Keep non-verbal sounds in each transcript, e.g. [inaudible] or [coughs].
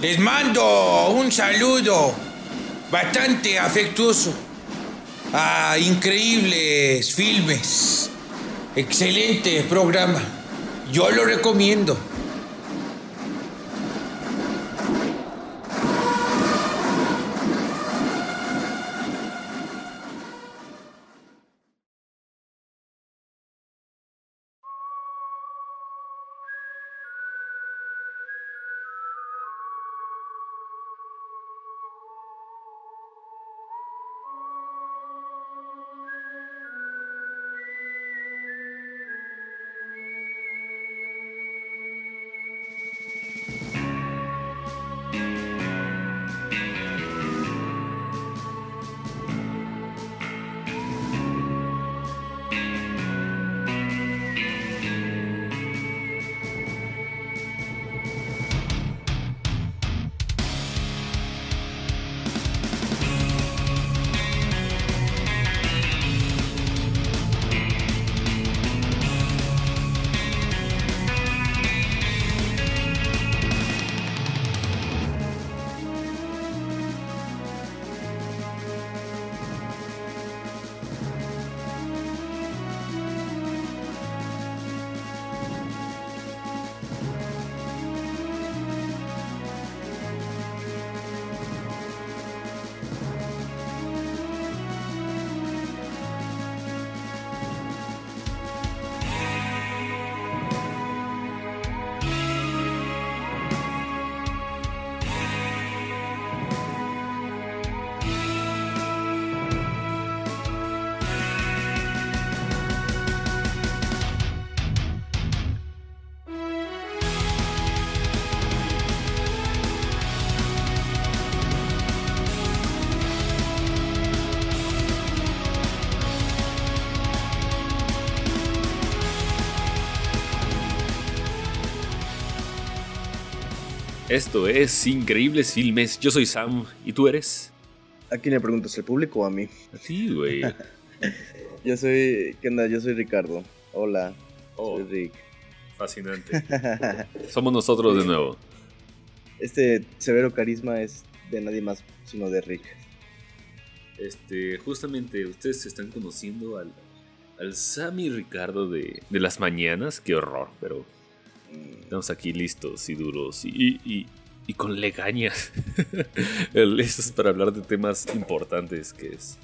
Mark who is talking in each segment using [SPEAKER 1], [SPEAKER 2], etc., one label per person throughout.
[SPEAKER 1] Les mando un saludo bastante afectuoso a increíbles filmes. Excelente programa. Yo lo recomiendo.
[SPEAKER 2] Esto es Increíbles Filmes. Yo soy Sam. ¿Y tú eres?
[SPEAKER 3] ¿A quién le preguntas? ¿El público o a mí?
[SPEAKER 2] A ti, güey. [laughs]
[SPEAKER 3] Yo soy. ¿Qué onda? Yo soy Ricardo. Hola.
[SPEAKER 2] Oh.
[SPEAKER 3] Soy Rick.
[SPEAKER 2] Fascinante. [laughs] Somos nosotros de nuevo.
[SPEAKER 3] Este severo carisma es de nadie más sino de Rick.
[SPEAKER 2] Este, justamente ustedes se están conociendo al, al Sam y Ricardo de, de las mañanas. Qué horror, pero estamos aquí listos y duros y, y, y con legañas. [laughs] listos para hablar de temas importantes que es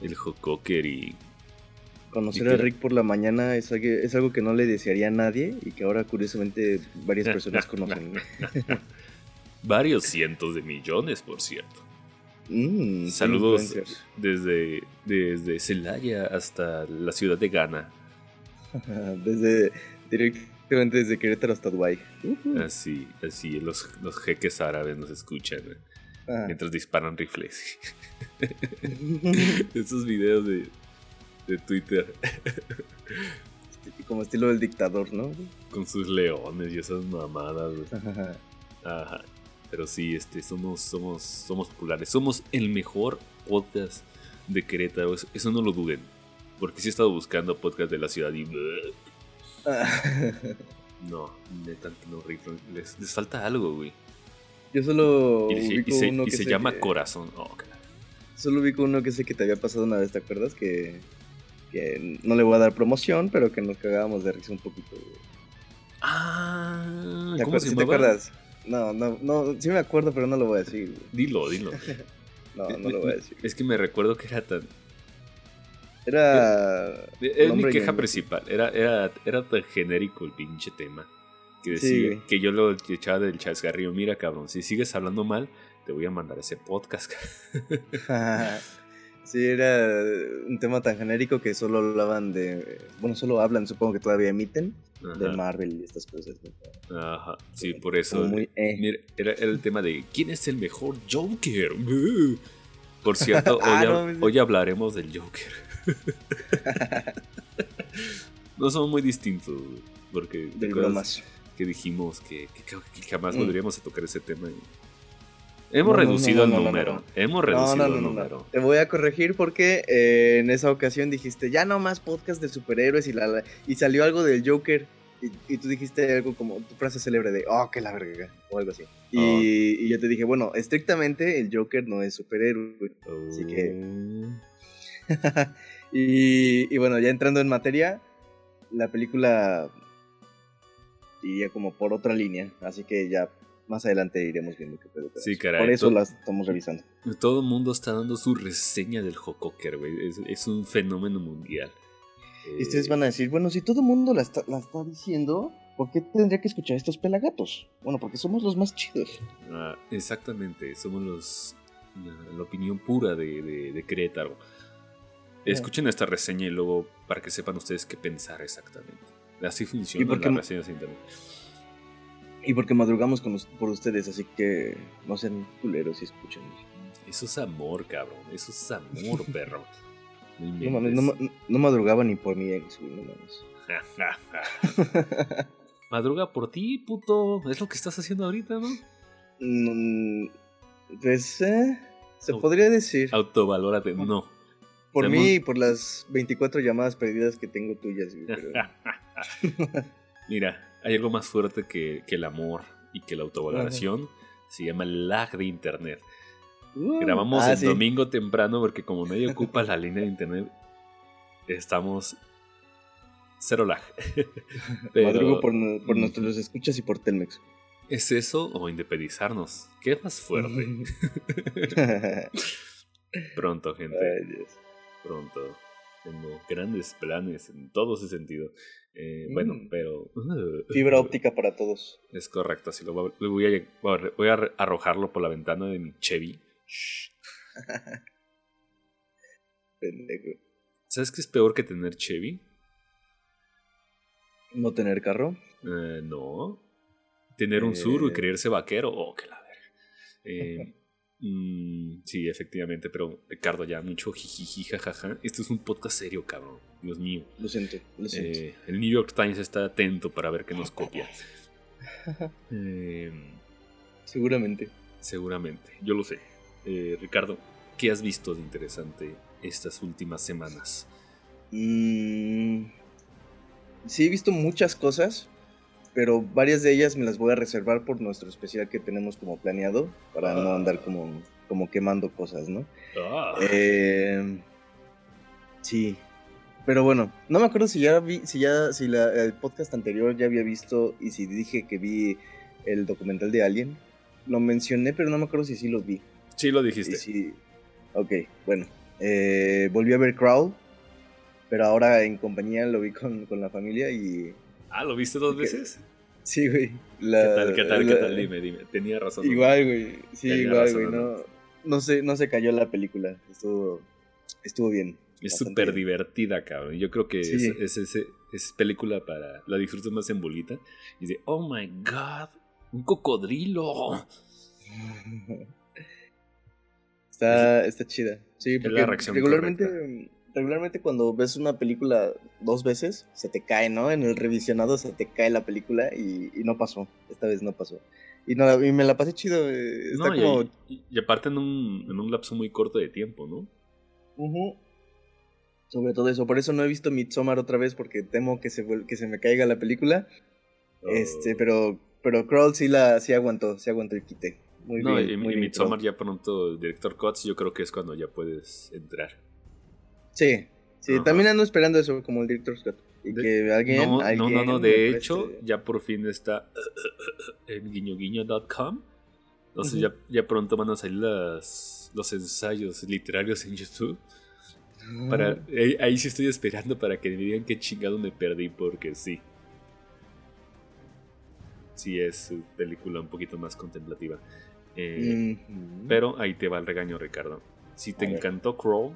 [SPEAKER 2] el Hocoker y
[SPEAKER 3] Conocer
[SPEAKER 2] ¿Y
[SPEAKER 3] a? Rick por la mañana es algo, es algo que no le desearía a nadie y que ahora curiosamente varias [laughs] personas conocen. [laughs]
[SPEAKER 2] varios cientos de millones, por cierto.
[SPEAKER 3] Mm,
[SPEAKER 2] Saludos desde, desde Celaya hasta la ciudad de Ghana.
[SPEAKER 3] Desde, desde Querétaro hasta Dubái.
[SPEAKER 2] Así, así, los, los jeques árabes nos escuchan ¿eh?
[SPEAKER 3] Ah.
[SPEAKER 2] mientras disparan rifles. [laughs] Esos videos de, de Twitter
[SPEAKER 3] Como estilo del dictador, ¿no?
[SPEAKER 2] con sus leones y esas mamadas. güey. Ajá. Pero sí, este, somos, somos, somos populares. Somos el mejor podcast de Querétaro. Eso- Eso no lo duden. Porque sí he estado buscando podcast de la ciudad y... [laughs] No, neta, no rifle. Les, les falta algo, güey.
[SPEAKER 3] Yo solo
[SPEAKER 2] Y, y
[SPEAKER 3] ubico
[SPEAKER 2] se,
[SPEAKER 3] uno
[SPEAKER 2] y
[SPEAKER 3] que
[SPEAKER 2] se llama
[SPEAKER 3] que-
[SPEAKER 2] Corazón. Oh, caray.
[SPEAKER 3] Solo ubico uno que sé que te había pasado una vez, ¿te acuerdas? Que, que no le voy a dar promoción, pero que nos cagábamos de risa un poquito. güey.
[SPEAKER 2] Ah,
[SPEAKER 3] ¿Te,
[SPEAKER 2] ¿cómo
[SPEAKER 3] acuer-
[SPEAKER 2] se
[SPEAKER 3] sí te acuerdas? No, no, no, sí me acuerdo, pero no lo voy a decir. güey.
[SPEAKER 2] Dilo, dilo. [laughs]
[SPEAKER 3] No, no lo voy a decir.
[SPEAKER 2] Es que me recuerdo que era tan.
[SPEAKER 3] Era.
[SPEAKER 2] Es mi queja principal. Era, era, era tan genérico el pinche tema. Que decía que yo lo echaba del chascarrillo. Mira, cabrón, si sigues hablando mal, te voy a mandar ese podcast. [laughs]
[SPEAKER 3] sí, era un tema tan genérico que solo hablaban de. Bueno, solo hablan, supongo que todavía emiten, de. Marvel y estas cosas.
[SPEAKER 2] sí, por eso.
[SPEAKER 3] Muy, eh.
[SPEAKER 2] Mira, era, era el tema de ¿quién es el mejor Joker? [laughs] Por cierto, [laughs] hoy,
[SPEAKER 3] Ah,
[SPEAKER 2] hab-
[SPEAKER 3] no, me-
[SPEAKER 2] hoy hablaremos del Joker. [laughs] no somos muy distintos, porque ¿te
[SPEAKER 3] Del
[SPEAKER 2] acuerdas
[SPEAKER 3] bromas.
[SPEAKER 2] que dijimos que, que- que jamás
[SPEAKER 3] Mm.
[SPEAKER 2] volveríamos a tocar ese tema. Hemos
[SPEAKER 3] No,
[SPEAKER 2] reducido
[SPEAKER 3] no, no,
[SPEAKER 2] el número. Hemos reducido el número.
[SPEAKER 3] Te voy a corregir porque eh, en esa ocasión dijiste ya no más podcast de superhéroes y, la, la- y salió algo del Joker. y, tú dijiste algo como tu frase célebre de, oh, que la verga, o algo así. Y,
[SPEAKER 2] Oh.
[SPEAKER 3] y yo te dije, bueno, estrictamente el Joker no es superhéroe. Así que-
[SPEAKER 2] Oh. [laughs]
[SPEAKER 3] y, y bueno, ya entrando en materia, la película iría como por otra línea, así que ya más adelante iremos viendo qué pedo.
[SPEAKER 2] Sí, caray,
[SPEAKER 3] Por eso
[SPEAKER 2] to-
[SPEAKER 3] la estamos revisando.
[SPEAKER 2] Todo el mundo está dando su reseña del Jokoker, güey. Es, es un fenómeno mundial.
[SPEAKER 3] Y ustedes
[SPEAKER 2] Eh,
[SPEAKER 3] van a decir, bueno, si todo el mundo la está, la está diciendo, ¿por qué tendría que escuchar estos pelagatos? Bueno, porque somos los más chidos.
[SPEAKER 2] ah, exactamente, somos los la, la opinión pura de, de, de Querétaro. Escuchen esta reseña y luego para que sepan ustedes qué pensar exactamente. Así
[SPEAKER 3] ¿Y
[SPEAKER 2] funcionan las reseñas de internet.
[SPEAKER 3] Y porque madrugamos con por ustedes, así que no sean culeros y escuchen.
[SPEAKER 2] Eso es amor, cabrón. Eso es amor, [laughs] perro. No
[SPEAKER 3] mames, no, no madrugaba ni por mi ex, güey, no mames. [laughs]
[SPEAKER 2] Madruga por ti, puto. Es lo que estás haciendo ahorita, ¿no?
[SPEAKER 3] Mm, pues, eh, se podría decir.
[SPEAKER 2] Autovalórate. No.
[SPEAKER 3] Por mí y por las 24 llamadas perdidas que tengo tuyas, güey. pero- [laughs]
[SPEAKER 2] Mira, hay algo más fuerte que, que el amor y que la autovaloración. Se llama lag de internet.
[SPEAKER 3] Uh,
[SPEAKER 2] Grabamos
[SPEAKER 3] ah,
[SPEAKER 2] el
[SPEAKER 3] sí.
[SPEAKER 2] domingo temprano porque como nadie ocupa la línea de internet, estamos cero lag. [laughs] Pero,
[SPEAKER 3] Madrugo por, por nuestros escuchas y por Telmex.
[SPEAKER 2] ¿Es eso o independizarnos? ¿Qué es más fuerte? [laughs] Pronto, gente.
[SPEAKER 3] Ay, Dios.
[SPEAKER 2] Pronto. Tengo grandes planes en todo ese sentido. Eh, Bueno,
[SPEAKER 3] Mm.
[SPEAKER 2] pero... [laughs]
[SPEAKER 3] Fibra óptica para todos.
[SPEAKER 2] Es correcto, así lo voy a, voy a- voy a- voy a arrojarlo por la ventana de mi Chevy. [laughs]
[SPEAKER 3] Pendejo.
[SPEAKER 2] ¿Sabes qué es peor que tener Chevy?
[SPEAKER 3] No tener carro.
[SPEAKER 2] Eh, no. Tener un Suru y
[SPEAKER 3] Eh.
[SPEAKER 2] creerse vaquero. Oh, que la verga. Eh, [laughs] mm, sí, efectivamente, pero Ricardo, ya mucho jijiji, jajaja. Esto es un podcast serio, cabrón. Dios mío.
[SPEAKER 3] Lo siento, lo siento.
[SPEAKER 2] Eh, el New York Times está atento para ver qué nos copia. [laughs] Eh,
[SPEAKER 3] Seguramente.
[SPEAKER 2] seguramente, yo lo sé. Eh, Ricardo, ¿qué has visto de interesante estas últimas semanas?
[SPEAKER 3] Mm, sí, he visto muchas cosas, pero varias de ellas me las voy a reservar por nuestro especial que tenemos como planeado, para no
[SPEAKER 2] Ah.
[SPEAKER 3] andar como, como quemando cosas, ¿no?
[SPEAKER 2] Ah,
[SPEAKER 3] Eh, sí, pero bueno, no me acuerdo si ya vi, si ya, si la- el podcast anterior ya había visto y si dije que vi el documental de Alien. Lo mencioné, pero no me acuerdo si sí los vi.
[SPEAKER 2] sí, lo dijiste.
[SPEAKER 3] sí, ok, bueno. Eh, volví a ver Crawl, pero ahora en compañía lo vi con, con la familia y...
[SPEAKER 2] Ah, ¿lo viste dos
[SPEAKER 3] ¿Qué?
[SPEAKER 2] veces?
[SPEAKER 3] Sí, güey.
[SPEAKER 2] ¿Qué
[SPEAKER 3] la-
[SPEAKER 2] tal, qué tal, qué tal? Dime, dime. Tenía razón.
[SPEAKER 3] Igual, güey. Sí,
[SPEAKER 2] Tenía
[SPEAKER 3] igual,
[SPEAKER 2] razón,
[SPEAKER 3] güey.
[SPEAKER 2] ¿no?
[SPEAKER 3] No, se, no se cayó la película. Estuvo, estuvo bien.
[SPEAKER 2] Es súper divertida, cabrón. Yo creo que
[SPEAKER 3] Sí.
[SPEAKER 2] es, es, es película para... La disfrutas más en bolita. Y de, oh my god, un cocodrilo. [laughs]
[SPEAKER 3] Está, está chida. Sí,
[SPEAKER 2] la
[SPEAKER 3] porque
[SPEAKER 2] reacción
[SPEAKER 3] regularmente, regularmente cuando ves una película dos veces, se te cae, ¿no? En el revisionado se te cae la película y, y no pasó. Esta vez no pasó. Y, no, y me la pasé chido. eh, Está
[SPEAKER 2] No, y-
[SPEAKER 3] como...
[SPEAKER 2] y, y aparte en un, en un lapso muy corto de tiempo, ¿no?
[SPEAKER 3] Ujú. Sobre todo eso. Por eso no he visto Midsommar otra vez porque temo que se, que se me caiga la película. Este,
[SPEAKER 2] Oh.
[SPEAKER 3] pero, pero Crawl sí la sí aguantó, sí aguantó el quite. Muy
[SPEAKER 2] No,
[SPEAKER 3] bien.
[SPEAKER 2] y,
[SPEAKER 3] muy
[SPEAKER 2] y
[SPEAKER 3] bien,
[SPEAKER 2] Midsommar
[SPEAKER 3] Crawl.
[SPEAKER 2] ya pronto, el director Cuts, yo creo que es cuando ya puedes entrar.
[SPEAKER 3] Sí, sí,
[SPEAKER 2] Ajá.
[SPEAKER 3] también ando esperando eso como el director Scott. Y
[SPEAKER 2] De-
[SPEAKER 3] que alguien.
[SPEAKER 2] no, no,
[SPEAKER 3] alguien
[SPEAKER 2] no, no,
[SPEAKER 3] me
[SPEAKER 2] de hecho, ya por fin está [coughs] en guiñoguiño.com. Entonces ya, ya pronto van a salir las, los ensayos literarios en YouTube. Para, ahí, ahí sí estoy esperando para que me digan qué chingado me perdí, porque sí. Sí, es película un poquito más contemplativa. Eh. Pero ahí te va el regaño, Ricardo. Si te encantó Crawl,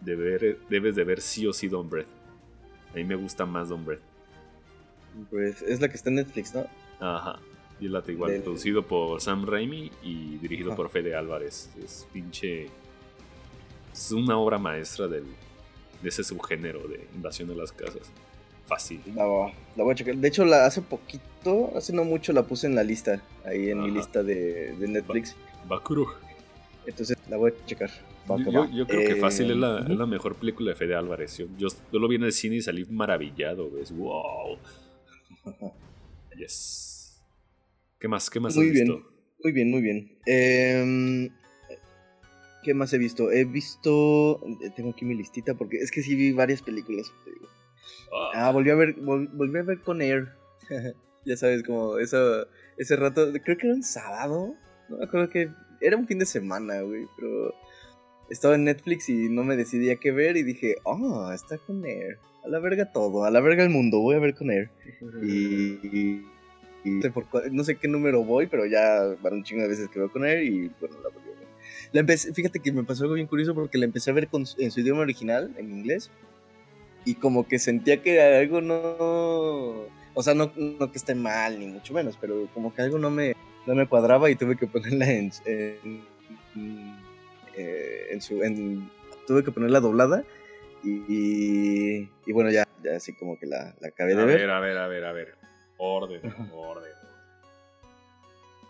[SPEAKER 2] de ver- debes de ver sí o sí Don Breath. A mí me gusta más Don Breath.
[SPEAKER 3] Pues es la que está en Netflix, ¿no?
[SPEAKER 2] Ajá. Y late igual,
[SPEAKER 3] Del-
[SPEAKER 2] producido por Sam Raimi y dirigido
[SPEAKER 3] Ajá.
[SPEAKER 2] por Fede Álvarez. Es pinche. Es una obra maestra del, de ese subgénero de invasión de las casas. Fácil.
[SPEAKER 3] La, voy- la voy a checar. De hecho, la, hace poquito, hace no mucho, la puse en la lista. Ahí en mi lista de, de Netflix.
[SPEAKER 2] Bakuro.
[SPEAKER 3] Entonces la voy a checar. Va
[SPEAKER 2] Yo,
[SPEAKER 3] va.
[SPEAKER 2] creo que
[SPEAKER 3] Eh,
[SPEAKER 2] fácil es la, es la mejor película de Fede Álvarez. Yo, yo, yo lo vi en el cine y salí maravillado. Es wow. [laughs] Yes. ¿Qué más? ¿Qué más
[SPEAKER 3] Muy
[SPEAKER 2] has
[SPEAKER 3] bien.
[SPEAKER 2] visto?
[SPEAKER 3] Muy bien, muy bien. Em, ¿Qué más he visto? He visto. eh, Tengo aquí mi listita porque es que sí vi varias películas.
[SPEAKER 2] Ah,
[SPEAKER 3] Ah, volví a ver, vol- volví a ver con Air. [laughs] ya sabes, como eso, ese rato, creo que era un sábado. No me acuerdo que. Era un fin de semana, güey, pero. Estaba en Netflix y no me decidía qué ver y dije, oh, está con Air. A la verga todo, a la verga el mundo, voy a ver con Air. Y, y- no, sé por cuál- no sé qué número voy, pero ya van un chingo de veces que veo con él y bueno, la volví a ver. La empecé, fíjate que me pasó algo bien curioso porque la empecé a ver con en su idioma original, en inglés, y como que sentía que algo no... O sea, no, no que esté mal, ni mucho menos, pero como que algo no me, no me cuadraba y tuve que ponerla en... en, eh, en su... En, tuve que ponerla doblada y, y, y bueno, ya, ya así como que la, la acabé de
[SPEAKER 2] a
[SPEAKER 3] ver.
[SPEAKER 2] ver, a ver, a ver, a ver. Orden, orden.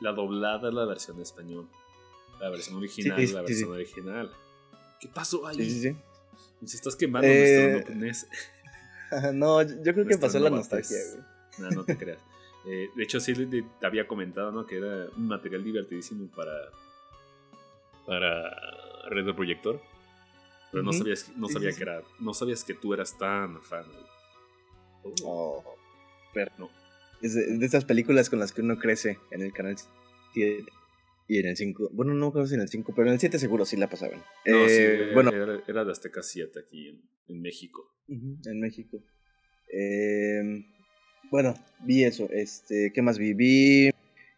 [SPEAKER 2] La doblada es la versión de español. La versión original
[SPEAKER 3] Sí,
[SPEAKER 2] es la
[SPEAKER 3] sí,
[SPEAKER 2] versión
[SPEAKER 3] sí.
[SPEAKER 2] original. ¿Qué pasó ahí?
[SPEAKER 3] Sí, sí, sí.
[SPEAKER 2] Nos estás quemando
[SPEAKER 3] Eh,
[SPEAKER 2] nuestro [laughs]
[SPEAKER 3] no, yo creo que pasó la nostalgia, güey.
[SPEAKER 2] No, no te creas. Eh, de hecho, sí te había comentado, ¿no? Que era un material divertidísimo para. Para Red Dead Projector. Pero no sabías, no sabía que era. No sabías que tú eras tan fan. güey. Oh,
[SPEAKER 3] pero
[SPEAKER 2] no.
[SPEAKER 3] es de, de esas películas con las que uno crece en el canal 7 y en el 5. Bueno, no creo si en el 5, pero en el 7 seguro sí la pasaban.
[SPEAKER 2] No, sí,
[SPEAKER 3] Eh,
[SPEAKER 2] era-
[SPEAKER 3] bueno,
[SPEAKER 2] era, era de Azteca 7 aquí en, en México.
[SPEAKER 3] En México. Eh, bueno, vi eso. Este, ¿qué más vi? Vi.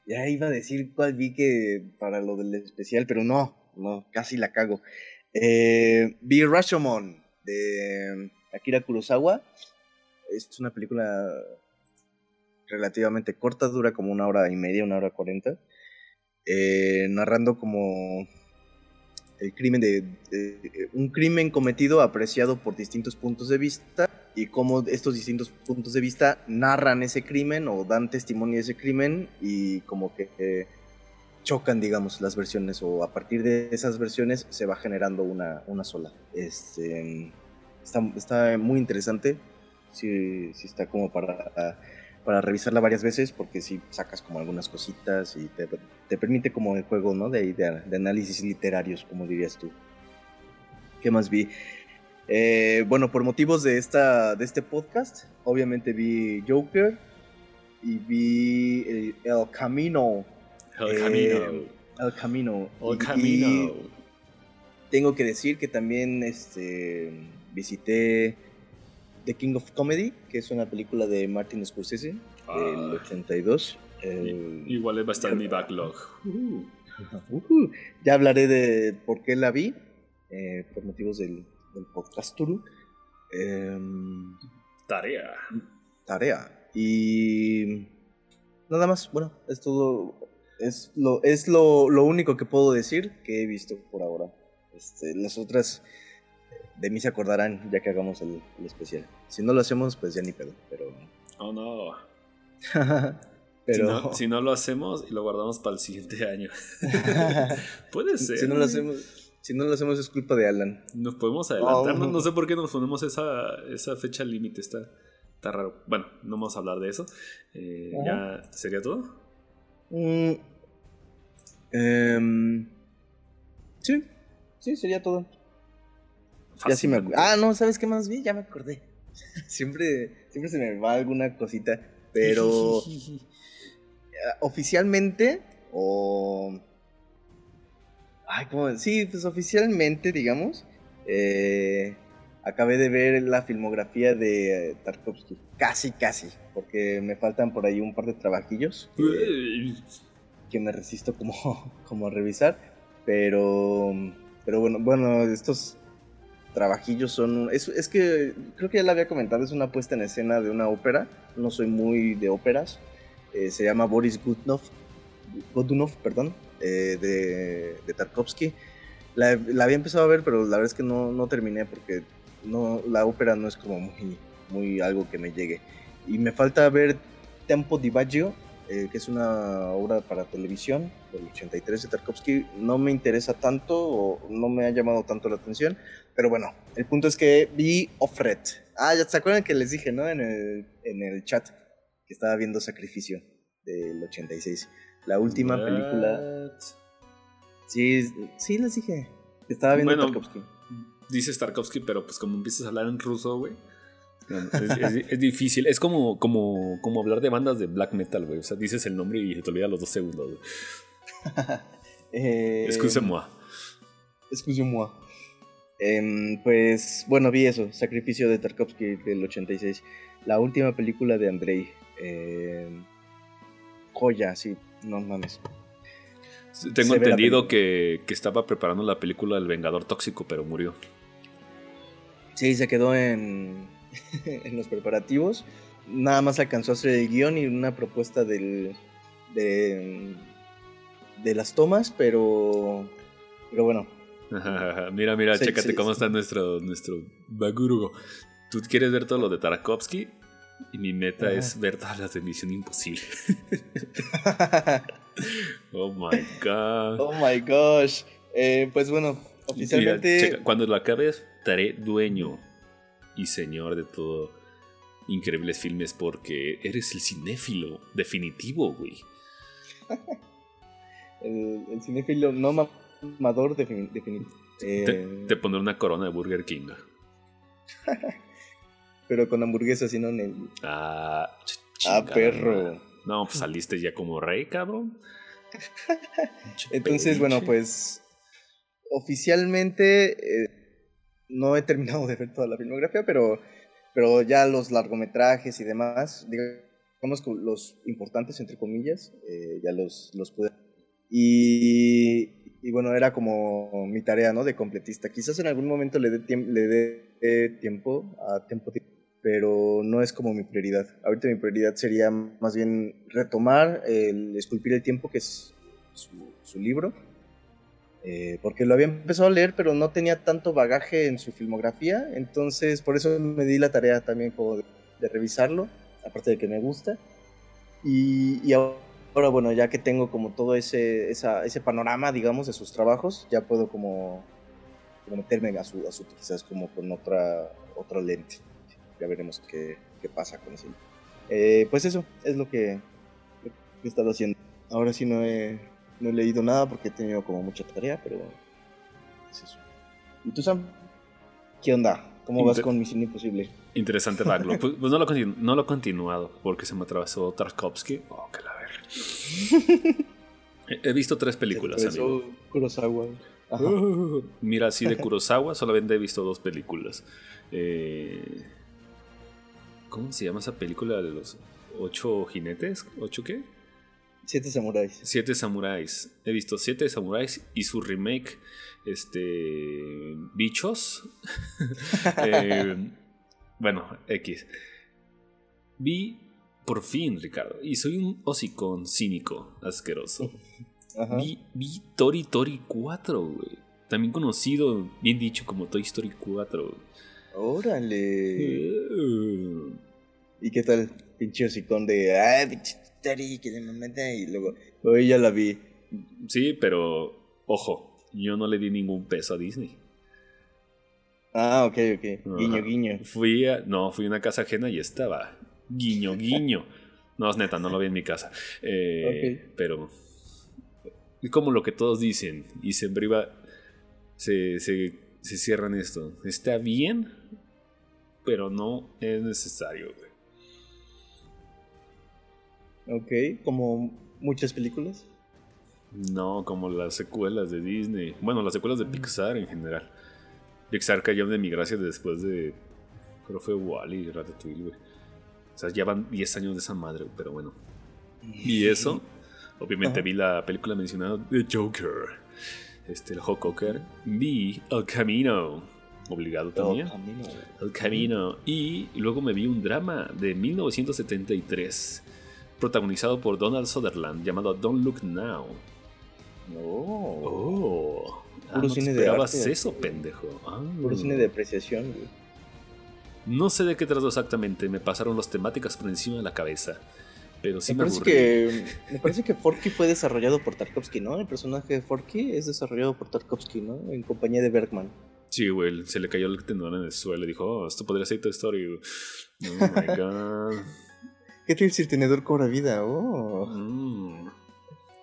[SPEAKER 3] Ya iba a decir cuál vi que para lo del especial, pero no, no, casi la cago. Eh, vi Rashomon de Akira Kurosawa. Es una película relativamente corta, dura como una hora y media, una hora cuarenta. eh, narrando como el crimen de, de- un crimen cometido apreciado por distintos puntos de vista y cómo estos distintos puntos de vista narran ese crimen o dan testimonio de ese crimen y como que eh, chocan digamos las versiones o a partir de esas versiones se va generando una, una sola este está, está muy interesante sí, sí está como para para revisarla varias veces porque si sacas como algunas cositas y te, te permite como el juego, ¿no? De, de, de análisis literarios, como dirías tú. ¿Qué más vi? Eh, bueno, por motivos de, esta, de este podcast, obviamente vi Joker y vi El, El Camino.
[SPEAKER 2] El
[SPEAKER 3] Eh,
[SPEAKER 2] camino.
[SPEAKER 3] El Camino.
[SPEAKER 2] El camino.
[SPEAKER 3] y tengo que decir que también este, visité The King of Comedy, que es una película de Martin Scorsese del
[SPEAKER 2] Ah.
[SPEAKER 3] 82. El-
[SPEAKER 2] Igual va a estar en mi backlog.
[SPEAKER 3] Ujú. [laughs] Ya hablaré de por qué la vi, eh, por motivos del, del podcast Turu. Em,
[SPEAKER 2] Tarea.
[SPEAKER 3] tarea. Y nada más, bueno, es todo. Es lo, es lo, lo único que puedo decir que he visto por ahora. Este, las otras de mí se acordarán ya que hagamos el, el especial. Si no lo hacemos, pues ya ni pedo. Pero.
[SPEAKER 2] Oh no. [laughs]
[SPEAKER 3] pero.
[SPEAKER 2] Si, no, si no lo hacemos y lo guardamos para el siguiente año. [laughs] Puede ser.
[SPEAKER 3] si no lo hacemos. Si no lo hacemos es culpa de Alan.
[SPEAKER 2] Nos podemos adelantar.
[SPEAKER 3] Oh.
[SPEAKER 2] No, no sé por qué nos ponemos esa, esa fecha límite. Está, está raro. Bueno, no vamos a hablar de eso. Eh. ¿Ya sería todo?
[SPEAKER 3] Mm, em, sí, sí, sería todo. Ya sí me. Ah, no, ¿sabes qué más vi? Ya me acordé. [laughs] siempre, siempre se me va alguna cosita, pero oficialmente o... Ay, ¿cómo? Sí, pues oficialmente, digamos, eh, acabé de ver la filmografía de eh, Tarkovsky. Casi, casi, porque me faltan por ahí un par de trabajillos. que- me resisto como, [laughs] como a revisar. Pero, pero bueno, bueno, estos trabajillos son... Es, es que creo que ya lo había comentado, es una puesta en escena de una ópera. No soy muy de óperas. Eh, se llama Boris Godunov, Godunov perdón, eh, de, de Tarkovsky. La, la había empezado a ver, pero la verdad es que no, no terminé porque no, la ópera no es como muy, muy algo que me llegue. Y me falta ver Tempo di Baggio, eh, que es una obra para televisión del 83 de Tarkovsky. No me interesa tanto o no me ha llamado tanto la atención, pero bueno, el punto es que vi Offred. Ah, ya se acuerdan que les dije, ¿no? En el, en el chat que estaba viendo Sacrificio del 86. La última película. Sí, sí, les dije. Estaba viendo Tarkovsky.
[SPEAKER 2] Dices Tarkovsky, pero pues como empiezas a hablar en ruso, güey. Es, difícil. Es como, como, como hablar de bandas de black metal, güey. O sea, dices el nombre y te olvida los dos segundos. [laughs] eh, Excuse-moi.
[SPEAKER 3] Excuse-moi. Em, pues bueno, vi eso, Sacrificio de Tarkovsky del 86. La última película de Andrei. Em, joya, sí, no mames.
[SPEAKER 2] Tengo entendido que, que, estaba preparando la película del Vengador Tóxico, pero murió.
[SPEAKER 3] Sí, se quedó en, [laughs] en los preparativos. Nada más alcanzó a hacer el guion y una propuesta del, de, de las tomas, pero, pero bueno, [laughs]
[SPEAKER 2] mira, mira, chécate cómo está nuestro, nuestro Bagurugo. Tú quieres ver todo lo de Tarkovsky y mi meta es ver todas las de Misión Imposible. [laughs] oh my god.
[SPEAKER 3] Oh my gosh. Eh, pues bueno, oficialmente.
[SPEAKER 2] cuando lo acabes, estaré dueño y señor de todo increíbles filmes porque eres el cinéfilo definitivo, güey. [laughs]
[SPEAKER 3] el, el cinéfilo no Amador definitivo.
[SPEAKER 2] Eh, te, pondré una corona de Burger King. [laughs]
[SPEAKER 3] Pero con hamburguesas y no en
[SPEAKER 2] el... Ah,
[SPEAKER 3] ah perro.
[SPEAKER 2] No, pues saliste ya como rey, cabrón. [laughs]
[SPEAKER 3] Entonces, bueno, pues oficialmente eh, no he terminado de ver toda la filmografía, pero, pero ya los largometrajes y demás, digamos que los importantes, entre comillas, eh, ya los, los pude. Y, y bueno, era como mi tarea, ¿no? De completista. Quizás en algún momento le dé le dé tiempo a tiempo, pero no es como mi prioridad. Ahorita mi prioridad sería más bien retomar, el esculpir el tiempo, que es su, libro, eh, porque lo había empezado a leer, pero no tenía tanto bagaje en su filmografía, entonces por eso me di la tarea también como de, revisarlo, aparte de que me gusta. Y, y ahora bueno, ya que tengo como todo ese, ese panorama, digamos, de sus trabajos, ya puedo como, meterme a su, a su, quizás como con otra, otra lente. Ya veremos qué, qué pasa con eso. Eh, pues eso es lo que, he estado haciendo. Ahora sí no he, no he leído nada porque he tenido como mucha tarea, pero es eso. ¿Y tú, Sam? ¿Qué onda? ¿Cómo vas con Misión Imposible?
[SPEAKER 2] Interesante backlog. [laughs] pues, pues no, lo no lo he continuado porque se me atravesó Tarkovsky. Oh, que la [laughs] He visto tres películas, amigo.
[SPEAKER 3] Kurosawa. [laughs]
[SPEAKER 2] mira, así de Kurosawa solamente he visto dos películas. Eh, ¿Cómo se llama esa película de los ocho jinetes? ¿Ocho qué?
[SPEAKER 3] Siete samuráis.
[SPEAKER 2] Siete samuráis. He visto Siete samuráis y su remake, este, Bichos. [laughs] Eh, bueno, X. Vi por fin, Ricardo. Y soy un hocicón cínico, asqueroso. Vi, Tori Tori 4, güey. También conocido, bien dicho, como Toy Story 4.
[SPEAKER 3] Órale. ¿Y qué tal? Pinche hocicón de. Ah, pinche Tori, que me mete y luego. Hoy ya la vi.
[SPEAKER 2] Sí, pero. Ojo, yo no le di ningún peso a Disney.
[SPEAKER 3] Ah, ok, ok. Guiño, guiño.
[SPEAKER 2] Fui a. No, fui a una casa ajena y estaba Guiño, guiño. No, es neta, no lo vi en mi casa. Eh, pero es como lo que todos dicen y se priva, se, se, se cierran esto. Está bien, pero no es necesario.
[SPEAKER 3] Ok, como muchas películas.
[SPEAKER 2] No, como las secuelas de Disney. Bueno, las secuelas de mm. Pixar en general. Pixar cayó de mi gracia después de. Creo fue Wally y Ratatouille, güey. O sea, ya van 10 años de esa madre, pero bueno. Y eso, obviamente vi la película mencionada de Joker. Este, el Cocker. Vi El Camino. Obligado también. El Camino. El Camino. Y luego me vi un drama de 1973. Protagonizado por Donald Sutherland. Llamado Don't Look Now.
[SPEAKER 3] Oh.
[SPEAKER 2] oh. Ah, no cine esperabas eso, pendejo. Ah.
[SPEAKER 3] Puro cine de apreciación, güey.
[SPEAKER 2] No sé de qué trato exactamente, me pasaron las temáticas por encima de la cabeza. Pero sí me,
[SPEAKER 3] parece que Me parece que Forky fue desarrollado por Tarkovsky, ¿no? El personaje de Forky es desarrollado por Tarkovsky, ¿no? En compañía de Bergman.
[SPEAKER 2] Sí, güey, se le cayó el tendón en el suelo y dijo, oh, esto podría ser tu historia. Oh my [laughs] god.
[SPEAKER 3] ¿Qué tal si el tenedor cobra vida? Oh.
[SPEAKER 2] Mm.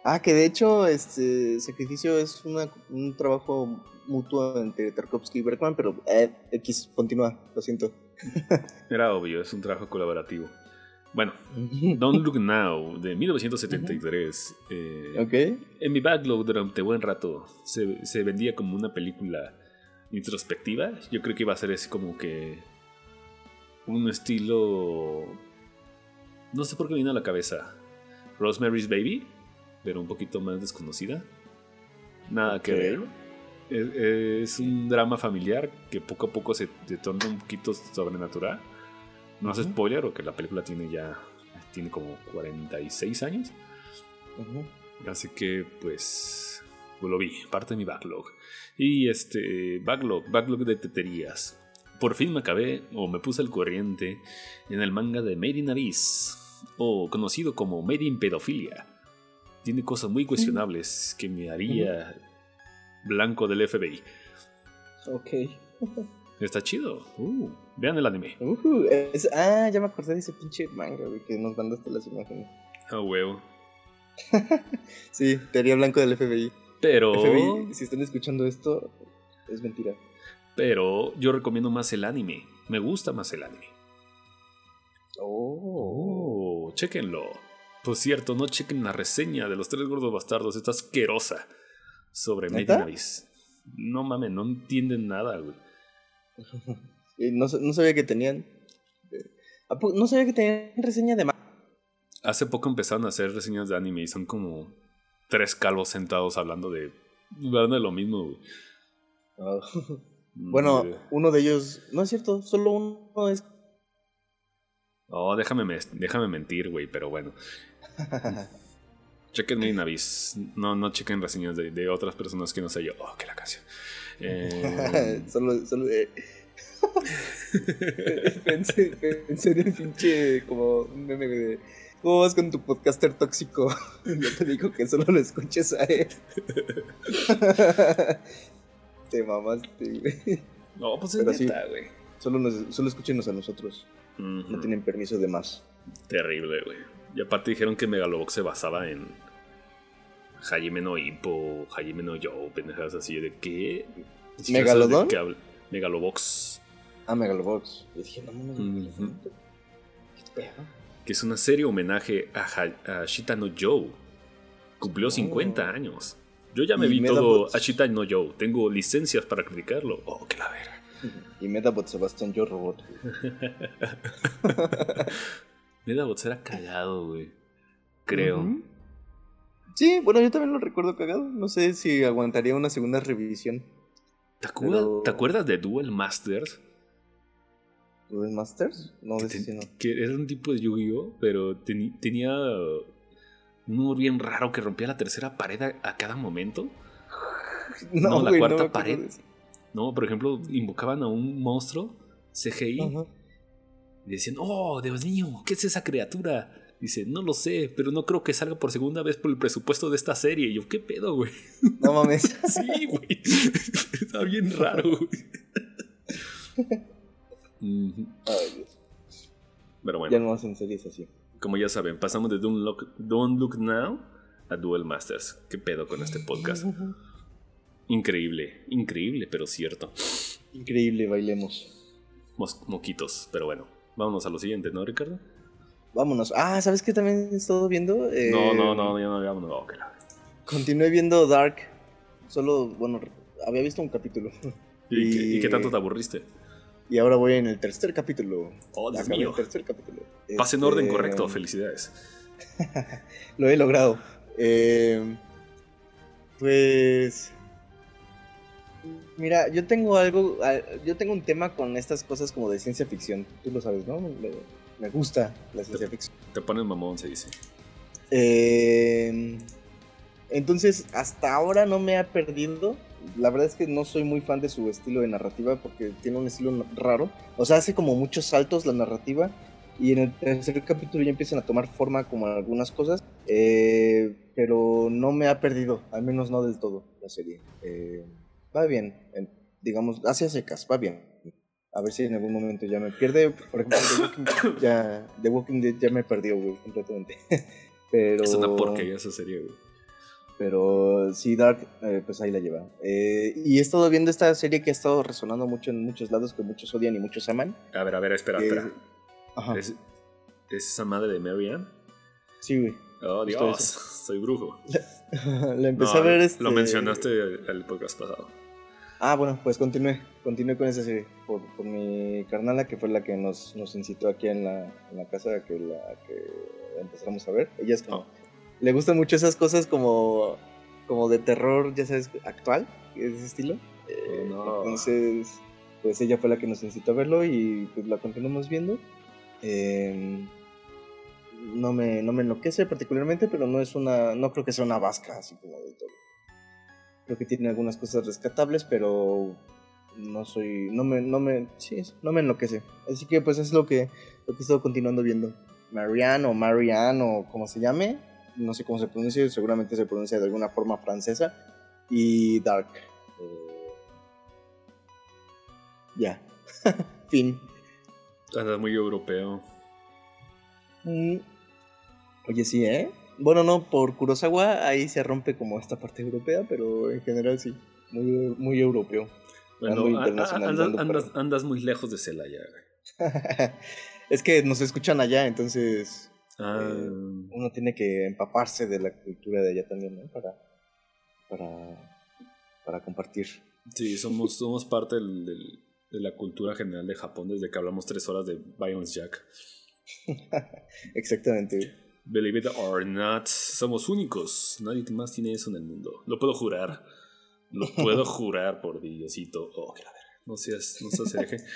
[SPEAKER 3] Ah, que de hecho, este sacrificio es una- un trabajo mutuo entre Tarkovsky y Bergman, pero eh, X, continúa, lo siento. [laughs]
[SPEAKER 2] Era obvio, es un trabajo colaborativo. Bueno, [laughs] Don't Look Now, de 1973. eh,
[SPEAKER 3] ok.
[SPEAKER 2] En mi backlog durante buen rato se, se vendía como una película introspectiva. Yo creo que iba a ser así como que un estilo... No sé por qué me vino a la cabeza. Rosemary's Baby, pero un poquito más desconocida. Nada que ver. Es, es un drama familiar que poco a poco se, se torna un poquito sobrenatural. No hace
[SPEAKER 3] Ujú.
[SPEAKER 2] spoiler, porque la película tiene ya tiene como 46 años. Así que, pues, pues lo vi, parte de mi backlog. Y este, backlog, backlog de teterías. Por fin me acabé, o me puse al corriente, en el manga de Made in Abyss, o conocido como Made in Pedofilia. Tiene cosas muy cuestionables que me haría blanco del FBI.
[SPEAKER 3] Ok. [laughs]
[SPEAKER 2] Está chido. Uh, vean el anime.
[SPEAKER 3] Ujú, es- ah, ya me acordé de ese pinche manga, güey, que nos mandaste las imágenes.
[SPEAKER 2] A huevo. [laughs]
[SPEAKER 3] Sí, teoría blanco del FBI.
[SPEAKER 2] Pero,
[SPEAKER 3] FBI, si están escuchando esto, es mentira.
[SPEAKER 2] pero yo recomiendo más el anime. Me gusta más el anime.
[SPEAKER 3] Oh.
[SPEAKER 2] Chéquenlo. Por cierto, no chequen la reseña de los tres gordos bastardos. Está asquerosa. Sobre. Abyss. No mames, no entienden nada, güey. [laughs]
[SPEAKER 3] Eh, no, sa- no sabía que tenían. eh, ¿a po- No sabía que tenían reseña de.
[SPEAKER 2] Hace poco empezaron a hacer reseñas de anime y son como tres calvos sentados hablando de, hablando de lo mismo, güey.
[SPEAKER 3] Oh. [laughs] Bueno,
[SPEAKER 2] Mm,
[SPEAKER 3] uno de ellos. No es cierto, solo uno es.
[SPEAKER 2] Oh, déjame, me- déjame mentir, güey, pero bueno. [laughs] Chequen in Abyss. No, no chequen reseñas de, de otras personas que no sé yo. Oh, que la canción. Eh, [laughs]
[SPEAKER 3] solo. solo eh. pensé, [laughs] pensé en el pinche. Como un meme de. ¿Cómo vas con tu podcaster tóxico? Yo te digo que solo lo escuches a él. te mamaste, güey.
[SPEAKER 2] no, pues es
[SPEAKER 3] Pero
[SPEAKER 2] neta, güey.
[SPEAKER 3] Solo, nos, solo escúchenos a nosotros. No tienen permiso de más.
[SPEAKER 2] Terrible, güey. Y aparte dijeron que Megalobox se basaba en Hajime no Ippo, Hajime no Yo, pendejadas así de qué. De
[SPEAKER 3] ¿Megalodón?
[SPEAKER 2] qué. Megalobox,
[SPEAKER 3] Ah, Megalobox. Yo dije, no mames.
[SPEAKER 2] Ujú.
[SPEAKER 3] ¿Qué pedo?
[SPEAKER 2] que es una serie homenaje a, Ha- a Shita no Joe. Cumplió
[SPEAKER 3] Oh.
[SPEAKER 2] 50 años. Yo ya me
[SPEAKER 3] Y
[SPEAKER 2] vi todo a Shita no Joe. Tengo licencias para criticarlo. Oh, que la verga. [laughs]
[SPEAKER 3] Y Metabot Sebastián Yo Robot. [laughs]
[SPEAKER 2] Medabots era cagado, güey. Creo.
[SPEAKER 3] Sí, bueno, yo también lo recuerdo cagado. No sé si aguantaría una segunda revisión.
[SPEAKER 2] ¿Te, acuerdas,
[SPEAKER 3] Pero-
[SPEAKER 2] ¿Te acuerdas de Duel Masters?
[SPEAKER 3] ¿Duel Masters? No,
[SPEAKER 2] que,
[SPEAKER 3] no.
[SPEAKER 2] que era un tipo de Yu-Gi-Oh, pero tenía un humor bien raro que rompía la tercera pared a, a cada momento. [laughs] No, la
[SPEAKER 3] güey,
[SPEAKER 2] cuarta
[SPEAKER 3] acuerdo
[SPEAKER 2] pared.
[SPEAKER 3] eso.
[SPEAKER 2] No, por ejemplo, invocaban a un monstruo CGI y decían, oh, Dios mío, ¿qué es esa criatura? Dice, no lo sé, pero no creo que salga por segunda vez por el presupuesto de esta serie. Y yo, ¿qué pedo, güey?
[SPEAKER 3] No mames. [laughs]
[SPEAKER 2] Sí, güey. [laughs] Está bien raro, güey. [laughs] Ujú.
[SPEAKER 3] Ay, Dios.
[SPEAKER 2] Pero bueno.
[SPEAKER 3] Ya no hacen series así.
[SPEAKER 2] Como ya saben, pasamos de Don't Look, Don't Look Now a Duel Masters. ¿Qué pedo con este podcast? Increíble, increíble, pero cierto.
[SPEAKER 3] Increíble, bailemos.
[SPEAKER 2] Mos- moquitos, pero bueno. Vámonos a lo siguiente, ¿no, Ricardo?
[SPEAKER 3] Vámonos. Ah, ¿sabes qué también he estado viendo? Eh,
[SPEAKER 2] No, no, no, ya no, vámonos. No, la-
[SPEAKER 3] Continué viendo Dark. Solo, bueno, había visto un capítulo. [laughs]
[SPEAKER 2] ¿Y, qué, y qué tanto te aburriste?
[SPEAKER 3] Y ahora voy en el tercer capítulo.
[SPEAKER 2] Oh, Dios mío.
[SPEAKER 3] el tercer capítulo.
[SPEAKER 2] En
[SPEAKER 3] Este,
[SPEAKER 2] orden correcto, felicidades. [laughs]
[SPEAKER 3] Lo he logrado. Eh, pues. Mira, yo tengo algo. Yo tengo un tema con estas cosas como de ciencia ficción. Tú lo sabes, ¿no? Me, me gusta la ciencia ficción.
[SPEAKER 2] Te pones mamón, se dice.
[SPEAKER 3] Eh, entonces, hasta ahora no me ha perdido. La verdad es que no soy muy fan de su estilo de narrativa porque tiene un estilo raro. O sea, hace como muchos saltos la narrativa. Y en el tercer capítulo ya empiezan a tomar forma como algunas cosas. eh, pero no me ha perdido, al menos no del todo la serie. Eh, va bien, en- digamos, hacia secas, va bien. A ver si en algún momento ya me pierde. Por ejemplo, The Walking Dead [coughs] ya, The Walking Dead ya me perdió, güey, completamente. [laughs] Pero...
[SPEAKER 2] Es una porquería esa serie, güey.
[SPEAKER 3] Pero sí, Dark, eh, pues ahí la lleva. Eh, y he estado viendo esta serie que ha estado resonando mucho en muchos lados, que muchos odian y muchos aman.
[SPEAKER 2] A ver, a ver, espera,
[SPEAKER 3] Eh,
[SPEAKER 2] espera.
[SPEAKER 3] Ajá.
[SPEAKER 2] ¿Es, es esa madre de Marianne?
[SPEAKER 3] Sí, güey.
[SPEAKER 2] Oh, Dios, soy brujo. [laughs]
[SPEAKER 3] la empecé
[SPEAKER 2] No,
[SPEAKER 3] a ver este...
[SPEAKER 2] Lo mencionaste el, el podcast pasado.
[SPEAKER 3] Ah, bueno, pues continué. Continué con esa serie. Por, por mi carnala, que fue la que nos, nos incitó aquí en la, en la casa a que la que empezáramos a ver. Ella es como...
[SPEAKER 2] Oh.
[SPEAKER 3] Le gustan mucho esas cosas como, como de terror, ya sabes, actual, de ese estilo. Eh,
[SPEAKER 2] no.
[SPEAKER 3] Entonces, pues ella fue la que nos incitó a verlo y pues la continuamos viendo. Eh, no me, no me enloquece particularmente, pero no es una, no creo que sea una vasca así como de todo. Creo que tiene algunas cosas rescatables, pero no soy, no me, no me, sí, no me enloquece. Así que pues es lo que, lo que he estado continuando viendo. Marianne o Marianne o como se llame, no sé cómo se pronuncia, seguramente se pronuncia de alguna forma francesa. Y Dark. Eh, Ya. [laughs] fin.
[SPEAKER 2] Andas muy europeo.
[SPEAKER 3] Mm. Oye, sí, ¿eh? Bueno, no, por Kurosawa ahí se rompe como esta parte europea, pero en general sí, muy, muy europeo.
[SPEAKER 2] Bueno, andas, andas- andas muy lejos de Celaya. [laughs]
[SPEAKER 3] es que nos escuchan allá, entonces
[SPEAKER 2] Ah,
[SPEAKER 3] Eh, uno tiene que empaparse de la cultura de allá también, ¿no? Para, para, para compartir.
[SPEAKER 2] sí, somos, somos parte del- del- de la cultura general de Japón desde que hablamos tres horas de Violence Jack. [laughs]
[SPEAKER 3] Exactamente.
[SPEAKER 2] Believe it or not, somos únicos. Nadie más tiene eso en el mundo. Lo puedo jurar. Lo puedo [laughs] jurar por Diosito. Oh, que la verga. No seas, no seas hereje. [laughs]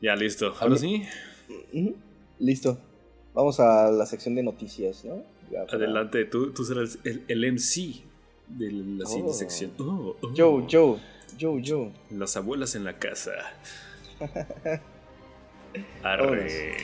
[SPEAKER 2] Ya, listo. Ahora sí.
[SPEAKER 3] Listo. Vamos a la sección de noticias, ¿no? Ya para-
[SPEAKER 2] adelante. Tú, tú serás el, el MC de la siguiente
[SPEAKER 3] Oh.
[SPEAKER 2] sección. Oh, oh.
[SPEAKER 3] Joe, Joe, Joe, Joe.
[SPEAKER 2] Las abuelas en la casa. [laughs] Arre.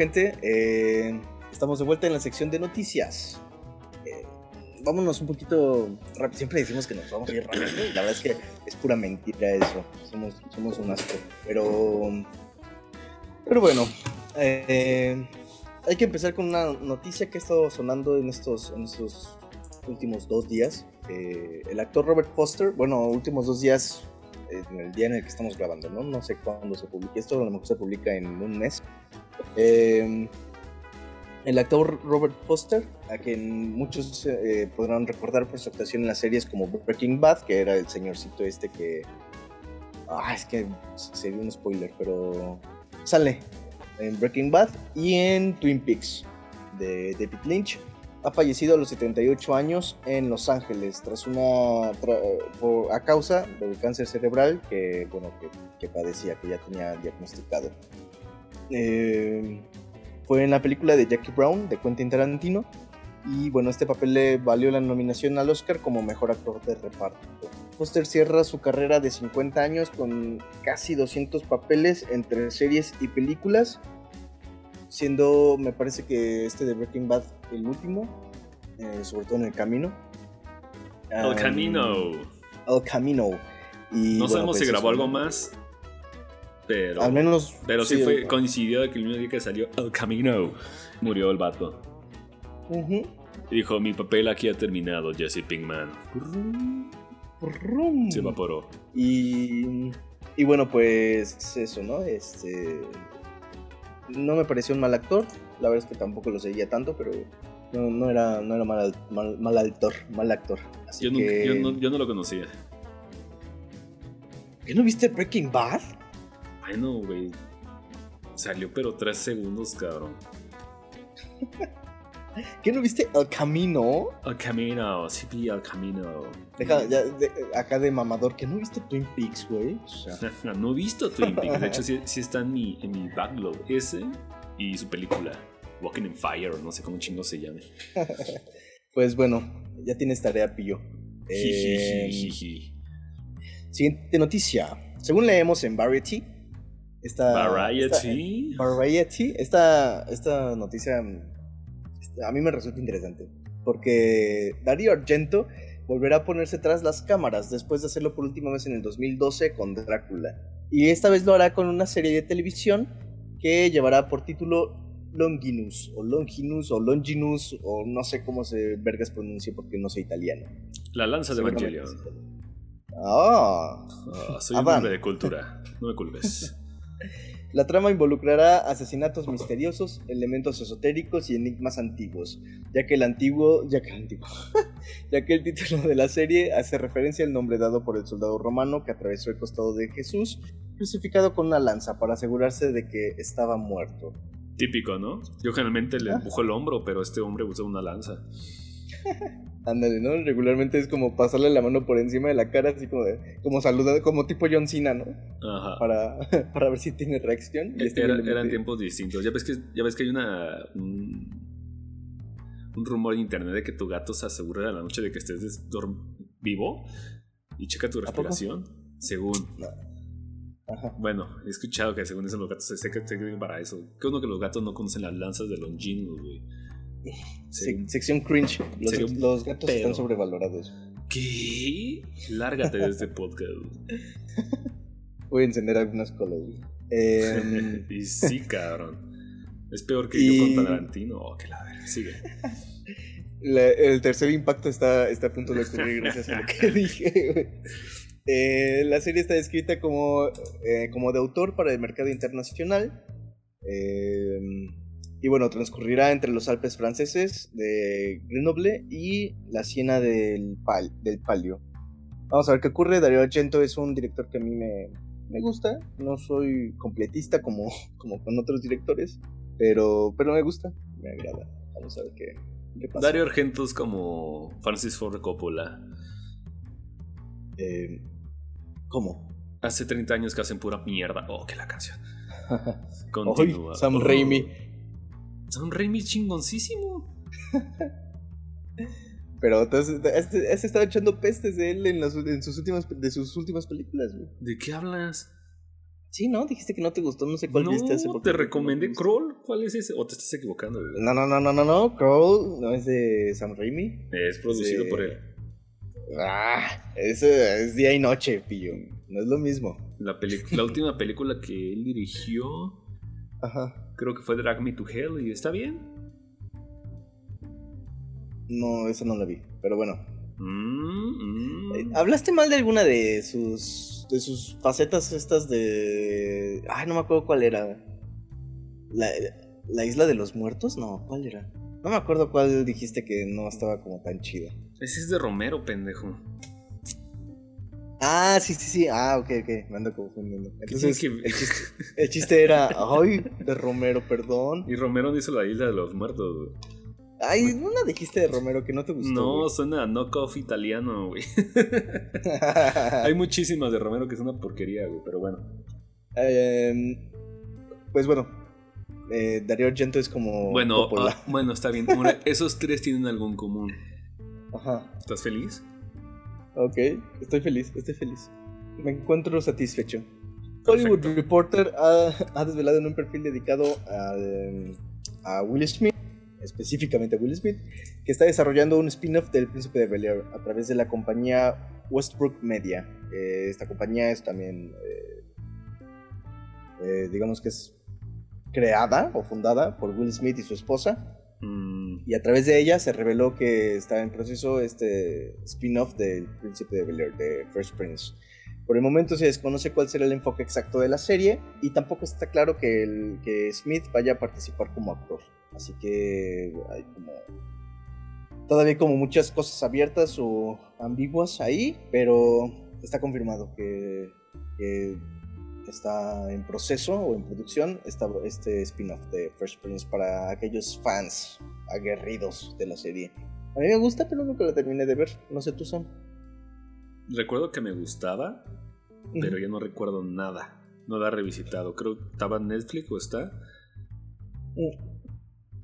[SPEAKER 3] Gente, eh, estamos de vuelta en la sección de noticias. Eh, vámonos un poquito rápido. Siempre decimos que nos vamos a ir rápido. La verdad es que es pura mentira eso. Somos, somos un asco. Pero, pero bueno, eh, hay que empezar con una noticia que ha estado sonando en estos, en estos últimos dos días. Eh, el actor Robert Foster, bueno, últimos dos días, en el día en el que estamos grabando, ¿no? No sé cuándo se publique esto, a lo mejor se publica en un mes. Eh, el actor Robert Foster, a quien muchos eh, podrán recordar por su actuación en las series como Breaking Bad, que era el señorcito este que... Ah, es que sería un spoiler, pero sale en Breaking Bad y en Twin Peaks de David Lynch. Ha fallecido a los 78 años en Los Ángeles tras una tra- por- a causa del cáncer cerebral que bueno que, que padecía, que ya tenía diagnosticado. Eh, fue en la película de Jackie Brown de Quentin Tarantino y bueno este papel le valió la nominación al Oscar como mejor actor de reparto. Foster cierra su carrera de 50 años con casi 200 papeles entre series y películas, siendo, me parece que este de Breaking Bad el último, eh, sobre todo en El Camino.
[SPEAKER 2] El camino.
[SPEAKER 3] El Camino. Y,
[SPEAKER 2] No
[SPEAKER 3] bueno,
[SPEAKER 2] sabemos si
[SPEAKER 3] pues,
[SPEAKER 2] grabó algo más. Pero.
[SPEAKER 3] Al menos.
[SPEAKER 2] Pero sí, fue coincidió que el mismo día que salió El Camino murió el vato. Y dijo, mi papel aquí ha terminado, Jesse Pinkman. Se evaporó.
[SPEAKER 3] Y, y bueno, pues eso, ¿no? Este. No me pareció un mal actor. La verdad es que tampoco lo seguía tanto, pero no, no era, no era mal, mal, mal actor. Mal actor. Así
[SPEAKER 2] Yo, nunca-
[SPEAKER 3] que-
[SPEAKER 2] yo no, yo no lo conocía.
[SPEAKER 3] ¿Qué no viste Breaking Bad?
[SPEAKER 2] Bueno, güey. Salió pero tres segundos, cabrón. [laughs] [laughs]
[SPEAKER 3] ¿Qué no viste El Camino?
[SPEAKER 2] El Camino, sí vi El Camino.
[SPEAKER 3] Deja, ya, de- acá de mamador, ¿que no viste Twin Peaks, güey? O sea, [laughs]
[SPEAKER 2] no he visto Twin Peaks. De hecho, sí, sí está en mi, en mi backlog. Ese y su película, Walking in Fire, o no sé cómo chingo se llame. [laughs]
[SPEAKER 3] pues bueno, ya tienes tarea, pillo. Eh, siguiente noticia. Según leemos en Variety, esta,
[SPEAKER 2] Variety.
[SPEAKER 3] esta- Variety, esta, esta noticia mm, a mí me resulta interesante. Porque Dario Argento volverá a ponerse tras las cámaras después de hacerlo por última vez en el 2012 con Drácula. Y esta vez lo hará con una serie de televisión que llevará por título Longinus, o Longinus, o Longinus, o no sé cómo se vergas pronuncia porque no soy italiano.
[SPEAKER 2] La lanza de Evangelion.
[SPEAKER 3] Ah.
[SPEAKER 2] Ah, soy un hombre de cultura. No me culpes. [laughs]
[SPEAKER 3] La trama involucrará asesinatos misteriosos, elementos esotéricos y enigmas antiguos, ya que el antiguo, ya que el antiguo, [laughs] ya que el título de la serie hace referencia al nombre dado por el soldado romano que atravesó el costado de Jesús, crucificado con una lanza para asegurarse de que estaba muerto.
[SPEAKER 2] Típico, ¿no? Yo generalmente le empujo el hombro, pero este hombre usa una lanza. [laughs]
[SPEAKER 3] Ándale, ¿no? Regularmente es como pasarle la mano por encima de la cara, así como de, como saludar, como tipo John Cena, ¿no?
[SPEAKER 2] Ajá.
[SPEAKER 3] Para, [laughs] para ver si tiene reacción. Y este
[SPEAKER 2] Era- eran tiempos distintos. Ya ves que, ya ves que hay una. Un, un rumor en internet de que tu gato se asegura a la noche de que estés vivo y checa tu respiración. Según.
[SPEAKER 3] Ajá.
[SPEAKER 2] Bueno, he escuchado que según eso los gatos se secan para eso. Que uno que los gatos no conocen las lanzas de Longinus, güey.
[SPEAKER 3] Sección cringe. Los, gatos
[SPEAKER 2] pedo.
[SPEAKER 3] están sobrevalorados.
[SPEAKER 2] ¿Qué? Lárgate de este podcast. [laughs]
[SPEAKER 3] Voy a encender algunas colas. Em, [laughs]
[SPEAKER 2] y sí, cabrón. Es peor que
[SPEAKER 3] Y-
[SPEAKER 2] yo con Tarantino. Oh, que la verga. Sigue. [laughs]
[SPEAKER 3] la- el tercer impacto está, está a punto de ocurrir gracias a lo que dije, güey. Eh, la serie está descrita como, eh, como de autor para el mercado internacional. Em, y bueno, transcurrirá entre los Alpes franceses de Grenoble y la Siena del, Pal- del Palio. Vamos a ver qué ocurre. Dario Argento es un director que a mí me, me gusta. No soy completista como, [laughs] como con otros directores, pero, pero me gusta, me agrada. Vamos a ver qué, qué pasa.
[SPEAKER 2] Dario Argento es como Francis Ford Coppola.
[SPEAKER 3] Eh, ¿Cómo?
[SPEAKER 2] Hace 30 años que hacen pura mierda. Oh, que la canción. [laughs] Continúa.
[SPEAKER 3] Sam
[SPEAKER 2] Oh.
[SPEAKER 3] Raimi.
[SPEAKER 2] Sam Raimi chingoncísimo.
[SPEAKER 3] Pero entonces, este, este estaba echando pestes de él en, las, en sus últimas, de sus últimas películas, güey.
[SPEAKER 2] ¿De qué hablas?
[SPEAKER 3] Sí, ¿no? Dijiste que no te gustó, no sé cuál
[SPEAKER 2] no,
[SPEAKER 3] viste hace poco.
[SPEAKER 2] te recomendé
[SPEAKER 3] No,
[SPEAKER 2] Crawl. ¿Cuál es ese? ¿O te estás equivocando? güey?
[SPEAKER 3] No, no, no, no, no, no. Crawl no es de Sam Raimi.
[SPEAKER 2] Es producido por él.
[SPEAKER 3] Ah, eso es día y noche, pillo. No es lo mismo.
[SPEAKER 2] La última película que él dirigió,
[SPEAKER 3] Ajá.
[SPEAKER 2] Creo que fue Drag Me to Hell. ¿Y está bien?
[SPEAKER 3] No, esa no la vi. Pero bueno.
[SPEAKER 2] Mm, mm.
[SPEAKER 3] Eh, ¿Hablaste mal de alguna de sus de sus facetas estas de ay no me acuerdo cuál era la, la isla de los muertos no cuál era no me acuerdo cuál dijiste que no estaba como tan chida
[SPEAKER 2] Ese es de Romero, pendejo.
[SPEAKER 3] Ah sí sí sí ah ok ok me ando confundiendo entonces
[SPEAKER 2] que
[SPEAKER 3] el, chiste, el chiste era ay de Romero perdón
[SPEAKER 2] Y Romero no hizo la isla de los muertos, güey.
[SPEAKER 3] ay no la dijiste de Romero que no te gustó
[SPEAKER 2] No,
[SPEAKER 3] güey.
[SPEAKER 2] suena a knockoff italiano, güey. [laughs] Hay muchísimas de Romero que es una porquería, güey, pero bueno.
[SPEAKER 3] Em, pues bueno eh, Darío Argento es como
[SPEAKER 2] Bueno, ah, bueno, está bien. Ahora, esos tres tienen algo en común. [laughs]
[SPEAKER 3] Ajá.
[SPEAKER 2] ¿Estás feliz?
[SPEAKER 3] Ok, estoy feliz, estoy feliz. Me encuentro satisfecho. Hollywood Reporter ha, ha desvelado en un perfil dedicado al- a Will Smith, específicamente a Will Smith, que está desarrollando un spin-off del Príncipe de Bel Air a través de la compañía Westbrook Media. Eh, esta compañía es también, eh, eh, digamos que es creada o fundada por Will Smith y su esposa.
[SPEAKER 2] Mm,
[SPEAKER 3] Y a través de ella se reveló que está en proceso este spin-off del Príncipe de Bel Air, de First Prince. Por el momento se desconoce cuál será el enfoque exacto de la serie y tampoco está claro que, Smith vaya a participar como actor. Así que hay como... Todavía como muchas cosas abiertas o ambiguas ahí, pero está confirmado que está en proceso o en producción esta, este spin-off de Fresh Prince para aquellos fans aguerridos de la serie. A mí me gusta, pero nunca la terminé de ver. No sé tú, Sam.
[SPEAKER 2] Recuerdo que me gustaba, pero ya no recuerdo nada. No la he revisitado. Creo que estaba en Netflix o está.
[SPEAKER 3] Mm.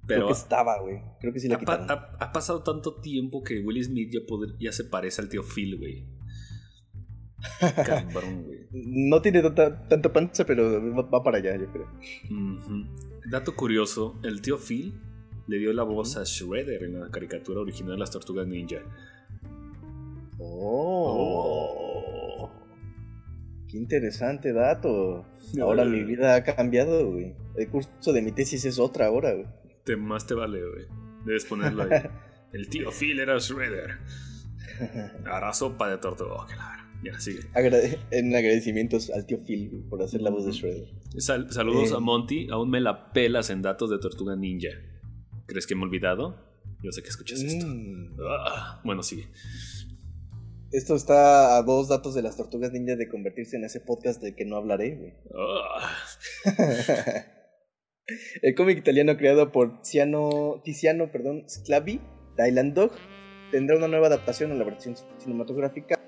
[SPEAKER 3] Pero Creo que estaba, güey. Creo que sí la
[SPEAKER 2] ha,
[SPEAKER 3] quitaron.
[SPEAKER 2] ha, ha pasado tanto tiempo que Will Smith ya, poder- ya se parece al tío Phil, güey. Cabrón, güey.
[SPEAKER 3] No tiene tanta, tanta panza, pero va, va para allá, yo creo.
[SPEAKER 2] Dato curioso, el tío Phil le dio la voz a Shredder en la caricatura original de las Tortugas Ninja.
[SPEAKER 3] Oh. Qué interesante dato. Ahora mi vida ha cambiado, güey. El curso de mi tesis es otra ahora, güey.
[SPEAKER 2] Te, más te vale, güey. Debes ponerlo ahí. [laughs] El tío Phil era Shredder. [laughs] Hará sopa de tortuga. Oh, verga. Ya, sigue.
[SPEAKER 3] Agrade- en agradecimientos al tío Phil por hacer la voz de Shredder.
[SPEAKER 2] Sal- saludos
[SPEAKER 3] Eh.
[SPEAKER 2] a Monty. Aún me la pelas en datos de Tortuga Ninja. ¿Crees que me he olvidado? Yo sé que escuchas esto.
[SPEAKER 3] Mm.
[SPEAKER 2] Ah, bueno, sigue.
[SPEAKER 3] Esto está a dos datos de las tortugas ninja de convertirse en ese podcast del que no hablaré.
[SPEAKER 2] Ah, [laughs]
[SPEAKER 3] El cómic italiano creado por Tiziano, Tiziano perdón, Sclavi, Thailand Dog, tendrá una nueva adaptación a la versión cinematográfica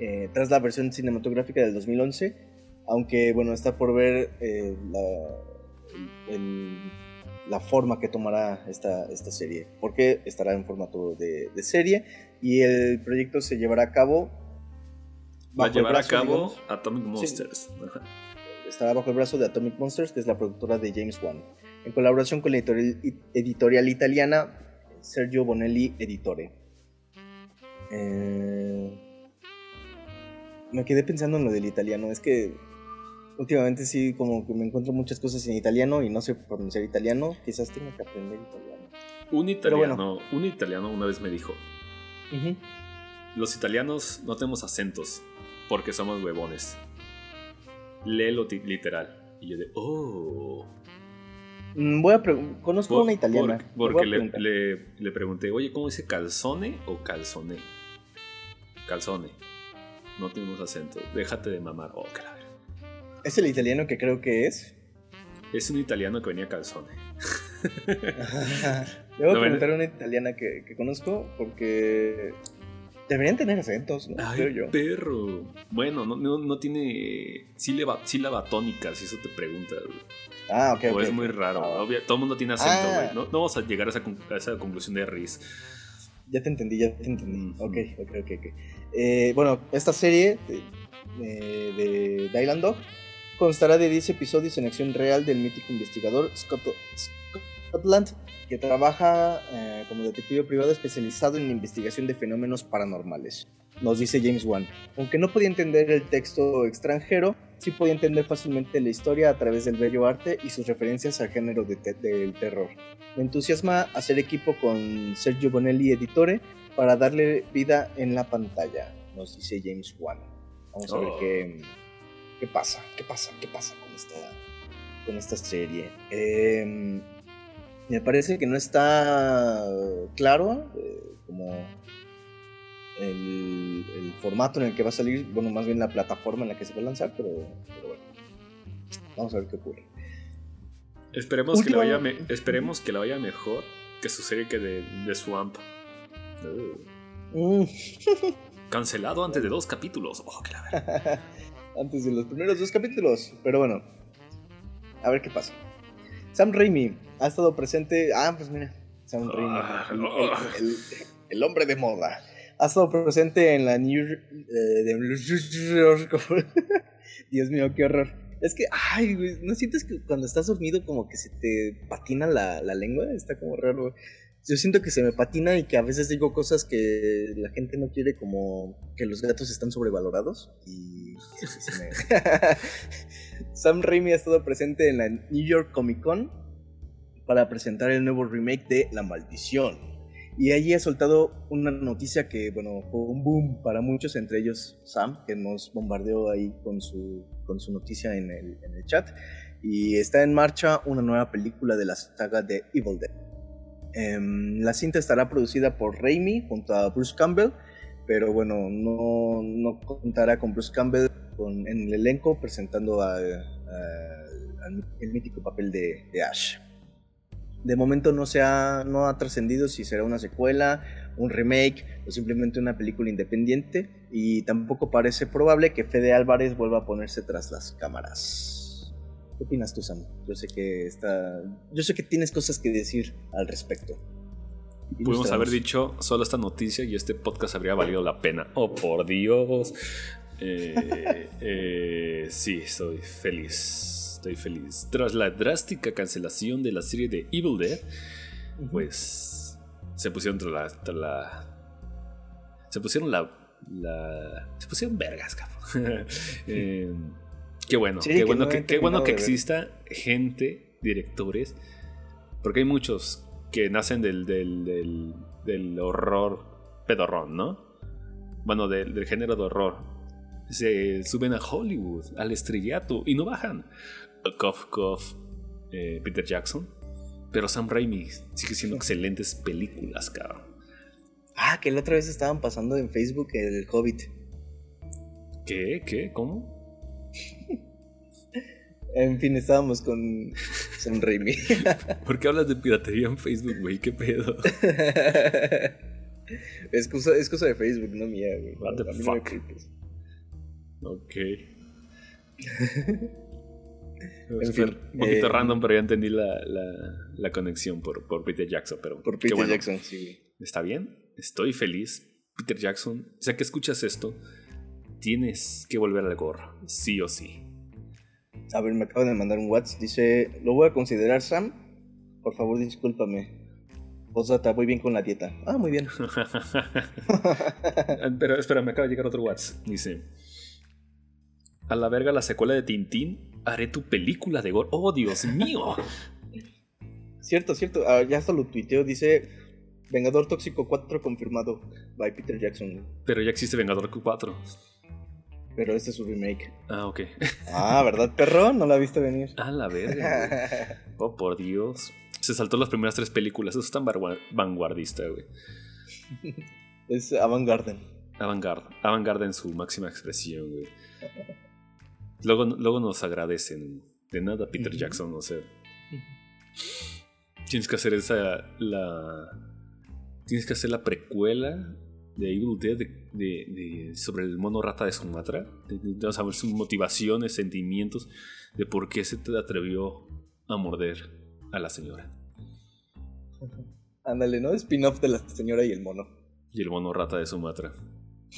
[SPEAKER 3] eh, tras la versión cinematográfica del 2011, aunque bueno, está por ver eh, la, el- la forma que tomará esta, esta serie, porque estará en formato de, de serie y el proyecto se llevará a cabo...
[SPEAKER 2] va a llevar a
[SPEAKER 3] brazo,
[SPEAKER 2] cabo
[SPEAKER 3] digamos,
[SPEAKER 2] Atomic Monsters. Ajá.
[SPEAKER 3] estará bajo el brazo de Atomic Monsters, que es la productora de James Wan, en colaboración con la editorial, editorial italiana Sergio Bonelli Editore. Eh, me quedé pensando en lo del italiano, es que últimamente sí como que me encuentro muchas cosas en italiano y no sé pronunciar italiano, quizás tenga que aprender italiano.
[SPEAKER 2] Un
[SPEAKER 3] bueno.
[SPEAKER 2] italiano, un italiano una vez me dijo,
[SPEAKER 3] Ujú.
[SPEAKER 2] los italianos no tenemos acentos porque somos huevones. Léelo literal. Y yo de, oh.
[SPEAKER 3] Mm, Voy a conozco
[SPEAKER 2] Por-
[SPEAKER 3] una italiana.
[SPEAKER 2] por- porque le- le pregunté, oye, ¿cómo dice calzone o calzone? Calzone. No tenemos acento. Déjate de mamar. Oh, que la.
[SPEAKER 3] Es el italiano que creo que es.
[SPEAKER 2] Es un italiano que venía calzone.
[SPEAKER 3] Le voy a
[SPEAKER 2] No,
[SPEAKER 3] preguntar a una italiana que, que conozco porque deberían tener acentos, ¿no?
[SPEAKER 2] Ay,
[SPEAKER 3] Creo yo.
[SPEAKER 2] perro. Bueno, no, no, no tiene sílaba, sílaba tónica, si eso te preguntas.
[SPEAKER 3] Ah, ok,
[SPEAKER 2] o
[SPEAKER 3] ok.
[SPEAKER 2] es muy raro.
[SPEAKER 3] Ah,
[SPEAKER 2] todo el mundo tiene acento,
[SPEAKER 3] Ah.
[SPEAKER 2] güey. No, no vamos a llegar a esa, con- a esa conclusión de Riz.
[SPEAKER 3] Ya te entendí, ya te entendí.
[SPEAKER 2] Ujú.
[SPEAKER 3] Ok, ok, ok. ok. Eh, bueno, esta serie de, de, de Island Dog constará de 10 episodios en acción real del mítico investigador Scott, Scotland, que trabaja eh, como detective privado especializado en investigación de fenómenos paranormales. Nos dice James Wan. Aunque no podía entender el texto extranjero, sí podía entender fácilmente la historia a través del bello arte y sus referencias al género de te- del terror. Me entusiasma hacer equipo con Sergio Bonelli Editore para darle vida en la pantalla, nos dice James Wan. Vamos a ver
[SPEAKER 2] Oh.
[SPEAKER 3] qué, qué pasa, qué pasa, qué pasa con esta, con esta serie. Em, me parece que no está claro eh, como el, el formato en el que va a salir, bueno, más bien la plataforma en la que se va a lanzar, pero, pero bueno, vamos a ver qué ocurre.
[SPEAKER 2] Esperemos, que
[SPEAKER 3] Última-
[SPEAKER 2] vaya me- esperemos que le vaya mejor que su serie que de, de Swamp.
[SPEAKER 3] Mm. [laughs]
[SPEAKER 2] cancelado antes de dos capítulos. Oh, que la [laughs]
[SPEAKER 3] antes de los primeros dos capítulos. Pero bueno, a ver qué pasa. Sam Raimi ha estado presente. Ah, pues mira, Sam Raimi,
[SPEAKER 2] Ah,
[SPEAKER 3] el,
[SPEAKER 2] oh.
[SPEAKER 3] el- el- el hombre de moda. Ha estado presente en la New. eh, [laughs] Dios mío, qué horror. Es que, ay, güey, ¿no sientes que cuando estás dormido como que se te patina la, la lengua? Está como raro, güey. Yo siento que se me patina y que a veces digo cosas que la gente no quiere, como que los gatos están sobrevalorados. Y. me- [laughs] Sam Raimi ha estado presente en la New York Comic Con para presentar el nuevo remake de La Maldición. Y allí ha soltado una noticia que, bueno, fue un boom para muchos, entre ellos Sam, que nos bombardeó ahí con su, con su noticia en el, en el chat. Y está en marcha una nueva película de la saga de Evil Dead. Em, la cinta estará producida por Raimi junto a Bruce Campbell pero bueno, no, no contará con Bruce Campbell en el elenco presentando al, al- al- el mítico papel de, de Ash. De momento no, se ha, no ha trascendido si será una secuela, un remake o simplemente una película independiente y tampoco parece probable que Fede Álvarez vuelva a ponerse tras las cámaras. ¿Qué opinas tú, Sam? Yo sé que está, yo sé que tienes cosas que decir al respecto.
[SPEAKER 2] Pudimos haber dicho solo esta noticia y este podcast habría valido la pena. Oh, por Dios. Eh, eh, sí, estoy feliz. Estoy feliz. Tras la drástica cancelación de la serie de Evil Dead, pues se pusieron tras la, tras la- se pusieron la, la- se pusieron vergas, cabrón. [laughs] Eh, qué bueno,
[SPEAKER 3] Sí,
[SPEAKER 2] qué
[SPEAKER 3] que
[SPEAKER 2] bueno
[SPEAKER 3] no
[SPEAKER 2] que, qué bueno que exista gente, directores, porque hay muchos que nacen del, del, del, del horror pedorrón, ¿no? Bueno, del, del género de horror. Se suben a Hollywood, al estrellato, y no bajan. Cough, cough, eh, Peter Jackson. Pero Sam Raimi sigue siendo excelentes películas, cabrón.
[SPEAKER 3] Ah, que la otra vez estaban pasando en Facebook el Hobbit.
[SPEAKER 2] ¿Qué? ¿Qué? ¿Cómo?
[SPEAKER 3] En fin, estábamos con Sam Raimi. [laughs]
[SPEAKER 2] ¿Por qué hablas de piratería en Facebook, güey? ¿Qué pedo? [laughs]
[SPEAKER 3] es, cosa, es cosa de Facebook, no mía, güey.
[SPEAKER 2] What the
[SPEAKER 3] no
[SPEAKER 2] fuck?
[SPEAKER 3] culpes.
[SPEAKER 2] Ok. [laughs]
[SPEAKER 3] En fin,
[SPEAKER 2] un poquito
[SPEAKER 3] eh,
[SPEAKER 2] random, pero ya entendí la, la- la conexión por, por Peter Jackson. Pero
[SPEAKER 3] Por Peter
[SPEAKER 2] bueno.
[SPEAKER 3] Jackson, sí.
[SPEAKER 2] Está bien, estoy feliz. Peter Jackson, ya que escuchas esto, tienes que volver al gore, sí o sí.
[SPEAKER 3] A ver, me acaban de mandar un WhatsApp. Dice, lo voy a considerar, Sam. Por favor, discúlpame. Posdata, voy bien con la dieta. Ah, muy bien. [laughs]
[SPEAKER 2] Pero espera, me acaba de llegar otro WhatsApp. Dice: A la verga la secuela de Tintín, haré tu película de gore. ¡Oh, Dios mío! [laughs]
[SPEAKER 3] Cierto, cierto. Ah, ya hasta lo tuiteo. Dice, Vengador Tóxico 4 confirmado. By Peter Jackson.
[SPEAKER 2] Pero ya existe Vengador Q4.
[SPEAKER 3] Pero este es su remake.
[SPEAKER 2] Ah, ok.
[SPEAKER 3] Ah, ¿verdad, perro? No la viste venir.
[SPEAKER 2] A la verga. güey. [laughs] Oh, por Dios. Se saltó las primeras tres películas. Eso es tan vanguardista, güey.
[SPEAKER 3] es.
[SPEAKER 2] Avantgarde. Avantgarde en su máxima expresión, güey. Luego, luego nos agradecen. De nada, Peter. Jackson, o sea. Tienes que hacer esa. La. Tienes que hacer la precuela de Evil Dead de, de- de- sobre el mono rata de Sumatra. De saber sus motivaciones, sentimientos, de por qué se te atrevió a morder a la señora.
[SPEAKER 3] Ándale, ¿no? Spin-off de la señora y el mono.
[SPEAKER 2] Y el mono rata de Sumatra.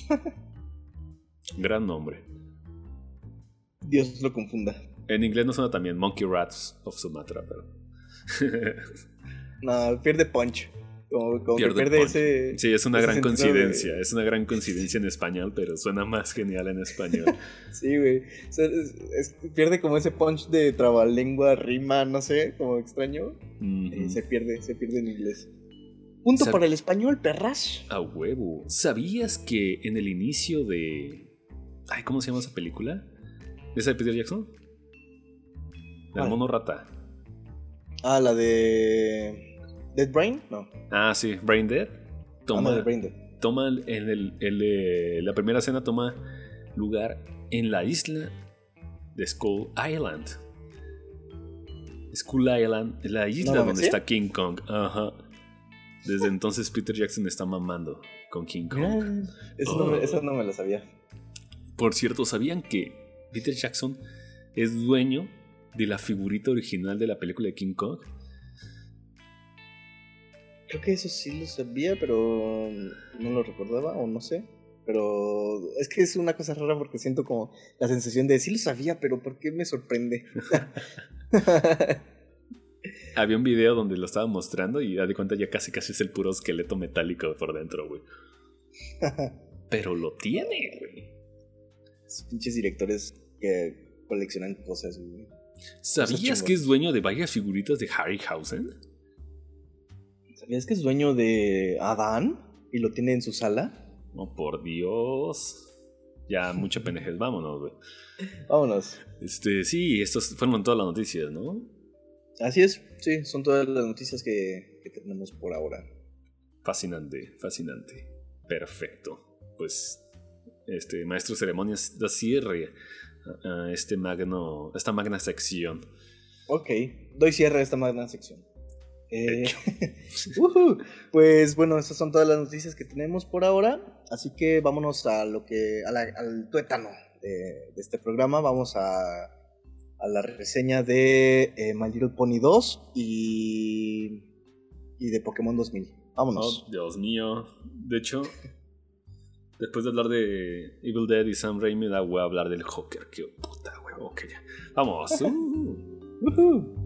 [SPEAKER 2] [laughs] Gran nombre.
[SPEAKER 3] Dios lo confunda.
[SPEAKER 2] En inglés no suena también Monkey Rats of Sumatra, pero.
[SPEAKER 3] No, pierde punch. Como, como
[SPEAKER 2] Pierde
[SPEAKER 3] que pierde
[SPEAKER 2] punch.
[SPEAKER 3] ese.
[SPEAKER 2] Sí, es una gran
[SPEAKER 3] de-
[SPEAKER 2] coincidencia. Es una gran [laughs] coincidencia en español, pero suena más genial en español. [laughs]
[SPEAKER 3] Sí, güey. O sea, pierde como ese punch de trabalengua, rima, no sé, como extraño. Y se pierde, se pierde en inglés. Punto
[SPEAKER 2] Sab-
[SPEAKER 3] para el español, perras.
[SPEAKER 2] A huevo. ¿Sabías que en el inicio de. Ay, ¿cómo se llama esa película? ¿Esa de Peter Jackson? Del
[SPEAKER 3] ¿Cuál?
[SPEAKER 2] mono rata.
[SPEAKER 3] Ah, la de. Dead Brain? No.
[SPEAKER 2] Ah, sí, Brain Dead.
[SPEAKER 3] Ah,
[SPEAKER 2] Toma,
[SPEAKER 3] no, de Brain Dead.
[SPEAKER 2] toma el- en el, el, eh, la primera escena toma lugar en la isla de Skull Island. Skull Island es la isla
[SPEAKER 3] No
[SPEAKER 2] donde
[SPEAKER 3] ¿sí?
[SPEAKER 2] está King Kong. Ajá. Desde entonces Peter Jackson está mamando con King Kong.
[SPEAKER 3] Eso, no me, eso no me lo sabía.
[SPEAKER 2] Por cierto, ¿sabían que Peter Jackson es dueño de la figurita original de la película de King Kong?
[SPEAKER 3] Creo que eso sí lo sabía, pero no lo recordaba o no sé. Pero es que es una cosa rara porque siento como la sensación de sí lo sabía, pero ¿por qué me sorprende? [laughs]
[SPEAKER 2] Había un video donde lo estaba mostrando y da de cuenta ya casi casi es el puro esqueleto metálico por dentro, güey. [laughs] Pero lo tiene, güey.
[SPEAKER 3] Esos pinches directores que coleccionan cosas, güey.
[SPEAKER 2] ¿Sabías que es dueño de varias figuritas de Harryhausen?
[SPEAKER 3] ¿Sabías que es dueño de Adán y lo tiene en su sala?
[SPEAKER 2] Oh, por Dios. Ya, mucha pendejes, vámonos, güey. [laughs]
[SPEAKER 3] Vámonos.
[SPEAKER 2] Este, sí, estas fueron todas las noticias, ¿no?
[SPEAKER 3] Así es, sí, son todas las noticias que, que tenemos por ahora.
[SPEAKER 2] Fascinante, fascinante. Perfecto. pues, este maestro de ceremonias da cierre a, este magno, esta magna sección.
[SPEAKER 3] Ok, doy cierre a esta magna sección. Eh, [laughs] [laughs] pues bueno, esas son todas las noticias que tenemos por ahora. Así que vámonos a lo que. al tuétano de, este programa. Vamos a, a la reseña de eh, My Little Pony 2 y. y de Pokémon 2000. Vámonos.
[SPEAKER 2] Oh, Dios mío. De hecho, después de hablar de Evil Dead y Sam Raimi, da voy a hablar del Joker. Qué puta huevo. Vamos. [laughs] Uh.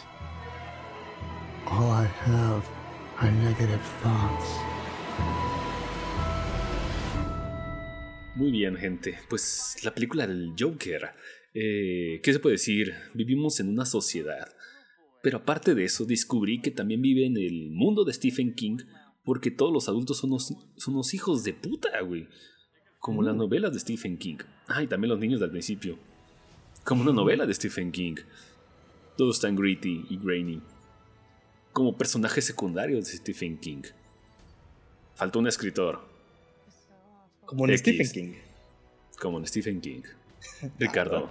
[SPEAKER 4] All I have are negative thoughts.
[SPEAKER 2] Muy bien, gente. Pues la película del Joker. Eh, ¿Qué se puede decir? Vivimos en una sociedad. Pero aparte de eso, descubrí que también vive en el mundo de Stephen King porque todos los adultos son unos, hijos de puta, güey. Como las mm. novelas de Stephen King. Ah, y también los niños del principio. Como una novela de Stephen King. Todo está gritty y grainy como personaje secundario de Stephen King. Faltó un escritor.
[SPEAKER 3] Como en Stephen King.
[SPEAKER 2] Como en Stephen King. [laughs] Ricardo.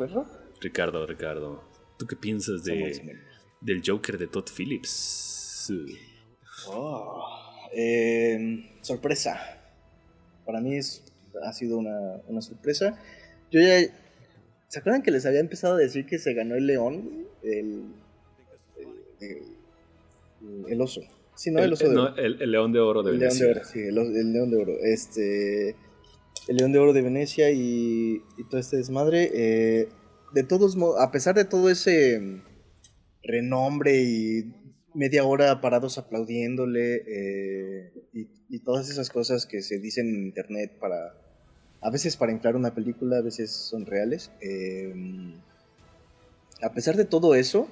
[SPEAKER 2] Ricardo, Ricardo. ¿Tú qué piensas de, del Joker de Todd Phillips?
[SPEAKER 3] Oh, em, sorpresa. Para mí es, ha sido una, sorpresa. Yo ya. ¿Se acuerdan que les había empezado a decir que se ganó el león? el el oso. Sí, no, el, oso de
[SPEAKER 2] oro. el, león de oro de Venecia.
[SPEAKER 3] León de oro, sí, el, león de oro. Este, el león de oro de Venecia y, todo este desmadre. Eh, de todos modos, a pesar de todo ese renombre y media hora parados aplaudiéndole eh, y, todas esas cosas que se dicen en internet para a veces para inflar una película, a veces son reales. Eh, a pesar de todo eso,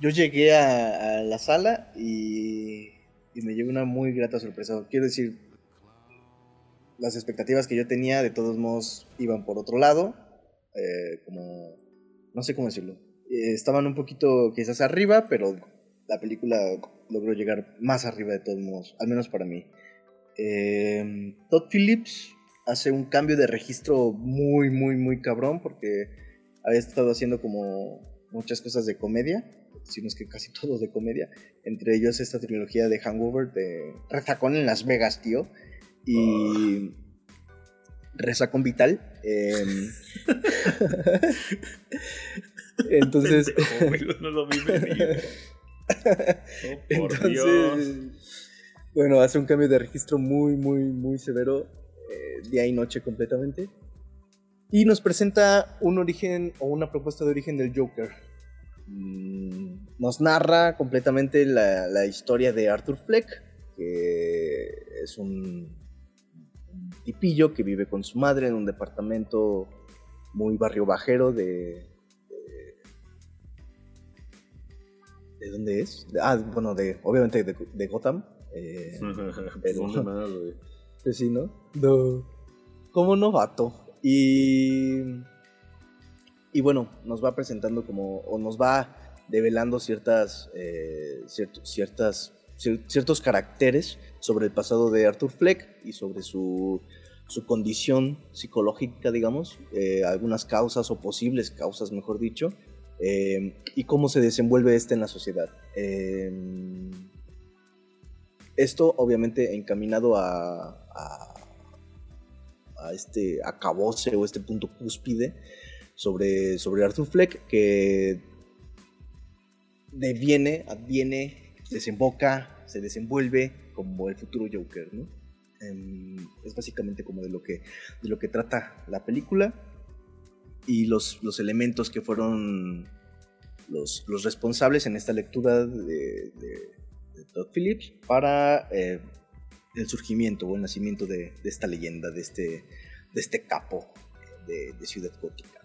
[SPEAKER 3] yo llegué a, la sala y, me llevé una muy grata sorpresa. Quiero decir, las expectativas que yo tenía de todos modos iban por otro lado, eh, como, no sé cómo decirlo, eh, estaban un poquito quizás arriba, pero la película logró llegar más arriba de todos modos, al menos para mí. Eh, Todd Phillips hace un cambio de registro muy, muy, muy cabrón porque había estado haciendo como muchas cosas de comedia sino es que casi todos de comedia. Entre ellos esta trilogía de Hangover de Rezacón en Las Vegas, tío. Y. Rezacón Vital. [laughs] Entonces. [laughs] no lo vi [laughs] Entonces. Bueno, hace un cambio de registro muy, muy, muy severo. Eh, día y noche completamente. Y nos presenta un origen o una propuesta de origen del Joker nos narra completamente la, historia de Arthur Fleck, que es un, tipillo que vive con su madre en un departamento muy barrio bajero de... ¿De, dónde es? ah, bueno, de, obviamente de, Gotham. Eh, [laughs] sí, ¿no? Como novato. Y y bueno, nos va presentando como, o nos va develando ciertas, eh, ciertas, ciertos caracteres sobre el pasado de Arthur Fleck y sobre su, su condición psicológica, digamos, eh, algunas causas o posibles causas, mejor dicho, eh, y cómo se desenvuelve este en la sociedad. Esto obviamente encaminado a, a, a este acabose o este punto cúspide sobre, sobre Arthur Fleck que deviene, adviene, desemboca, se desenvuelve como el futuro Joker, ¿no? Em, es básicamente como de lo que, de lo que trata la película y los, los elementos que fueron los, los, responsables en esta lectura de, de, Todd Phillips para eh, el surgimiento o el nacimiento de, de, esta leyenda, de este, de este capo de, Ciudad Gótica.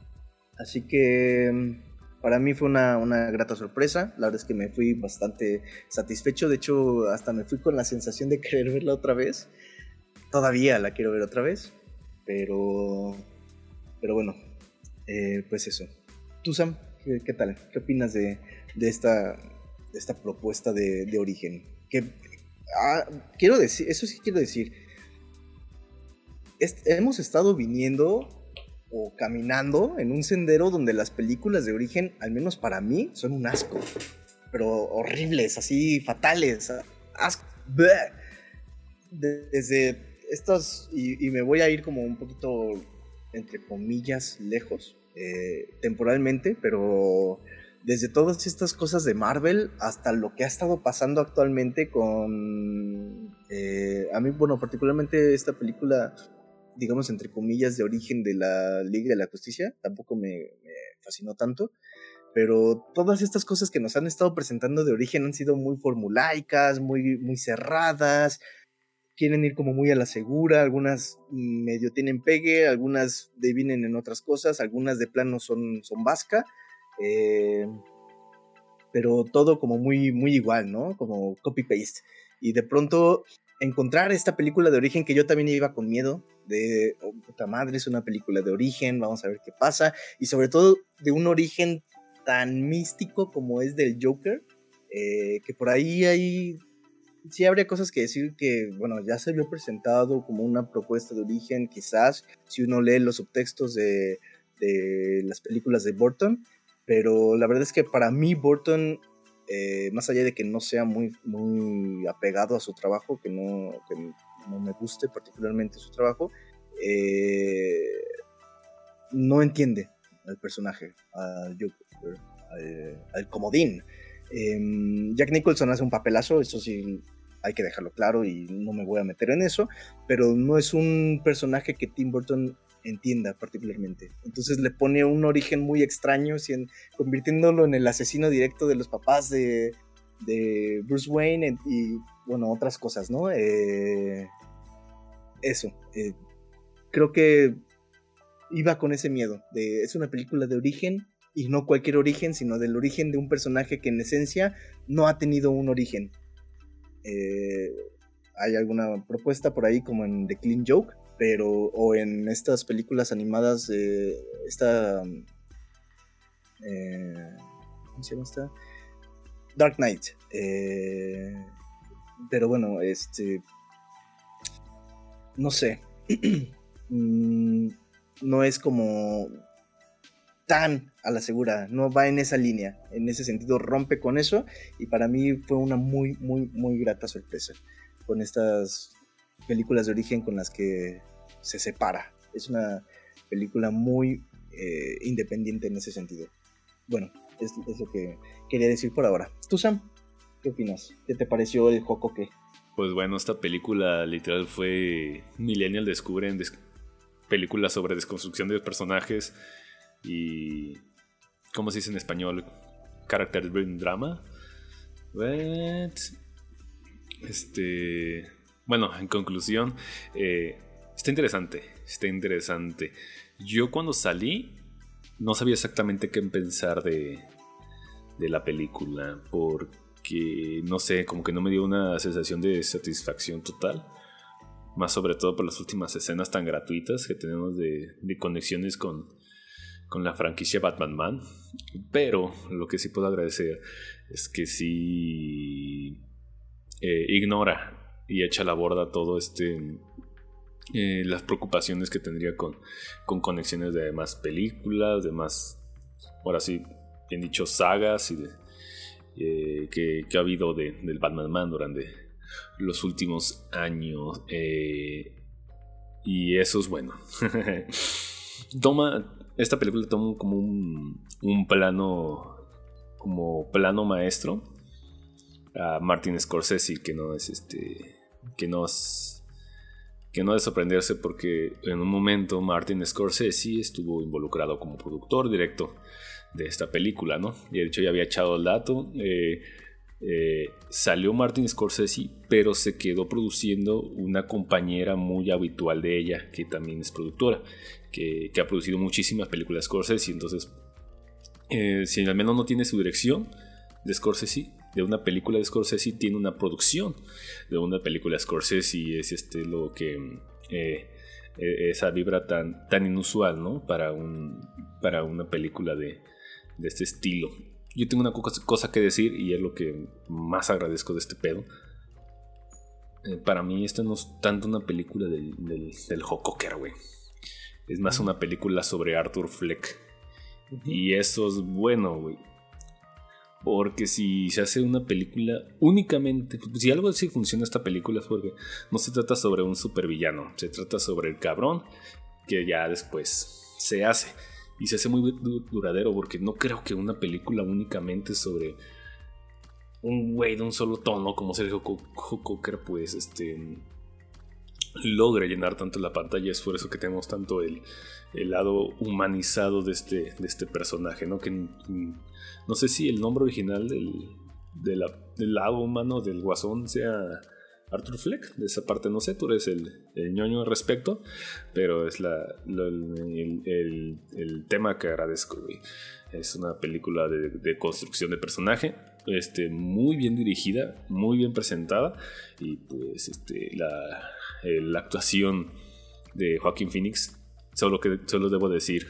[SPEAKER 3] Así que em, para mí fue una, una, grata sorpresa. La verdad es que me fui bastante satisfecho. De hecho, hasta me fui con la sensación de querer verla otra vez. Todavía la quiero ver otra vez. Pero. Pero bueno. Eh, pues eso. Tú, Sam, ¿qué, tal? ¿Qué opinas de, de, esta, esta propuesta de, origen? Ah, quiero decir, eso sí quiero decir. hemos estado viniendo o caminando en un sendero donde las películas de origen, al menos para mí, son un asco. Pero horribles, así fatales. Asco. Desde estas, y, me voy a ir como un poquito, entre comillas, lejos, eh, temporalmente, pero desde todas estas cosas de Marvel hasta lo que ha estado pasando actualmente con... Eh, a mí, bueno, particularmente esta película digamos, entre comillas, de origen de la Liga de la Justicia. Tampoco me, fascinó tanto. Pero todas estas cosas que nos han estado presentando de origen han sido muy formulaicas, muy, muy cerradas. Quieren ir como muy a la segura. Algunas medio tienen pegue, algunas vienen en otras cosas, algunas de plano son, son vasca. Eh, pero todo como muy, muy igual, ¿no? Como copy-paste. Y de pronto encontrar esta película de origen que yo también iba con miedo de oh, puta madre, es una película de origen, vamos a ver qué pasa y sobre todo de un origen tan místico como es del Joker, eh, que por ahí hay sí habría cosas que decir que, bueno, ya se vio presentado como una propuesta de origen, quizás, si uno lee los subtextos de, de las películas de Burton, pero la verdad es que para mí Burton eh, más allá de que no sea muy, muy apegado a su trabajo, que no, que no me guste particularmente su trabajo, eh, no entiende al personaje, al, al, comodín. Em, Jack Nicholson hace un papelazo, eso sí hay que dejarlo claro y no me voy a meter en eso, pero no es un personaje que Tim Burton entienda particularmente. Entonces le pone un origen muy extraño, convirtiéndolo en el asesino directo de los papás de, Bruce Wayne y, bueno, otras cosas, ¿no? Eh, eso. Eh, creo que iba con ese miedo. Es una película de origen y no cualquier origen, sino del origen de un personaje que en esencia no ha tenido un origen. Eh, hay alguna propuesta por ahí como en The Clean Joke, pero o en estas películas animadas esta eh, ¿cómo se llama esta? Dark Knight eh, pero bueno este no sé [clears throat] mm, no es como tan a la segura, no va en esa línea, en ese sentido rompe con eso y para mí fue una muy, muy, muy grata sorpresa con estas películas de origen con las que se separa. Es una película muy eh, independiente en ese sentido. Bueno, es, lo que quería decir por ahora. ¿Tú, Sam? ¿Qué opinas? ¿Qué te pareció el Jocoque?
[SPEAKER 2] Pues bueno, esta película literal fue Millennial Descubren película sobre desconstrucción de personajes y ¿cómo se dice en español? Character driven drama. Este, bueno, en conclusión, eh, está interesante, está interesante. Yo cuando salí no sabía exactamente qué pensar de, de la película porque que no sé, como que no me dio una sensación de satisfacción total. Más sobre todo por las últimas escenas tan gratuitas que tenemos de, conexiones con, con la franquicia Batman Man. Pero lo que sí puedo agradecer es que sí eh, ignora y echa a la borda todo este. Eh, las preocupaciones que tendría con, con conexiones de más películas, de más, ahora sí, bien dicho, sagas y de, eh, que, ha habido del Batman Man durante, los últimos años. eh, y eso es bueno. [laughs] toma, esta película toma como un, un plano, como plano maestro a Martin Scorsese, que no es este, que no es, que no es sorprenderse porque en un momento Martin Scorsese estuvo involucrado como productor directo de esta película, ¿no? Y de hecho ya había echado el dato. eh, eh, salió Martin Scorsese, pero se quedó produciendo una compañera muy habitual de ella, que también es productora, que, ha producido muchísimas películas Scorsese. Entonces, eh, si al menos no tiene su dirección de Scorsese, de una película de Scorsese, tiene una producción de una película de Scorsese, y es este lo que. eh, esa vibra tan, tan inusual, ¿no? Para, un, para una película de, de este estilo. Yo tengo una co- cosa que decir y es lo que más agradezco de este pedo. Eh, para mí esta no es tanto una película del, del, del güey. Es más una película sobre Arthur Fleck. Y eso es bueno, güey. Porque si se hace una película únicamente, si algo así funciona esta película es porque no se trata sobre un supervillano, se trata sobre el cabrón que ya después se hace. Y se hace muy du- duradero porque no creo que una película únicamente sobre un güey de un solo tono como Sergio Co- Co- Cocker pues este logre llenar tanto la pantalla. Es por eso que tenemos tanto el, el lado humanizado de este, de este personaje no que no sé si el nombre original del, del lado humano del guasón sea Arthur Fleck de esa parte no sé tú eres el, el ñoño al respecto pero es la, el, el- tema que agradezco es una película de, de construcción de personaje este, muy bien dirigida, muy bien presentada y pues este, la, la actuación de Joaquín Phoenix, solo, que, solo debo decir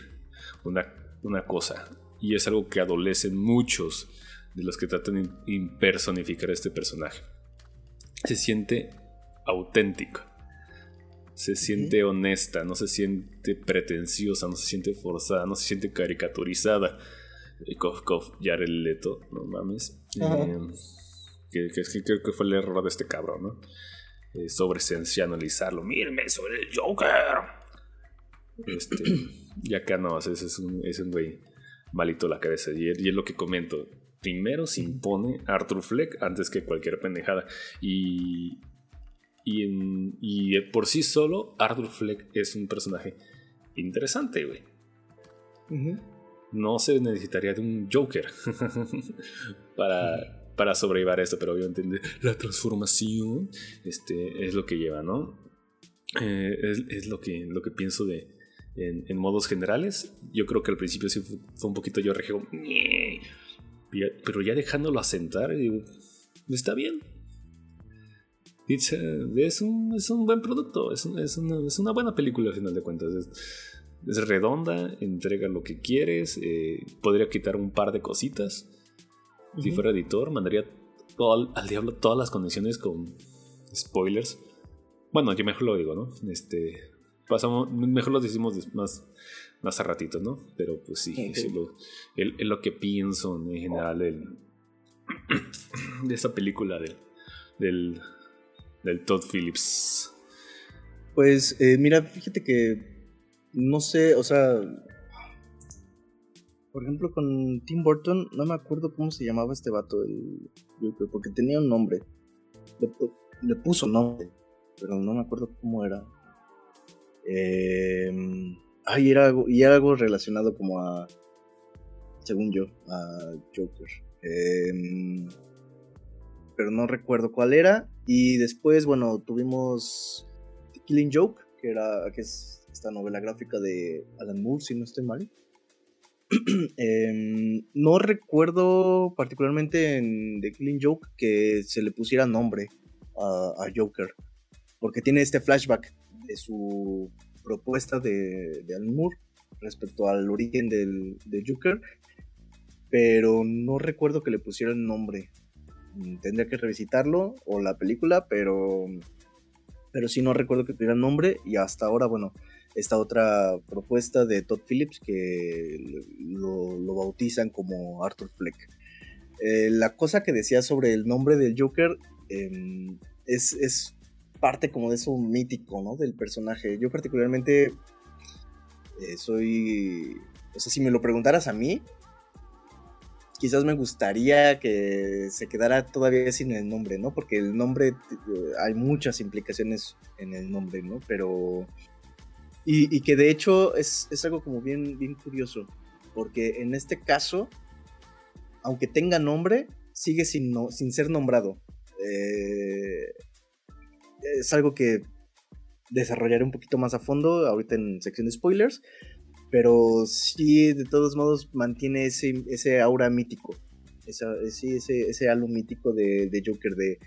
[SPEAKER 2] una, una cosa y es algo que adolecen muchos de los que tratan de impersonificar este personaje. Se siente auténtico, se siente honesta, no se siente pretenciosa, no se siente forzada, no se siente caricaturizada. Cof, Cof, Jared Leto, no mames. Eh, que, que, que creo que fue el error de este cabrón, ¿no? Eh, sobresensacionalizarlo. Mírenme sobre el Joker. Este, [clears throat] y acá no, ese es un, es un güey malito la cabeza. Y es lo que comento. Primero se impone Arthur Fleck antes que cualquier pendejada. Y, y, en- y por sí solo, Arthur Fleck es un personaje interesante, güey no se necesitaría de un Joker [laughs] para, para sobrellevar esto, pero obviamente la transformación este, es lo que lleva, ¿no? Eh, es, es lo, que, lo que pienso de, en, en modos generales. Yo creo que al principio sí fue, un poquito yo ya- pero ya dejándolo asentar, digo, está bien. It's, es, un, es un buen producto, es, un- es una, es una buena película al final de cuentas. Es, redonda, entrega lo que quieres. eh, podría quitar un par de cositas. Si fuera editor, mandaría todo al, diablo todas las condiciones con spoilers. Bueno, yo mejor lo digo, ¿no? Este. Pasamos, mejor lo decimos más, más a ratito, ¿no? Pero pues sí, eso es lo, el- es lo que pienso en general del- [clears throat] de esta película del, del, del Todd Phillips.
[SPEAKER 3] Pues eh, mira, fíjate que no sé, o sea, por ejemplo con Tim Burton, no me acuerdo cómo se llamaba este vato, el Joker, porque tenía un nombre. Le, le puso nombre, pero no me acuerdo cómo era. Eh, ay, era algo, y era algo relacionado como a, según yo, a Joker. Eh, pero no recuerdo cuál era. Y después, bueno, tuvimos The Killing Joke, que era que es esta novela gráfica de Alan Moore, si no estoy mal. [clears throat] Em, no recuerdo particularmente en The Killing Joke que se le pusiera nombre a, a Joker, porque tiene este flashback de su propuesta de, de Moore respecto al origen del, de Joker, pero no recuerdo que le pusieran nombre. Mm, Tendría que revisitarlo o la película, pero pero sí no recuerdo que tuviera nombre y hasta ahora, bueno, esta otra propuesta de Todd Phillips que lo, lo bautizan como Arthur Fleck. Eh, la cosa que decía sobre el nombre del Joker, em, es, es parte como de eso mítico, ¿no? Del personaje. Yo particularmente eh, soy... O sea, si me lo preguntaras a mí, quizás me gustaría que se quedara todavía sin el nombre, ¿no? Porque el nombre, eh, hay muchas implicaciones en el nombre, ¿no? Pero... Y, que de hecho es, es, algo como bien, bien curioso, porque en este caso, aunque tenga nombre, sigue sin, sin ser nombrado. Eh, es algo que desarrollaré un poquito más a fondo ahorita en sección de spoilers, pero sí, de todos modos, mantiene ese, ese aura mítico. Esa, ese, ese halo mítico de, Joker, de,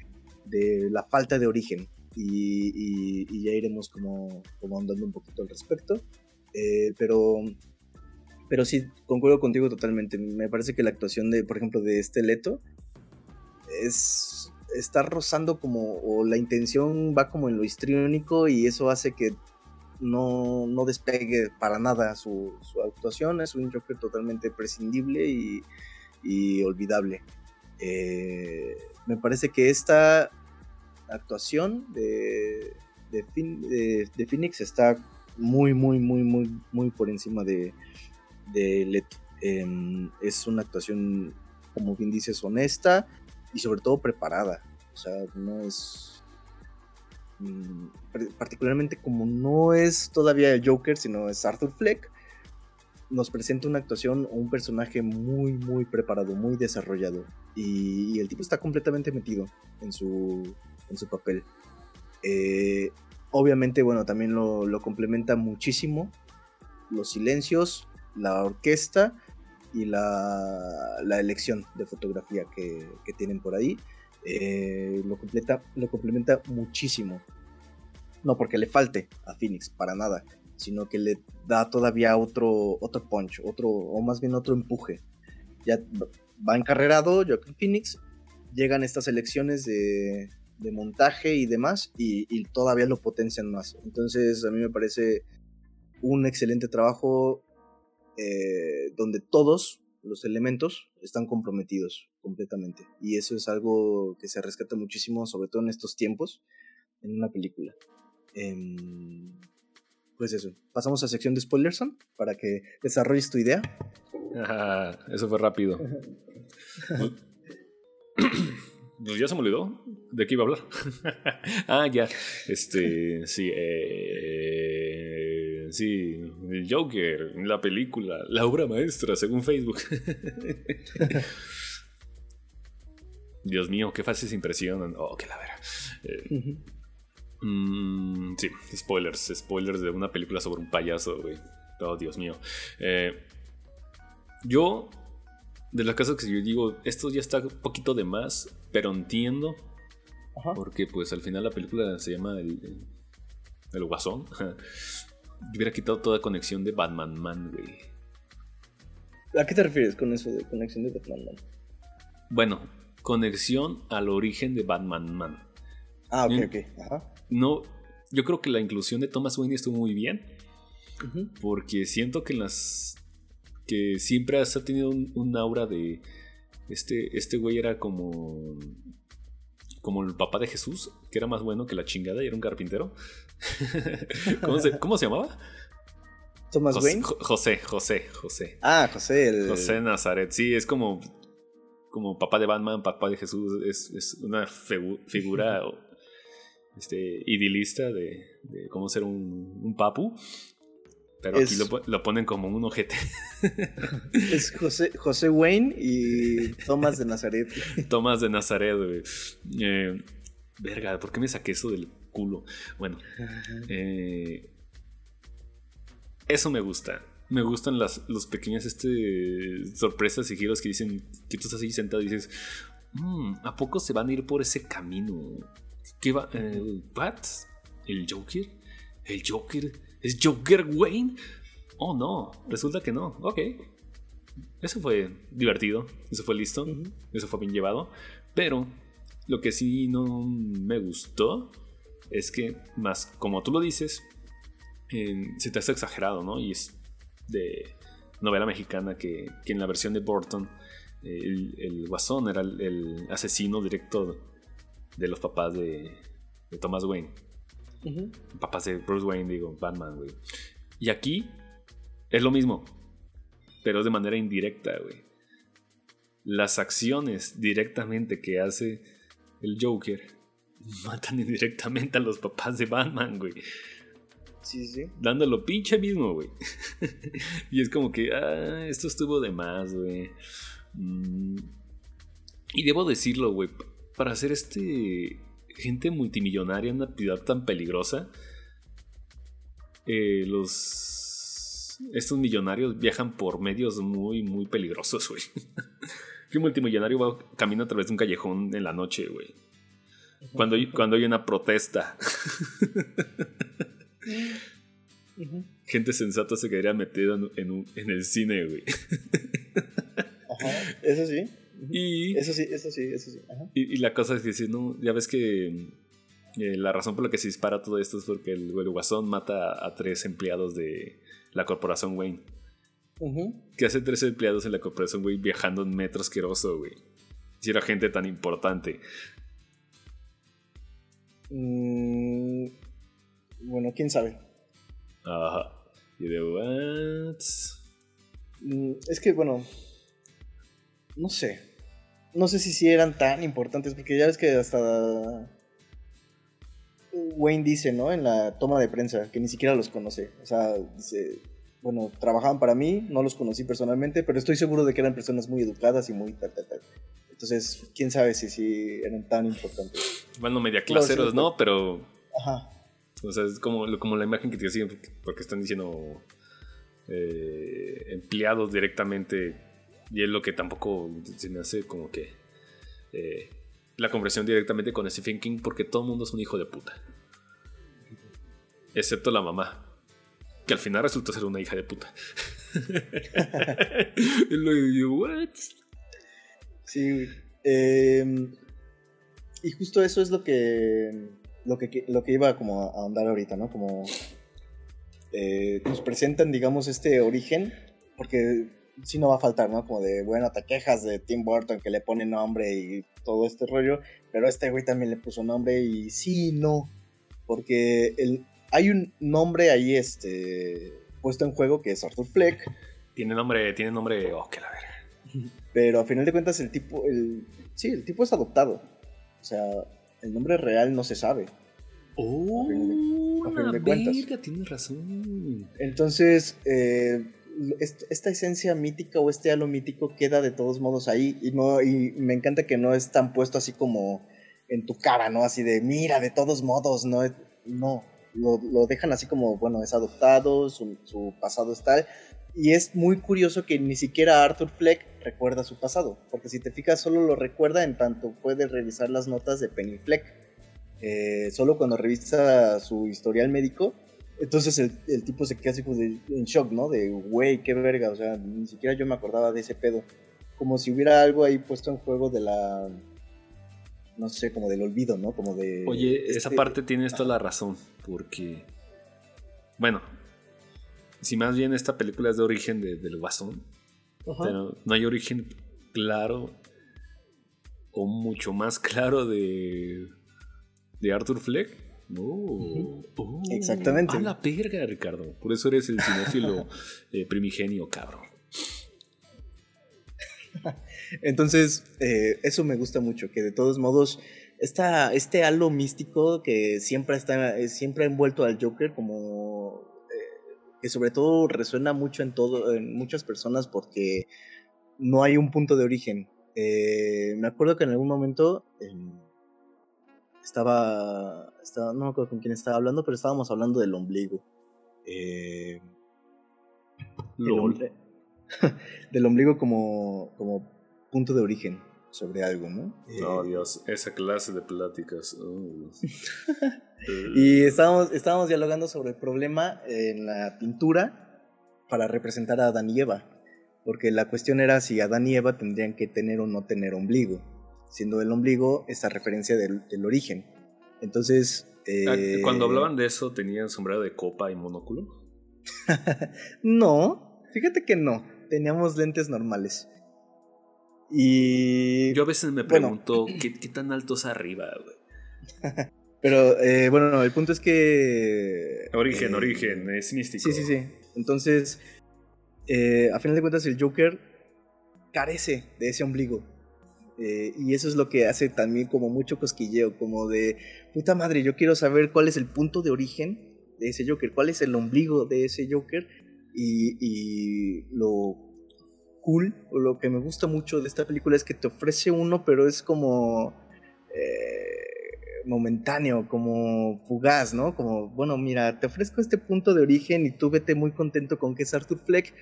[SPEAKER 3] de, la falta de origen. Y, ya iremos como, como, andando un poquito al respecto. Eh, pero, pero sí, concuerdo contigo totalmente. Me parece que la actuación de, por ejemplo, de este Leto es está rozando como, o la intención va como en lo histriónico y eso hace que no, no despegue para nada su, actuación. Es un Joker totalmente prescindible y, olvidable. Eh, me parece que esta actuación de, de, Phoenix está muy, muy, muy, muy, muy por encima de, de Leto. Em, es una actuación, como bien dices, honesta y sobre todo preparada. O sea, no es Mm, particularmente como no es todavía el Joker, sino es Arthur Fleck, nos presenta una actuación o un personaje muy, muy preparado, muy desarrollado. Y, el tipo está completamente metido en su, en su papel. Eh, obviamente, bueno, también lo, complementa muchísimo los silencios, la orquesta y la, la elección de fotografía que, que tienen por ahí. Eh, lo, completa, lo complementa muchísimo. No porque le falte a Phoenix, para nada, sino que le da todavía otro, otro punch, otro, o más bien otro empuje. Ya va encarrerado Joaquin Phoenix, llegan estas elecciones de, de montaje y demás, y, todavía lo potencian más. Entonces, a mí me parece un excelente trabajo eh, donde todos los elementos están comprometidos completamente. Y eso es algo que se rescata muchísimo, sobre todo en estos tiempos, en una película. Em, pues eso, pasamos a sección de spoilers para que desarrolles tu idea.
[SPEAKER 2] eso fue rápido. Pues ya se me olvidó de qué iba a hablar. [laughs] ah, ya. Este, sí, eh, sí, el Joker, la película, la obra maestra, según Facebook. [laughs] Dios mío, qué fácil se impresionan. Oh, qué la vera. Eh, mm, sí, spoilers, spoilers de una película sobre un payaso, güey. Oh, Dios mío. Eh, yo de las cosas que yo digo, esto ya está un poquito de más, pero entiendo. Porque pues al final la película se llama El, el Guasón. [laughs] Yo hubiera quitado toda conexión de Batman Man, güey.
[SPEAKER 3] ¿A qué te refieres con eso de conexión de Batman Man?
[SPEAKER 2] Bueno, conexión al origen de Batman Man.
[SPEAKER 3] Ah, ok, ok. Ajá.
[SPEAKER 2] No, yo creo que la inclusión de Thomas Wayne estuvo muy bien. Porque siento que las que siempre ha tenido un, aura de. Este, este güey era como. Como el papá de Jesús, que era más bueno que la chingada y era un carpintero. [laughs] ¿Cómo, se, llamaba?
[SPEAKER 3] Thomas Wayne.
[SPEAKER 2] José, José, José.
[SPEAKER 3] Ah, José. El...
[SPEAKER 2] José Nazaret. Sí, es como. Como papá de Batman, papá de Jesús. Es, una figura [laughs] este, idilista de, cómo ser un, un papu. Pero aquí lo, ponen como un ojete. [laughs]
[SPEAKER 3] Es José, José Wayne y Tomás de Nazaret.
[SPEAKER 2] Tomás de Nazaret, güey. Eh, verga, ¿por qué me saqué eso del culo? Bueno, eh, eso me gusta. Me gustan las los pequeñas este, sorpresas y giros que dicen que tú estás ahí sentado y dices, mm, ¿a poco se van a ir por ese camino? ¿Qué va? Eh, ¿El Joker? ¿El Joker? ¿Es Joker Wayne? Oh, no, resulta que no. Ok. Eso fue divertido, eso fue listo, eso fue bien llevado. Pero lo que sí no me gustó es que, más como tú lo dices, se te hace exagerado, ¿no? Y es de novela mexicana que, en la versión de Burton el, guasón era el, asesino directo de los papás de, de Thomas Wayne. Papás de Bruce Wayne, digo, Batman, güey. Y aquí es lo mismo, pero es de manera indirecta, güey. Las acciones directamente que hace el Joker matan [laughs] indirectamente a los papás de Batman, güey.
[SPEAKER 3] Sí, sí.
[SPEAKER 2] Dándolo pinche mismo, güey. [laughs] y es como que, ah, esto estuvo de más, güey. Mm. Y debo decirlo, güey, para hacer este gente multimillonaria en una ciudad tan peligrosa, eh, los estos millonarios viajan por medios muy, muy peligrosos, güey. [laughs] que un multimillonario va camina a través de un callejón en la noche, güey. Cuando, cuando hay una protesta. [laughs] Gente sensata se quedaría metida en, en el cine, güey.
[SPEAKER 3] Ajá, eso sí.
[SPEAKER 2] Y,
[SPEAKER 3] eso sí, eso sí, eso sí.
[SPEAKER 2] Y, la cosa es que no, ya ves que eh, la razón por la que se dispara todo esto es porque el, guasón mata a, tres empleados de la corporación Wayne. Que hace tres empleados en la corporación Wayne viajando en metro asqueroso, güey. Si era gente tan importante.
[SPEAKER 3] Mm, bueno, quién sabe.
[SPEAKER 2] Ajá. Y de what?
[SPEAKER 3] Mm, es que, bueno, no sé. No sé si sí eran tan importantes, porque ya ves que hasta Wayne dice, ¿no? En la toma de prensa, que ni siquiera los conoce. O sea, dice, bueno, trabajaban para mí, no los conocí personalmente, pero estoy seguro de que eran personas muy educadas y muy tal, tal, tal. Entonces, quién sabe si sí eran tan importantes.
[SPEAKER 2] Bueno, media claseros, ¿no? Pero...
[SPEAKER 3] Ajá.
[SPEAKER 2] O sea, es como, como la imagen que te siguen porque están diciendo eh, empleados directamente y es lo que tampoco se me hace como que eh, la conversión directamente con Stephen King porque todo el mundo es un hijo de puta. Excepto la mamá. Que al final resultó ser una hija de puta. [laughs] y lo digo, ¿what?
[SPEAKER 3] Sí, em, y justo eso es lo que, lo que, lo que iba como a ahondar ahorita, ¿no? Como eh, nos presentan, digamos, este origen, porque sí no va a faltar, ¿no? Como de, bueno, te quejas de Tim Burton que le pone nombre y todo este rollo, pero este güey también le puso nombre y sí, no, porque el, hay un nombre ahí este, puesto en juego que es Arthur Fleck.
[SPEAKER 2] Tiene nombre, tiene nombre, oh, que la verga.
[SPEAKER 3] Pero a final de cuentas el tipo, el, sí, el tipo es adoptado. O sea, el nombre real no se sabe.
[SPEAKER 2] Oh, a final de, verga, tienes razón.
[SPEAKER 3] Entonces, eh, esta esencia mítica o este halo mítico queda de todos modos ahí y no y me encanta que no es tan puesto así como en tu cara, ¿no? Así de, mira, de todos modos, no, no, lo, dejan así como, bueno, es adoptado, su, pasado es tal. Y es muy curioso que ni siquiera Arthur Fleck recuerda su pasado, porque si te fijas, solo lo recuerda en tanto puede revisar las notas de Penny Fleck. Eh, solo cuando revisa su historial médico, entonces el, tipo se queda así como de, en shock, ¿no? De, güey, qué verga, o sea, ni siquiera yo me acordaba de ese pedo. Como si hubiera algo ahí puesto en juego de la... No sé, como del olvido, ¿no? Como de...
[SPEAKER 2] Oye, esa este parte tiene toda la razón, porque... Bueno, si más bien esta película es de origen del guasón, pero no hay origen claro o mucho más claro de, de Arthur Fleck Oh, oh,
[SPEAKER 3] Exactamente.
[SPEAKER 2] A la verga, Ricardo. Por eso eres el cinéfilo [laughs] eh, primigenio, cabrón.
[SPEAKER 3] Entonces, eh, eso me gusta mucho, que de todos modos, esta, este halo místico que siempre está eh, siempre ha envuelto al Joker, como que sobre todo resuena mucho en, todo, en muchas personas porque no hay un punto de origen. me acuerdo que en algún momento estaba, no me acuerdo con quién estaba hablando, pero estábamos hablando del ombligo. Eh, [laughs] del ombligo como, como punto de origen sobre algo, ¿no?
[SPEAKER 2] Oh, Dios, esa clase de pláticas. Oh. [laughs]
[SPEAKER 3] y estábamos, estábamos dialogando sobre el problema en la pintura para representar a Adán y Eva. Porque la cuestión era si Adán y Eva tendrían que tener o no tener ombligo siendo el ombligo esta referencia del, origen. Entonces...
[SPEAKER 2] Ah, eh, Cuando hablaban de eso, ¿tenían sombrero de copa y monóculo? [laughs]
[SPEAKER 3] no, fíjate que no, teníamos lentes normales. Y...
[SPEAKER 2] Yo a veces me pregunto, ¿qué, tan altos arriba, güey? [laughs]
[SPEAKER 3] Pero eh, bueno, el punto es que.
[SPEAKER 2] Origen,
[SPEAKER 3] eh,
[SPEAKER 2] origen, es místico.
[SPEAKER 3] Sí, sí, sí. Entonces, eh, a final de cuentas, el Joker carece de ese ombligo. Eh, y eso es lo que hace también como mucho cosquilleo, como de puta madre, yo quiero saber cuál es el punto de origen de ese Joker, cuál es el ombligo de ese Joker y, y lo cool o lo que me gusta mucho de esta película es que te ofrece uno, pero es como eh, momentáneo, como fugaz, ¿no? Como, bueno, mira, te ofrezco este punto de origen y tú vete muy contento con que es Arthur Fleck,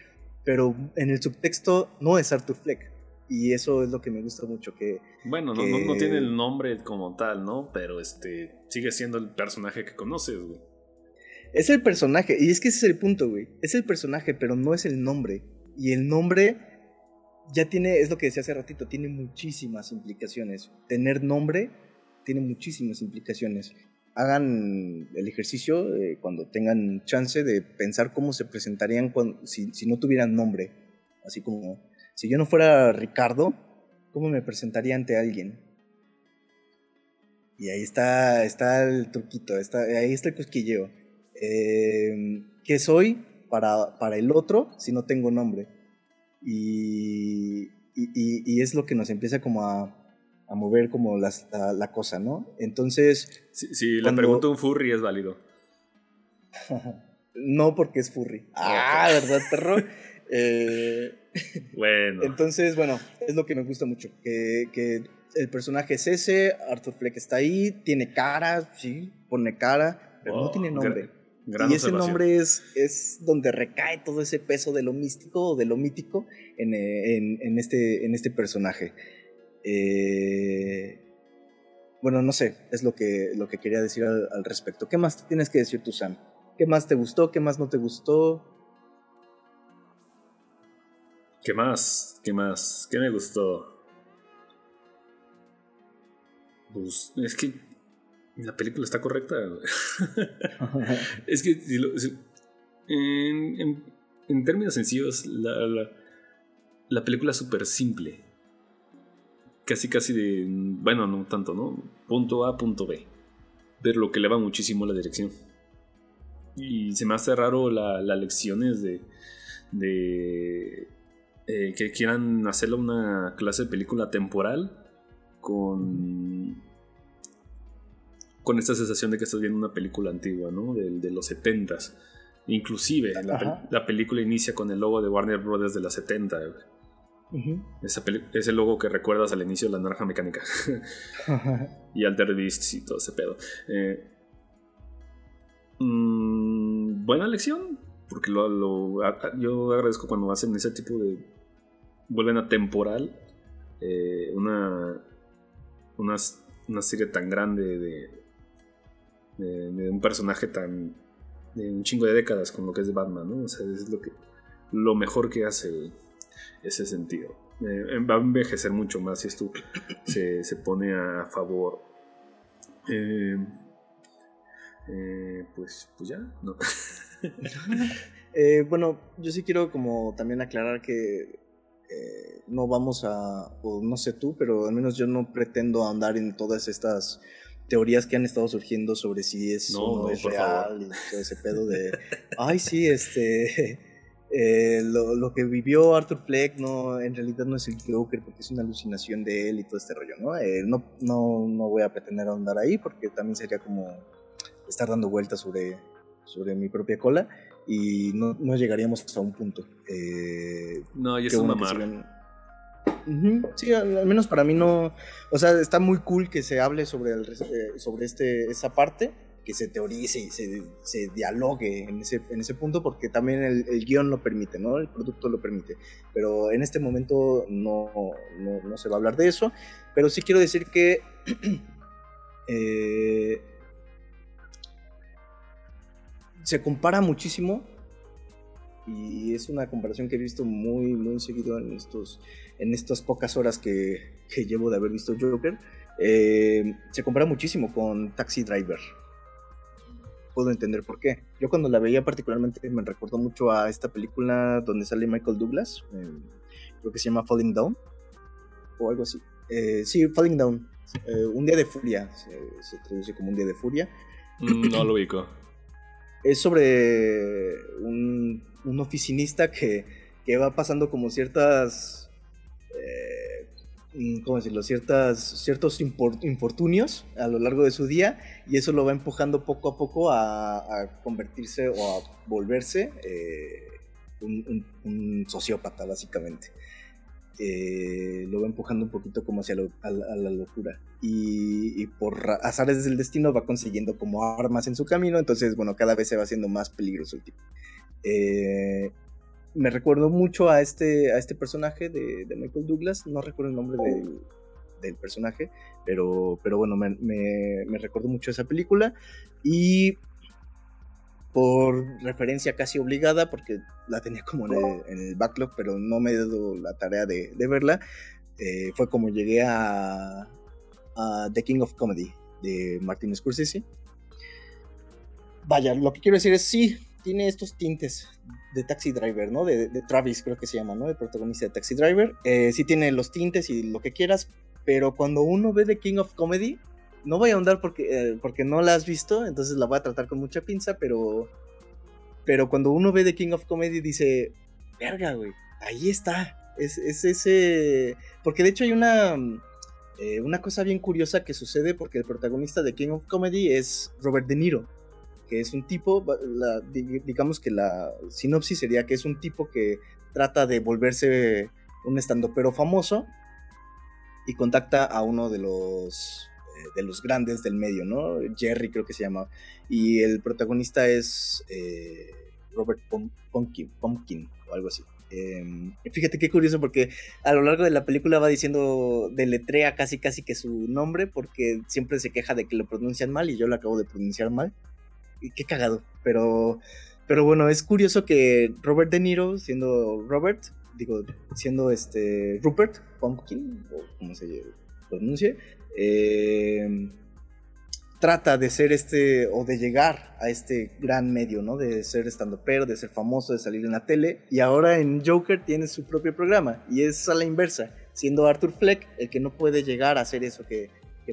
[SPEAKER 3] pero en el subtexto no es Arthur Fleck. Y eso es lo que me gusta mucho, que...
[SPEAKER 2] Bueno, no, no, no tiene el nombre como tal, ¿no? Pero este sigue siendo el personaje que conoces, güey.
[SPEAKER 3] Es el personaje, y es que ese es el punto, güey. Es el personaje, pero no es el nombre. Y el nombre ya tiene, es lo que decía hace ratito, tiene muchísimas implicaciones. Tener nombre tiene muchísimas implicaciones. Hagan el ejercicio eh, cuando tengan chance de pensar cómo se presentarían cuando- si, si no tuvieran nombre. Así como, si yo no fuera Ricardo, ¿cómo me presentaría ante alguien? Y ahí está, está el truquito, está, ahí está el cosquilleo. Eh, ¿Qué soy para, para el otro si no tengo nombre? Y, y, y- y es lo que nos empieza como a, a mover como la, la cosa, ¿no? Entonces,
[SPEAKER 2] Si, si le
[SPEAKER 3] Cuando-
[SPEAKER 2] pregunto a un furry es válido. [laughs]
[SPEAKER 3] no porque es furry. Ah, ¿verdad, perro? [laughs] Eh,
[SPEAKER 2] Bueno.
[SPEAKER 3] Entonces, bueno, es lo que me gusta mucho. Que, que el personaje es ese, Arthur Fleck está ahí, tiene cara, sí, pone cara, pero no tiene nombre.
[SPEAKER 2] Gran-
[SPEAKER 3] y ese nombre es, es donde recae todo ese peso de lo místico o de lo mítico en, eh, en- en este, en este personaje. Eh, bueno, no sé, es lo que, lo que quería decir al, al respecto. ¿Qué más tienes que decir tú, Sam? ¿Qué más te gustó? ¿Qué más no te gustó?
[SPEAKER 2] ¿Qué más? ¿Qué más? ¿Qué me gustó? Pues es que la película está correcta. [laughs] [laughs] es que si lo- si- en, en- en términos sencillos, la, la- la película es súper simple. Casi, casi de. Bueno, no tanto, ¿no? Punto A, punto B. Pero lo que eleva muchísimo la dirección. Y se me hace raro la- las lecciones de. de eh, que quieran hacerle una clase de película temporal con con esta sensación de que estás viendo una película antigua, ¿no? De, de los 70s. Inclusive, la, pel- la película inicia con el logo de Warner Brothers de las 70. güey.
[SPEAKER 3] Ujú.
[SPEAKER 2] Esa peli- ese logo que recuerdas al inicio de la naranja mecánica. [laughs] y Alter Beasts y todo ese pedo. Eh, mm, buena lección, porque lo, lo- a- a- yo agradezco cuando hacen ese tipo de. vuelven a temporal eh, una, una, una serie tan grande de, de, un personaje tan. de un chingo de décadas con lo que es Batman, ¿no? O sea, es lo que. lo mejor que hace ese sentido. Eh, va a envejecer mucho más si esto [coughs] se, se pone a favor. Eh, eh, pues, pues ya, no. [laughs]
[SPEAKER 3] Eh, bueno, yo sí quiero como también aclarar que eh, no vamos a, o no sé tú, pero al menos yo no pretendo andar en todas estas teorías que han estado surgiendo sobre si es
[SPEAKER 2] No,
[SPEAKER 3] o no,
[SPEAKER 2] no,
[SPEAKER 3] es real y todo ese pedo de, ay sí, este, [laughs] eh, lo, lo que vivió Arthur Fleck no, en realidad no es el Joker porque es una alucinación de él y todo este rollo, ¿no? Eh, no, no, no voy a pretender ahondar ahí porque también sería como estar dando vueltas sobre, sobre mi propia cola y no, no llegaríamos a un punto. Eh,
[SPEAKER 2] No, y es un mamar.
[SPEAKER 3] Sí, al, menos para mí no. O sea, está muy cool que se hable sobre, eh, sobre este, esa parte, que se teorice y se, se dialogue en ese, en ese punto, porque también el, el guion lo permite, ¿no? El producto lo permite. Pero en este momento no, no, no se va a hablar de eso. Pero sí quiero decir que. [clears throat] eh, se compara muchísimo y es una comparación que he visto muy muy seguido en estos en estas pocas horas que, que llevo de haber visto Joker eh, se compara muchísimo con Taxi Driver puedo entender por qué yo cuando la veía particularmente me recordó mucho a esta película donde sale Michael Douglas eh, creo que se llama Falling Down o algo así Eh, sí, Falling Down. Eh, un día de furia. Se, se traduce como un día de furia.
[SPEAKER 2] Mm, No lo ubico.
[SPEAKER 3] Es sobre un, oficinista que, que va pasando como ciertas. eh, mm, ¿Cómo decirlo? Ciertas, ciertos infortunios a lo largo de su día y eso lo va empujando poco a poco a, convertirse o a volverse eh, un sociópata, básicamente. Eh, lo va empujando un poquito como hacia a, la, a locura. Y, por azares del destino va consiguiendo como armas en su camino. Entonces, bueno, cada vez se va haciendo más peligroso el tipo. Eh, me recuerdo mucho a este, a este personaje de, Michael Douglas. No recuerdo el nombre del, personaje. Pero, pero bueno, me, me, recuerdo mucho esa película. Y por referencia casi obligada, porque la tenía como en el, en el backlog, pero no me he dado la tarea de, de verla. eh, fue como llegué a, a The King of Comedy de Martin Scorsese. Vaya, lo que quiero decir es sí, tiene estos tintes de Taxi Driver, ¿no? De, de Travis, creo que se llama, ¿no? El protagonista de Taxi Driver. Eh, sí tiene los tintes y lo que quieras, pero cuando uno ve The King of Comedy, no voy a ahondar porque, eh, porque no la has visto, entonces la voy a tratar con mucha pinza, pero, pero cuando uno ve The King of Comedy dice, verga, güey, ahí está. Es, es ese... Porque de hecho hay una, eh, una cosa bien curiosa que sucede porque el protagonista de King of Comedy es Robert De Niro, que es un tipo, digamos que la sinopsis sería que es un tipo que trata de volverse un estandopero famoso y contacta a uno de los de los grandes del medio, ¿no? Jerry creo que se llama. Y el protagonista es eh, Robert Pum- Pumpkin, Pumpkin o algo así. Eh, fíjate qué curioso porque a lo largo de la película va diciendo, deletrea casi casi que su nombre porque siempre se queja de que lo pronuncian mal y yo lo acabo de pronunciar mal. Y qué cagado. Pero, pero bueno, es curioso que Robert De Niro, siendo Robert, digo, siendo este Rupert Pumpkin, o como se eh, trata de ser este, o de llegar a este gran medio, ¿no? De ser estandopero, de ser famoso, de salir en la tele. Y ahora en Joker tiene su propio programa. Y es a la inversa, siendo Arthur Fleck el que no puede llegar a hacer eso que,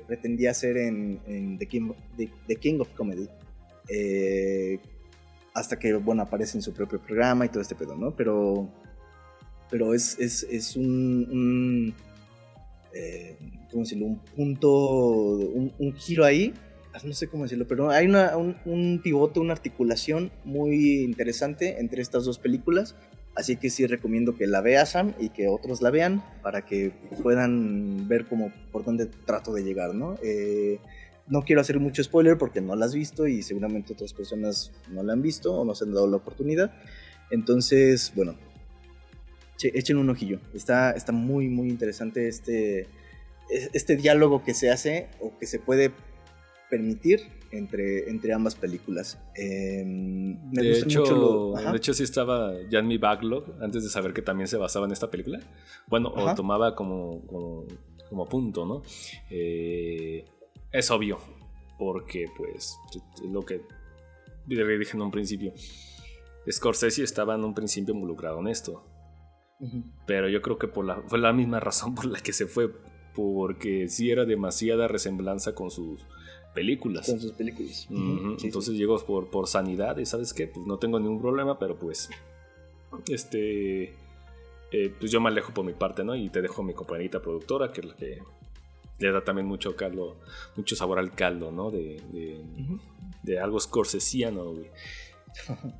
[SPEAKER 3] pretendía hacer en, The, King, of Comedy. Eh, hasta que, bueno, aparece en su propio programa y todo este pedo, ¿no? Pero, pero es, es, es un, un, eh, ¿cómo decirlo? Un punto, un, un giro ahí, ah, no sé cómo decirlo, pero hay una, un, un pivote, una articulación muy interesante entre estas dos películas. Así que sí recomiendo que la veas, Sam, y que otros la vean para que puedan ver como por dónde trato de llegar, ¿no? Eh, no quiero hacer mucho spoiler porque no la has visto y seguramente otras personas no la han visto o no se han dado la oportunidad. Entonces, bueno, che- echen un ojillo. Está, está muy, muy interesante este, este diálogo que se hace o que se puede permitir entre, entre ambas películas. Eh, me
[SPEAKER 2] de,
[SPEAKER 3] gusta
[SPEAKER 2] hecho,
[SPEAKER 3] mucho lo...
[SPEAKER 2] De hecho, sí estaba ya en mi backlog antes de saber que también se basaba en esta película. Bueno,
[SPEAKER 3] Ajá.
[SPEAKER 2] o tomaba como, como, como punto, ¿no? Eh, es obvio, porque pues lo que dije en un principio, Scorsese estaba en un principio involucrado en esto. Pero yo creo que por la, fue la misma razón por la que se fue, porque sí era demasiada resemblanza con sus películas.
[SPEAKER 3] Con sus películas. Sí,
[SPEAKER 2] Entonces
[SPEAKER 3] sí.
[SPEAKER 2] llego por, por sanidad y sabes qué, pues no tengo ningún problema, pero pues este eh, pues yo me alejo por mi parte, ¿no? Y te dejo a mi compañerita productora, que es la que le da también mucho caldo, mucho sabor al caldo, ¿no? De, de, algo scorsesiano, güey.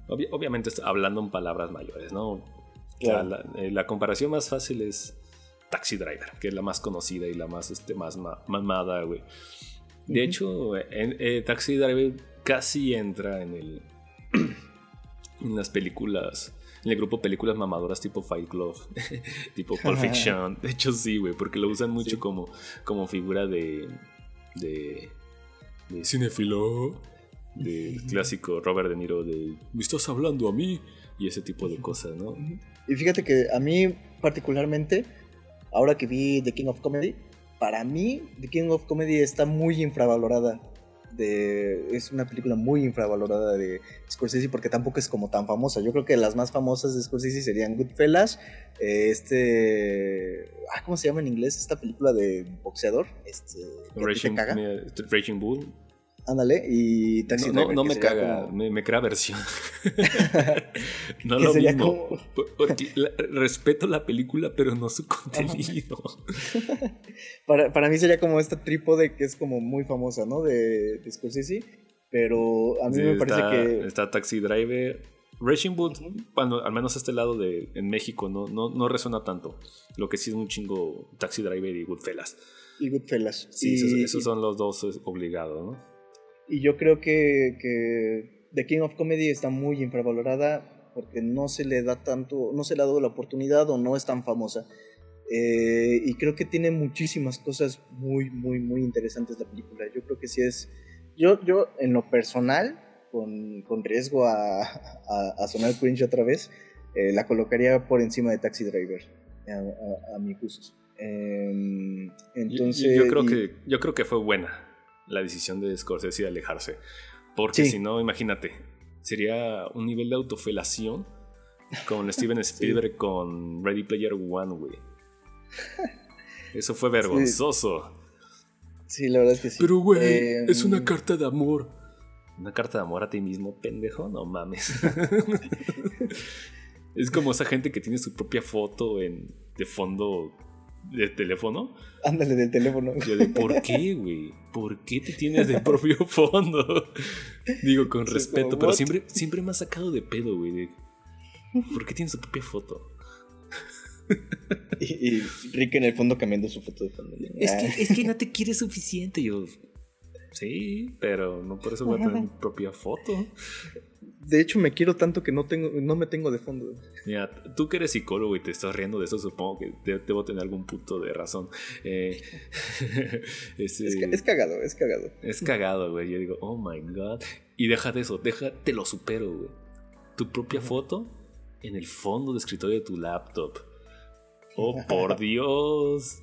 [SPEAKER 2] [laughs] Obviamente hablando en palabras mayores, ¿no?
[SPEAKER 3] Claro.
[SPEAKER 2] La, la- eh, la comparación más fácil es Taxi Driver, que es la más conocida y la más, este, más ma- mamada, güey. De hecho, en, eh, Taxi Driver casi entra en el [clears throat] en las películas, en el grupo películas mamadoras tipo Fight Club, [laughs] tipo Pulp [laughs] Fiction. De hecho, sí, güey, porque lo usan mucho
[SPEAKER 3] Sí.
[SPEAKER 2] como, como figura de, de, de cinéfilo, del clásico Robert De Niro de ¿me estás hablando a mí? Y ese tipo de cosas, ¿no?
[SPEAKER 3] Y fíjate que a mí particularmente, ahora que vi The King of Comedy, para mí The King of Comedy está muy infravalorada. de, es una película muy infravalorada de Scorsese porque tampoco es como tan famosa. Yo creo que las más famosas de Scorsese serían Goodfellas, eh, este, ah, ¿cómo se llama en inglés esta película de boxeador? Este,
[SPEAKER 2] Raging, Raging Bull.
[SPEAKER 3] Ándale, y Taxi
[SPEAKER 2] No,
[SPEAKER 3] Driver,
[SPEAKER 2] no
[SPEAKER 3] que
[SPEAKER 2] me caga,
[SPEAKER 3] como-
[SPEAKER 2] me, me crea versión. [laughs] no lo mismo.
[SPEAKER 3] como-
[SPEAKER 2] Porque la- respeto la película, pero no su contenido. [laughs]
[SPEAKER 3] Para, para mí sería como esta trípode que es como muy famosa, ¿no? De, de Scorsese, pero a mí
[SPEAKER 2] Sí,
[SPEAKER 3] me parece
[SPEAKER 2] está,
[SPEAKER 3] que...
[SPEAKER 2] está Taxi Driver. Raging Bull, bueno, al menos este lado de en México no, no, no resuena tanto. Lo que sí es un chingo Taxi Driver y Goodfellas.
[SPEAKER 3] Y Goodfellas.
[SPEAKER 2] Sí,
[SPEAKER 3] y,
[SPEAKER 2] esos, esos
[SPEAKER 3] y-
[SPEAKER 2] son los dos obligados, ¿no?
[SPEAKER 3] Y yo creo que, que The King of Comedy está muy infravalorada porque no se le da tanto, no se le ha dado la oportunidad o no es tan famosa. Eh, y creo que tiene muchísimas cosas muy, muy, muy interesantes la película. Yo creo que sí es... Yo, yo en lo personal, con, con riesgo a, a, a sonar cringe otra vez, eh, la colocaría por encima de Taxi Driver, a, a- mi gusto.
[SPEAKER 2] Y-
[SPEAKER 3] entonces...
[SPEAKER 2] y yo, creo
[SPEAKER 3] y-
[SPEAKER 2] que, yo creo que fue buena la decisión de Scorsese de alejarse. Porque
[SPEAKER 3] Sí.
[SPEAKER 2] si no, imagínate, sería un nivel de autofelación con [laughs] Steven Spielberg con Ready Player One, güey. Eso fue vergonzoso.
[SPEAKER 3] Sí, la verdad es que sí.
[SPEAKER 2] Pero, güey,
[SPEAKER 3] Em,
[SPEAKER 2] es una carta de amor. ¿Una carta de amor a ti mismo, pendejo? No mames. [laughs] es como esa gente que tiene su propia foto en, de fondo de teléfono.
[SPEAKER 3] Ándale del teléfono.
[SPEAKER 2] Yo de, ¿por qué, güey? ¿Por qué te tienes de propio [laughs] fondo? Digo, con
[SPEAKER 3] Sí,
[SPEAKER 2] respeto,
[SPEAKER 3] como,
[SPEAKER 2] pero siempre, siempre me ha sacado de pedo, güey. ¿Por qué tienes tu propia foto?
[SPEAKER 3] Y, y Rick en el fondo cambiando su foto de fondo.
[SPEAKER 2] Es que, es que no te quieres suficiente. Yo, sí, pero no por eso voy a tener mi propia foto.
[SPEAKER 3] De hecho, me quiero tanto que no, tengo, no me tengo de fondo.
[SPEAKER 2] Mira, tú que eres psicólogo y te estás riendo de eso, supongo que de- debo tener algún punto de razón. Eh, [laughs]
[SPEAKER 3] Es, ca- es cagado, es cagado.
[SPEAKER 2] Es cagado, güey. Yo digo, oh my god. Y deja de eso, deja, te lo supero, güey. Tu propia foto en el fondo de escritorio de tu laptop. Oh, por [laughs] Dios.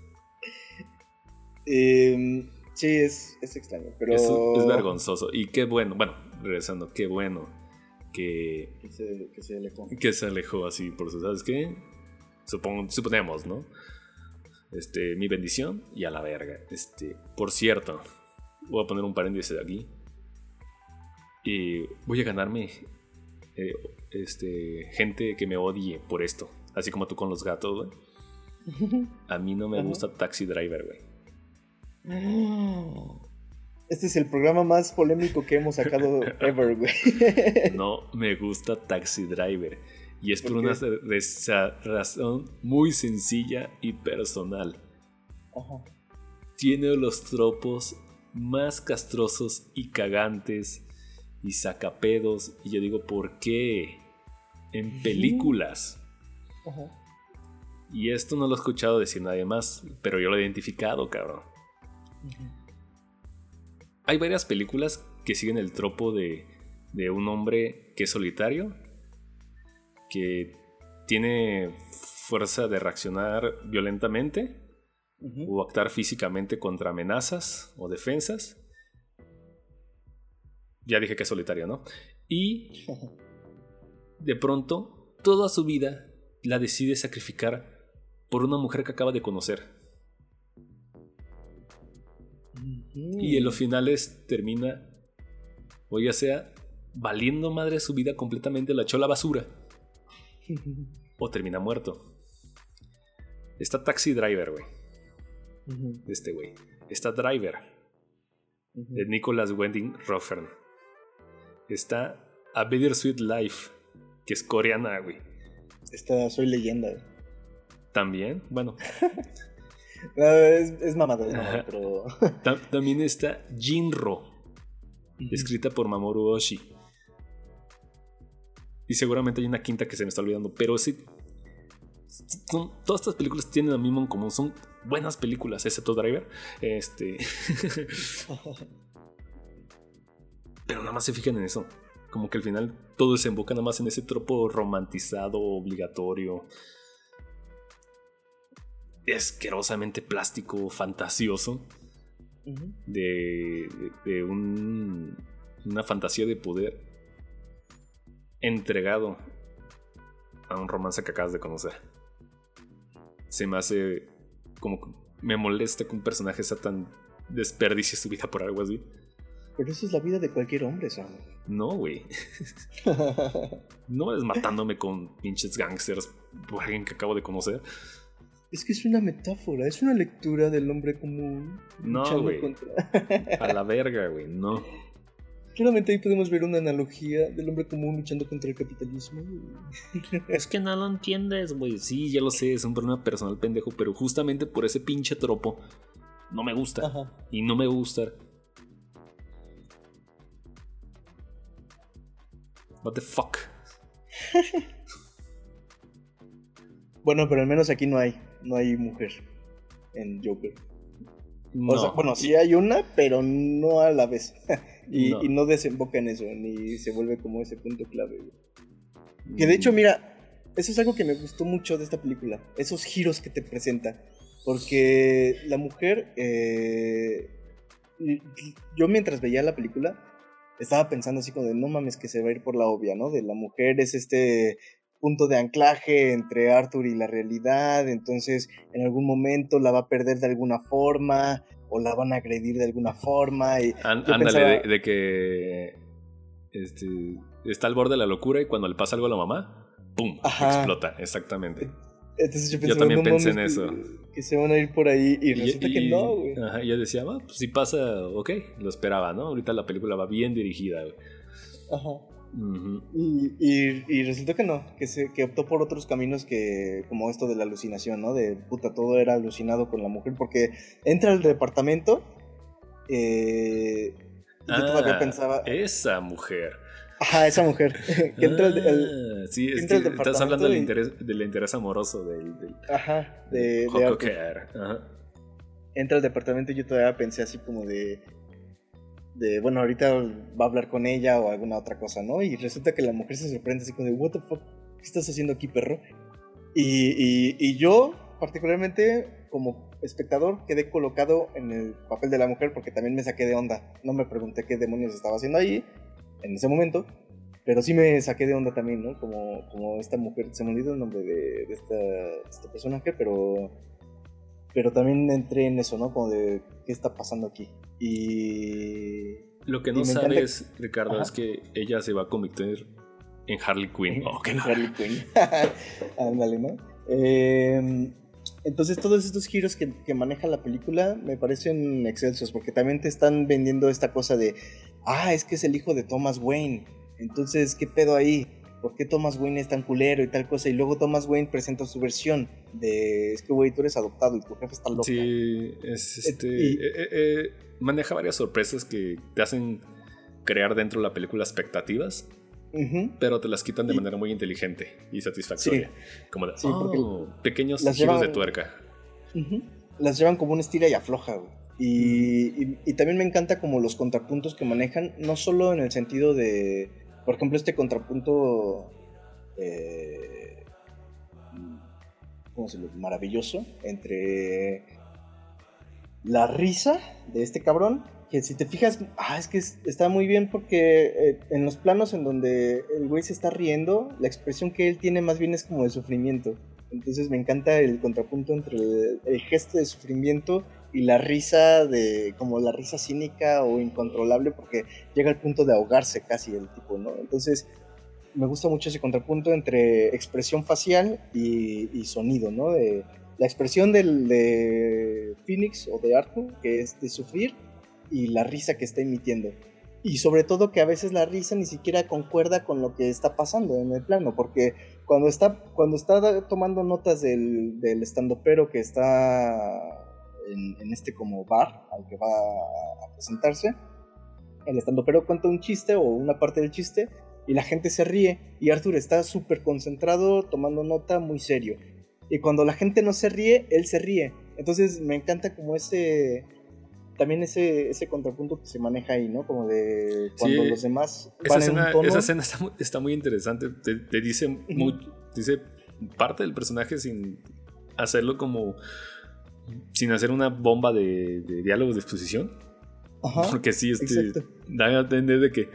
[SPEAKER 3] Em, sí, es, es extraño, pero...
[SPEAKER 2] Es vergonzoso. Y qué bueno, bueno, regresando, qué bueno que,
[SPEAKER 3] Que se, que se alejó.
[SPEAKER 2] que se alejó así por eso. ¿Sabes qué? Supongo, suponemos, ¿no? Este, mi bendición y a la verga. Este, por cierto, voy a poner un paréntesis aquí. Y voy a ganarme eh, este, gente que me odie por esto. Así como tú con los gatos, güey. A mí no me
[SPEAKER 3] Ajá.
[SPEAKER 2] gusta Taxi Driver, güey.
[SPEAKER 3] Este es el programa más polémico que hemos sacado [laughs] ever, güey.
[SPEAKER 2] No me gusta Taxi Driver. Y es por,
[SPEAKER 3] ¿Por
[SPEAKER 2] una razón muy sencilla y personal.
[SPEAKER 3] Ajá.
[SPEAKER 2] Tiene los tropos más castrosos y cagantes y sacapedos. Y yo digo, ¿por qué? En películas.
[SPEAKER 3] Ajá.
[SPEAKER 2] Y esto no lo he escuchado decir nadie más, pero yo lo he identificado, cabrón. Hay varias películas que siguen el tropo de, de un hombre que es solitario, que tiene fuerza de reaccionar violentamente o actuar físicamente contra amenazas o defensas. Ya dije que es solitario, ¿no? Y de pronto, toda su vida la decide sacrificar por una mujer que acaba de conocer. Y en los finales termina, o ya sea, valiendo madre su vida completamente, la echó a la basura. [laughs] O termina muerto. Está Taxi Driver, güey. Este güey. Está Driver, de Nicholas Winding Refn. Está A Better Sweet Life, que es coreana, güey.
[SPEAKER 3] Esta soy leyenda. güey.
[SPEAKER 2] También, bueno, [laughs]
[SPEAKER 3] No, es, es mamada, es mamada,
[SPEAKER 2] Ajá.
[SPEAKER 3] pero. [laughs]
[SPEAKER 2] ta- también está Jinro, escrita por Mamoru Oshii. Y seguramente hay una quinta que se me está olvidando, pero sí. son- todas estas películas tienen lo mismo en común, son buenas películas, excepto Driver. Este. [laughs] pero nada más se fijan en eso. Como que al final todo desemboca nada más en ese tropo romantizado, obligatorio. Asquerosamente plástico, fantasioso. De, de- de un- una fantasía de poder entregado a un romance que acabas de conocer. Se me hace como me molesta que un personaje sea tan desperdicie su vida por algo así.
[SPEAKER 3] Pero eso es la vida de cualquier hombre, Sam.
[SPEAKER 2] No, güey. [laughs] No es matándome con pinches gangsters por alguien que acabo de conocer.
[SPEAKER 3] Es que es una metáfora, es una lectura del hombre común.
[SPEAKER 2] No,
[SPEAKER 3] luchando
[SPEAKER 2] güey.
[SPEAKER 3] contra-
[SPEAKER 2] A la [laughs] verga, güey. No.
[SPEAKER 3] Claramente ahí podemos ver una analogía del hombre común luchando contra el capitalismo.
[SPEAKER 2] Es que no lo entiendes, güey. Sí, ya lo sé, es un problema personal pendejo, pero justamente por ese pinche tropo no me gusta.
[SPEAKER 3] Ajá.
[SPEAKER 2] Y no me va a gustar. What the fuck? [laughs]
[SPEAKER 3] Bueno, pero al menos aquí no hay, no hay mujer en Joker.
[SPEAKER 2] No.
[SPEAKER 3] O sea, bueno, sí hay una, pero no a la vez. [laughs] y,
[SPEAKER 2] No.
[SPEAKER 3] y no desemboca en eso, ni se vuelve como ese punto clave. güey. Que de hecho, mira, eso es algo que me gustó mucho de esta película. Esos giros que te presenta. Porque la mujer. eh, yo mientras veía la película. Estaba pensando así como de no mames que se va a ir por la obvia, ¿no? De la mujer es este punto de anclaje entre Arthur y la realidad. Entonces, en algún momento la va a perder de alguna forma. O la van a agredir de alguna forma. Y
[SPEAKER 2] ándale,
[SPEAKER 3] pensaba-
[SPEAKER 2] de, de que. Este. Está al borde de la locura y cuando le pasa algo a la mamá, ¡pum!
[SPEAKER 3] Ajá.
[SPEAKER 2] Explota, exactamente.
[SPEAKER 3] Entonces yo,
[SPEAKER 2] también
[SPEAKER 3] "No
[SPEAKER 2] pensé en eso.
[SPEAKER 3] Que, se van a ir por ahí y,
[SPEAKER 2] Y-
[SPEAKER 3] resulta que no, güey.
[SPEAKER 2] Ajá, yo decía, "Ah, pues si pasa, ok, lo esperaba, ¿no? Ahorita la película va bien dirigida, güey.
[SPEAKER 3] Ajá. Y, y, y resultó que no, que, se, que optó por otros caminos que, como esto de la alucinación, ¿no? De puta, todo era alucinado con la mujer, porque entra al departamento eh, yo todavía
[SPEAKER 2] Ah,
[SPEAKER 3] pensaba,
[SPEAKER 2] Esa mujer.
[SPEAKER 3] ajá, esa mujer, que entra
[SPEAKER 2] Ah, sí, es
[SPEAKER 3] entra
[SPEAKER 2] que
[SPEAKER 3] al
[SPEAKER 2] estás hablando del interés, del interés amoroso del, del
[SPEAKER 3] ajá, de, de.
[SPEAKER 2] Ajá.
[SPEAKER 3] entra al departamento y yo todavía pensé así como de, de, bueno, ahorita va a hablar con ella o alguna otra cosa, ¿no? Y resulta que la mujer se sorprende así como de, what the fuck, ¿qué estás haciendo aquí, perro? Y, y, y yo, particularmente, como espectador, quedé colocado en el papel de la mujer porque también me saqué de onda. No me pregunté qué demonios estaba haciendo ahí en ese momento. Pero sí me saqué de onda también, ¿no? Como, como esta mujer, se me olvidó el nombre de, de esta, de este personaje, pero pero también entré en eso, ¿no? Como de qué está pasando aquí. Y.
[SPEAKER 2] Lo que no
[SPEAKER 3] encanta-
[SPEAKER 2] sabes, Ricardo,
[SPEAKER 3] Ajá.
[SPEAKER 2] es que ella se va a convertir en Harley Quinn. [laughs] Oh,
[SPEAKER 3] Harley Quinn. [laughs] Ándale, ¿no? Eh, entonces, todos estos giros que, que maneja la película me parecen excelsos, porque también te están vendiendo esta cosa de. Ah, es que es el hijo de Thomas Wayne. Entonces, ¿qué pedo ahí? ¿Por qué Thomas Wayne es tan culero y tal cosa? Y luego Thomas Wayne presenta su versión de. Es que, güey, tú eres adoptado y tu jefe está loco.
[SPEAKER 2] Sí, es este.
[SPEAKER 3] Y-
[SPEAKER 2] eh, eh, eh, maneja varias sorpresas que te hacen crear dentro de la película expectativas, pero te las quitan de
[SPEAKER 3] Y-
[SPEAKER 2] manera muy inteligente y satisfactoria. Como de,
[SPEAKER 3] Sí,
[SPEAKER 2] "Oh, pequeños giros de tuerca.
[SPEAKER 3] Las llevan como un estira y afloja, güey. Y, y- y también me encanta como los contrapuntos que manejan, no solo en el sentido de, por ejemplo, este contrapunto, eh, ¿cómo se lo Maravilloso, entre la risa de este cabrón, que si te fijas, ah, es que es- está muy bien porque eh, en los planos en donde el güey se está riendo, la expresión que él tiene más bien es como de sufrimiento. Entonces me encanta el contrapunto entre el gesto de sufrimiento y la risa de como la risa cínica o incontrolable porque llega al punto de ahogarse casi el tipo, ¿no? Entonces me gusta mucho ese contrapunto entre expresión facial y, y sonido, ¿no? De, la expresión del, de Phoenix o de Arthur, que es de sufrir, y la risa que está emitiendo. Y sobre todo que a veces la risa ni siquiera concuerda con lo que está pasando en el plano, porque cuando está, cuando está tomando notas del, del estandopero que está en, en este como bar al que va a presentarse, el estandopero cuenta un chiste o una parte del chiste y la gente se ríe y Arthur está súper concentrado tomando nota muy serio. Y cuando la gente no se ríe, él se ríe. Entonces me encanta como ese... También ese, ese contrapunto que se maneja ahí, ¿no? Como de cuando
[SPEAKER 2] Sí.
[SPEAKER 3] los demás
[SPEAKER 2] Esa
[SPEAKER 3] van en
[SPEAKER 2] escena,
[SPEAKER 3] un tono.
[SPEAKER 2] esa escena está, muy, está muy interesante. Te, te dice, muy- dice parte del personaje sin hacerlo como sin hacer una bomba de, de diálogos de exposición.
[SPEAKER 3] Ajá.
[SPEAKER 2] Porque sí, este,
[SPEAKER 3] exacto.
[SPEAKER 2] da a entender de que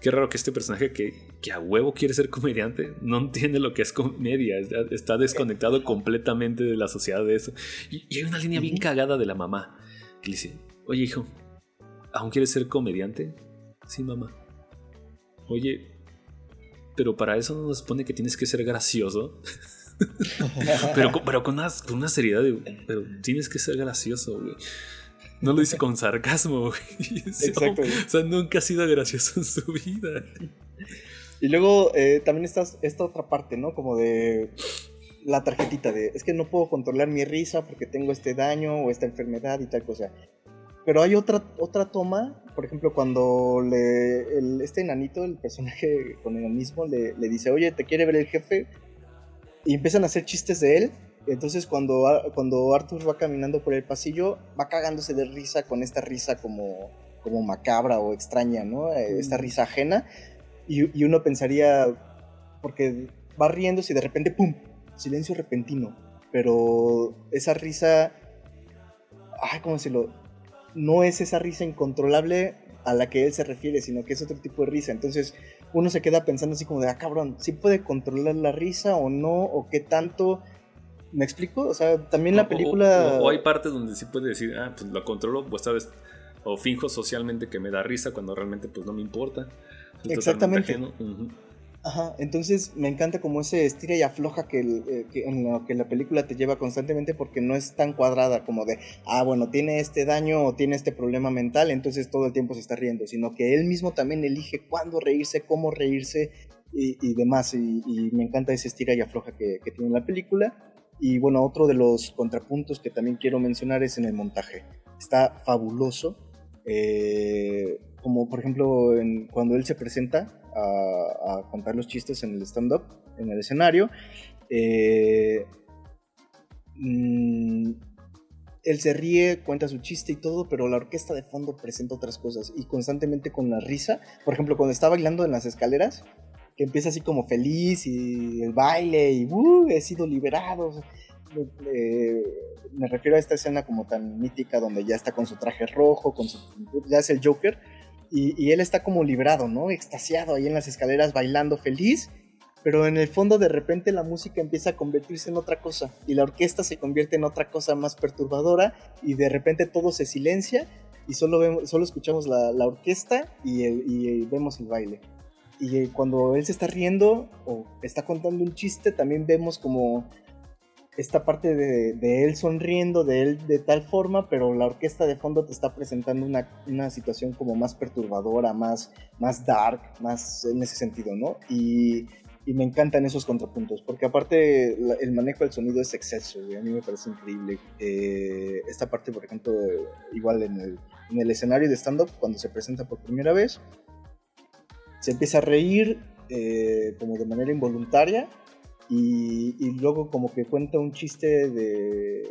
[SPEAKER 2] qué raro que este personaje que, que a huevo quiere ser comediante no entiende lo que es comedia. Está, desconectado completamente de la sociedad de eso. Y, y hay una línea bien cagada de la mamá que le dice: Oye, hijo, ¿aún quieres ser comediante? Sí, mamá. Oye, pero para eso no nos supone que tienes que ser gracioso. [laughs] pero, pero con, una, con una seriedad de. Pero tienes que ser gracioso, güey. No lo dice con sarcasmo, güey. [laughs]
[SPEAKER 3] Exacto.
[SPEAKER 2] O sea, nunca ha sido gracioso en su vida.
[SPEAKER 3] Y luego eh, también está esta otra parte, ¿no? Como de la tarjetita de, es que no puedo controlar mi risa porque tengo este daño o esta enfermedad y tal cosa. Pero hay otra, otra toma, por ejemplo, cuando le, el- este enanito, el personaje con enanismo, le, le dice, oye, ¿te quiere ver el jefe? Y empiezan a hacer chistes de él. Entonces cuando, cuando Arthur va caminando por el pasillo, va cagándose de risa con esta risa como, como macabra o extraña, ¿no? Eh, Esta risa ajena. Y, y uno pensaría, porque va riéndose y de repente, ¡pum! Silencio repentino. Pero esa risa, ay, ¿cómo decirlo? No es esa risa incontrolable a la que él se refiere, sino que es otro tipo de risa. Entonces uno se queda pensando así como de, ah, cabrón, ¿sí puede controlar la risa o no? ¿O qué tanto? ¿Me explico? O sea, también la película...
[SPEAKER 2] O, o hay partes donde sí puede decir, ah, pues lo controlo, pues sabes. O finjo socialmente que me da risa cuando realmente pues no me importa.
[SPEAKER 3] Exactamente. Ajá, entonces me encanta como ese estira y afloja que, eh, que la película te lleva constantemente porque no es tan cuadrada como de, ah, bueno, tiene este daño o tiene este problema mental, entonces todo el tiempo se está riendo, sino que él mismo también elige cuándo reírse, cómo reírse y, demás. Y, y me encanta ese estira y afloja que, que tiene la película. Y bueno, otro de los contrapuntos que también quiero mencionar es en el montaje. Está fabuloso. eh, como por ejemplo cuando él se presenta a, contar los chistes en el stand-up, en el escenario, eh, mm, él se ríe, cuenta su chiste y todo, pero la orquesta de fondo presenta otras cosas y constantemente con la risa. Por ejemplo, cuando está bailando en las escaleras, que empieza así como feliz y el baile y ¡uh! he sido liberado. Me refiero a esta escena como tan mítica donde ya está con su traje rojo, con su, ya es el Joker y, él está como liberado, ¿no? Extasiado ahí en las escaleras bailando feliz, pero en el fondo de repente la música empieza a convertirse en otra cosa y la orquesta se convierte en otra cosa más perturbadora y de repente todo se silencia y solo, vemos, solo escuchamos la, la orquesta y, el- y vemos el baile. Y cuando él se está riendo o está contando un chiste, también vemos como esta parte de, de él sonriendo, de él de tal forma, pero la orquesta de fondo te está presentando una, una situación como más perturbadora, más, más dark, más en ese sentido, ¿no? Y, y me encantan esos contrapuntos, porque aparte la- el manejo del sonido es exceso, güey, a mí me parece increíble. Eh, esta parte, por ejemplo, igual en el, en el escenario de stand-up, cuando se presenta por primera vez, se empieza a reír eh, como de manera involuntaria y, y luego como que cuenta un chiste de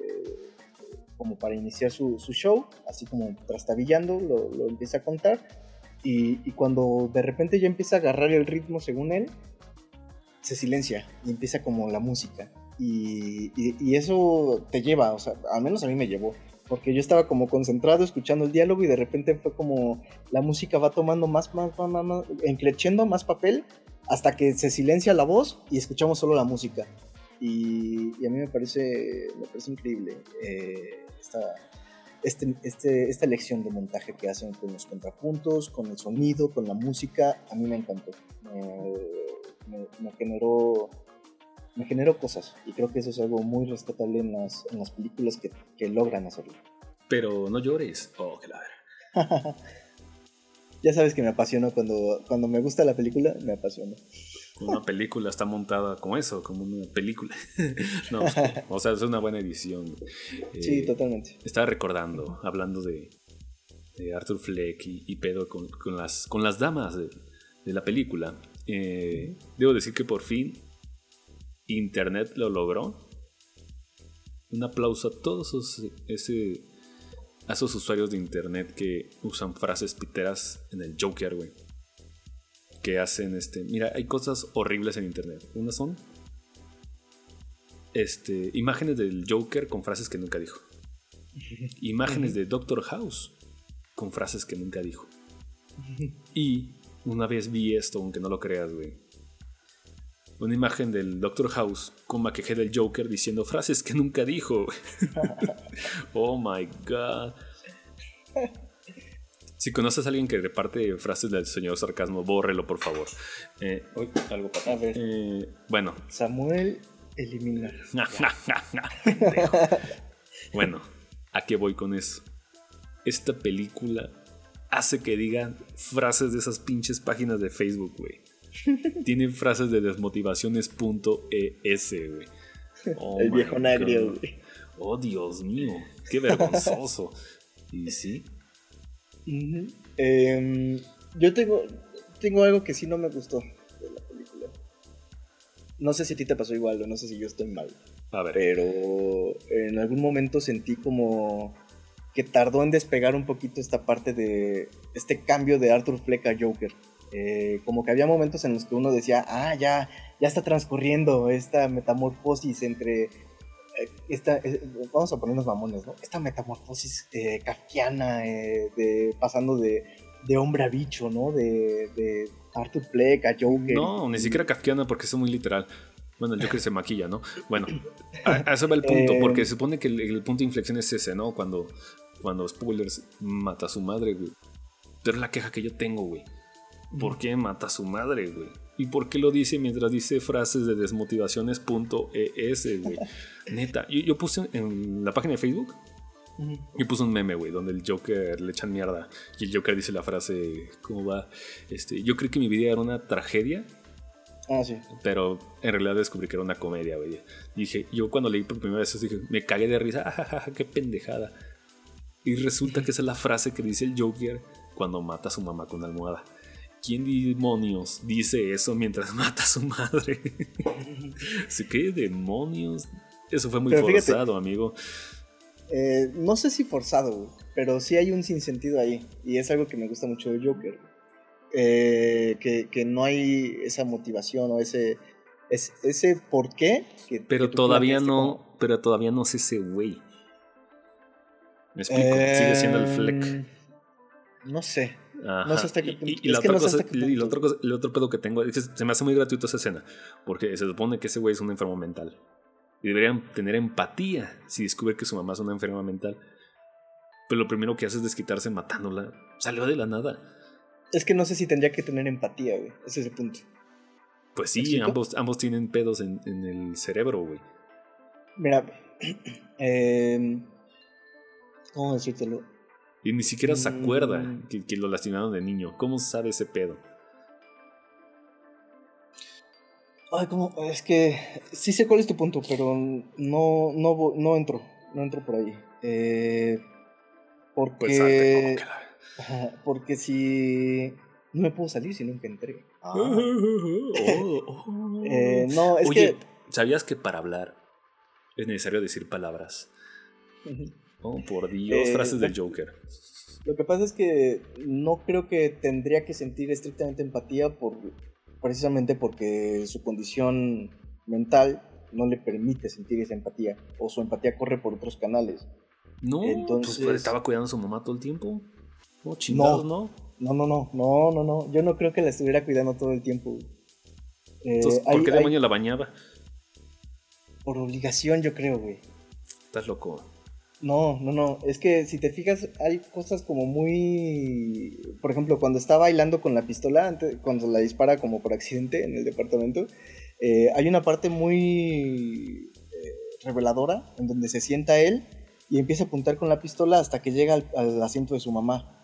[SPEAKER 3] como para iniciar su, su show, así como trastabillando, lo, lo empieza a contar y, y cuando de repente ya empieza a agarrar el ritmo según él, se silencia y empieza como la música y, y- eso te lleva, o sea, al menos a mí me llevó. Porque yo estaba como concentrado escuchando el diálogo y de repente fue como la música va tomando más, más, más, más, más más papel hasta que se silencia la voz y escuchamos solo la música. Y, y a mí me parece, me parece increíble eh, esta, este, este, esta elección de montaje que hacen con los contrapuntos, con el sonido, con la música. A mí me encantó. Me, me- me generó, me generó cosas y creo que eso es algo muy rescatable en las, en las películas que, que logran hacerlo.
[SPEAKER 2] Pero no llores. Oh, que la. [laughs]
[SPEAKER 3] ya sabes que me apasiona cuando, cuando me gusta la película, me apasiona.
[SPEAKER 2] Una película está montada como eso, como una película. [laughs] no, o sea, es una buena edición.
[SPEAKER 3] Sí,
[SPEAKER 2] Eh,
[SPEAKER 3] totalmente.
[SPEAKER 2] Estaba recordando, hablando de, de Arthur Fleck y, y pedo con, con las, con las damas de, de la película. Eh, debo decir que por fin Internet lo logró. Un aplauso a todos esos, ese, a esos usuarios de Internet que usan frases piteras en el Joker, güey. Que hacen este. Mira, hay cosas horribles en Internet. Unas son este, imágenes del Joker con frases que nunca dijo. [laughs] imágenes de Doctor House con frases que nunca dijo. [laughs] Y una vez vi esto, aunque no lo creas, güey. Una imagen del Doctor House con maquillaje del Joker diciendo frases que nunca dijo. [laughs] oh my god. Si conoces a alguien que reparte frases del señor sarcasmo, bórrelo por favor. Eh, uy, algo para
[SPEAKER 3] A ver.
[SPEAKER 2] eh, bueno,
[SPEAKER 3] Samuel elimina. [laughs]
[SPEAKER 2] bueno, ¿a qué voy con eso? Esta película hace que digan frases de esas pinches páginas de Facebook, güey. [laughs] Tiene frases de desmotivaciones.es, güey. Oh
[SPEAKER 3] el viejo nagrio, güey.
[SPEAKER 2] Oh, Dios mío, qué vergonzoso. [laughs] y sí.
[SPEAKER 3] Em, yo tengo, tengo algo que sí no me gustó de la película. No sé si a ti te pasó igual o no sé si yo estoy mal.
[SPEAKER 2] a ver.
[SPEAKER 3] Pero en algún momento sentí como que tardó en despegar un poquito esta parte de este cambio de Arthur Fleck a Joker. Eh, como que había momentos en los que uno decía, ah, ya, ya está transcurriendo esta metamorfosis entre... eh, esta, eh, vamos a ponernos mamones, ¿no? Esta metamorfosis eh, kafkiana, eh, de, pasando de, de hombre a bicho, ¿no? De, de Arthur Fleck a Joker.
[SPEAKER 2] No, ni siquiera kafkiana porque es muy literal. Bueno, el Joker se maquilla, ¿no? Bueno, a, a eso va el punto, [laughs] porque se supone que el, el punto de inflexión es ese, ¿no? Cuando, cuando spoilers mata a su madre, güey. Pero es la queja que yo tengo, güey. ¿Por qué mata a su madre, güey? ¿Y por qué lo dice mientras dice frases de desmotivaciones.es, güey? [laughs] Neta, yo, yo puse en la página de Facebook, yo puse un meme, güey, donde el Joker le echan mierda y el Joker dice la frase, ¿cómo va? Este, yo creí que mi vida era una tragedia
[SPEAKER 3] Ah, sí.
[SPEAKER 2] pero en realidad descubrí que era una comedia, güey. Dije, yo cuando leí por primera vez dije, me cagué de risa, [laughs] "Ah, qué pendejada. Y resulta que esa es la frase que dice el Joker cuando mata a su mamá con una almohada. ¿Quién demonios dice eso mientras [laughs] mata a su madre? ¿Sí, ¿Qué demonios? Eso fue muy
[SPEAKER 3] Pero fíjate-
[SPEAKER 2] forzado, amigo.
[SPEAKER 3] Eh, no sé si forzado, pero sí hay un sinsentido ahí. Y es algo que me gusta mucho de Joker. Eh, que, que no hay esa motivación o ese, es- ese por qué. que-
[SPEAKER 2] Pero
[SPEAKER 3] que
[SPEAKER 2] todavía no,
[SPEAKER 3] como-
[SPEAKER 2] pero todavía no es ese güey. Me explico, sigue siendo el Fleck.
[SPEAKER 3] Em, No sé.
[SPEAKER 2] Ajá.
[SPEAKER 3] No sé hasta qué
[SPEAKER 2] Y-
[SPEAKER 3] punto-
[SPEAKER 2] Y, la
[SPEAKER 3] que
[SPEAKER 2] otra
[SPEAKER 3] no
[SPEAKER 2] cosa,
[SPEAKER 3] hasta qué
[SPEAKER 2] y la
[SPEAKER 3] punto.
[SPEAKER 2] otra cosa- el otro pedo que tengo es que se me hace muy gratuito esa escena. Porque se supone que ese güey es un enfermo mental. Y deberían tener empatía si descubre que su mamá es una enferma mental. Pero lo primero que hace es desquitarse matándola. Salió de la nada.
[SPEAKER 3] Es que no sé si tendría que tener empatía, güey. Ese es el punto.
[SPEAKER 2] Pues
[SPEAKER 3] ¿Me
[SPEAKER 2] sí, ambos, ambos tienen pedos en, en el cerebro, güey.
[SPEAKER 3] Mira, [clears throat] em, ¿cómo decírtelo?
[SPEAKER 2] Y ni siquiera se acuerda
[SPEAKER 3] Mm.
[SPEAKER 2] que, que lo lastimaron de niño. ¿Cómo sabe ese pedo?
[SPEAKER 3] Ay, ¿cómo? Es que sí sé cuál es tu punto, pero no, no, no entro. No entro por ahí. Eh, porque,
[SPEAKER 2] Pues salte como la- [laughs]
[SPEAKER 3] porque si... No me puedo salir si nunca entré. Ah.
[SPEAKER 2] Oh, [laughs] oh.
[SPEAKER 3] Eh, no, es
[SPEAKER 2] Oye,
[SPEAKER 3] que...
[SPEAKER 2] ¿sabías que para hablar es necesario decir palabras? Oh, por Dios,
[SPEAKER 3] Eh,
[SPEAKER 2] frases del Joker.
[SPEAKER 3] Lo que pasa es que no creo que tendría que sentir estrictamente empatía por precisamente porque su condición mental no le permite sentir esa empatía o su empatía corre por otros canales.
[SPEAKER 2] No,
[SPEAKER 3] Entonces-
[SPEAKER 2] pues, pues, estaba cuidando a su mamá todo el tiempo. No, chingados, ¿no?
[SPEAKER 3] No, no, no, no, no, no. Yo no creo que la estuviera cuidando todo el tiempo. Eh,
[SPEAKER 2] Entonces, ¿por
[SPEAKER 3] hay-
[SPEAKER 2] qué
[SPEAKER 3] hay-
[SPEAKER 2] demonio la bañaba?
[SPEAKER 3] por obligación, yo creo, güey.
[SPEAKER 2] Estás loco.
[SPEAKER 3] No, no, no. Es que si te fijas, hay cosas como muy. Por ejemplo, cuando está bailando con la pistola, antes- cuando la dispara como por accidente en el departamento, eh, hay una parte muy eh, reveladora en donde se sienta él y empieza a apuntar con la pistola hasta que llega al, al asiento de su mamá.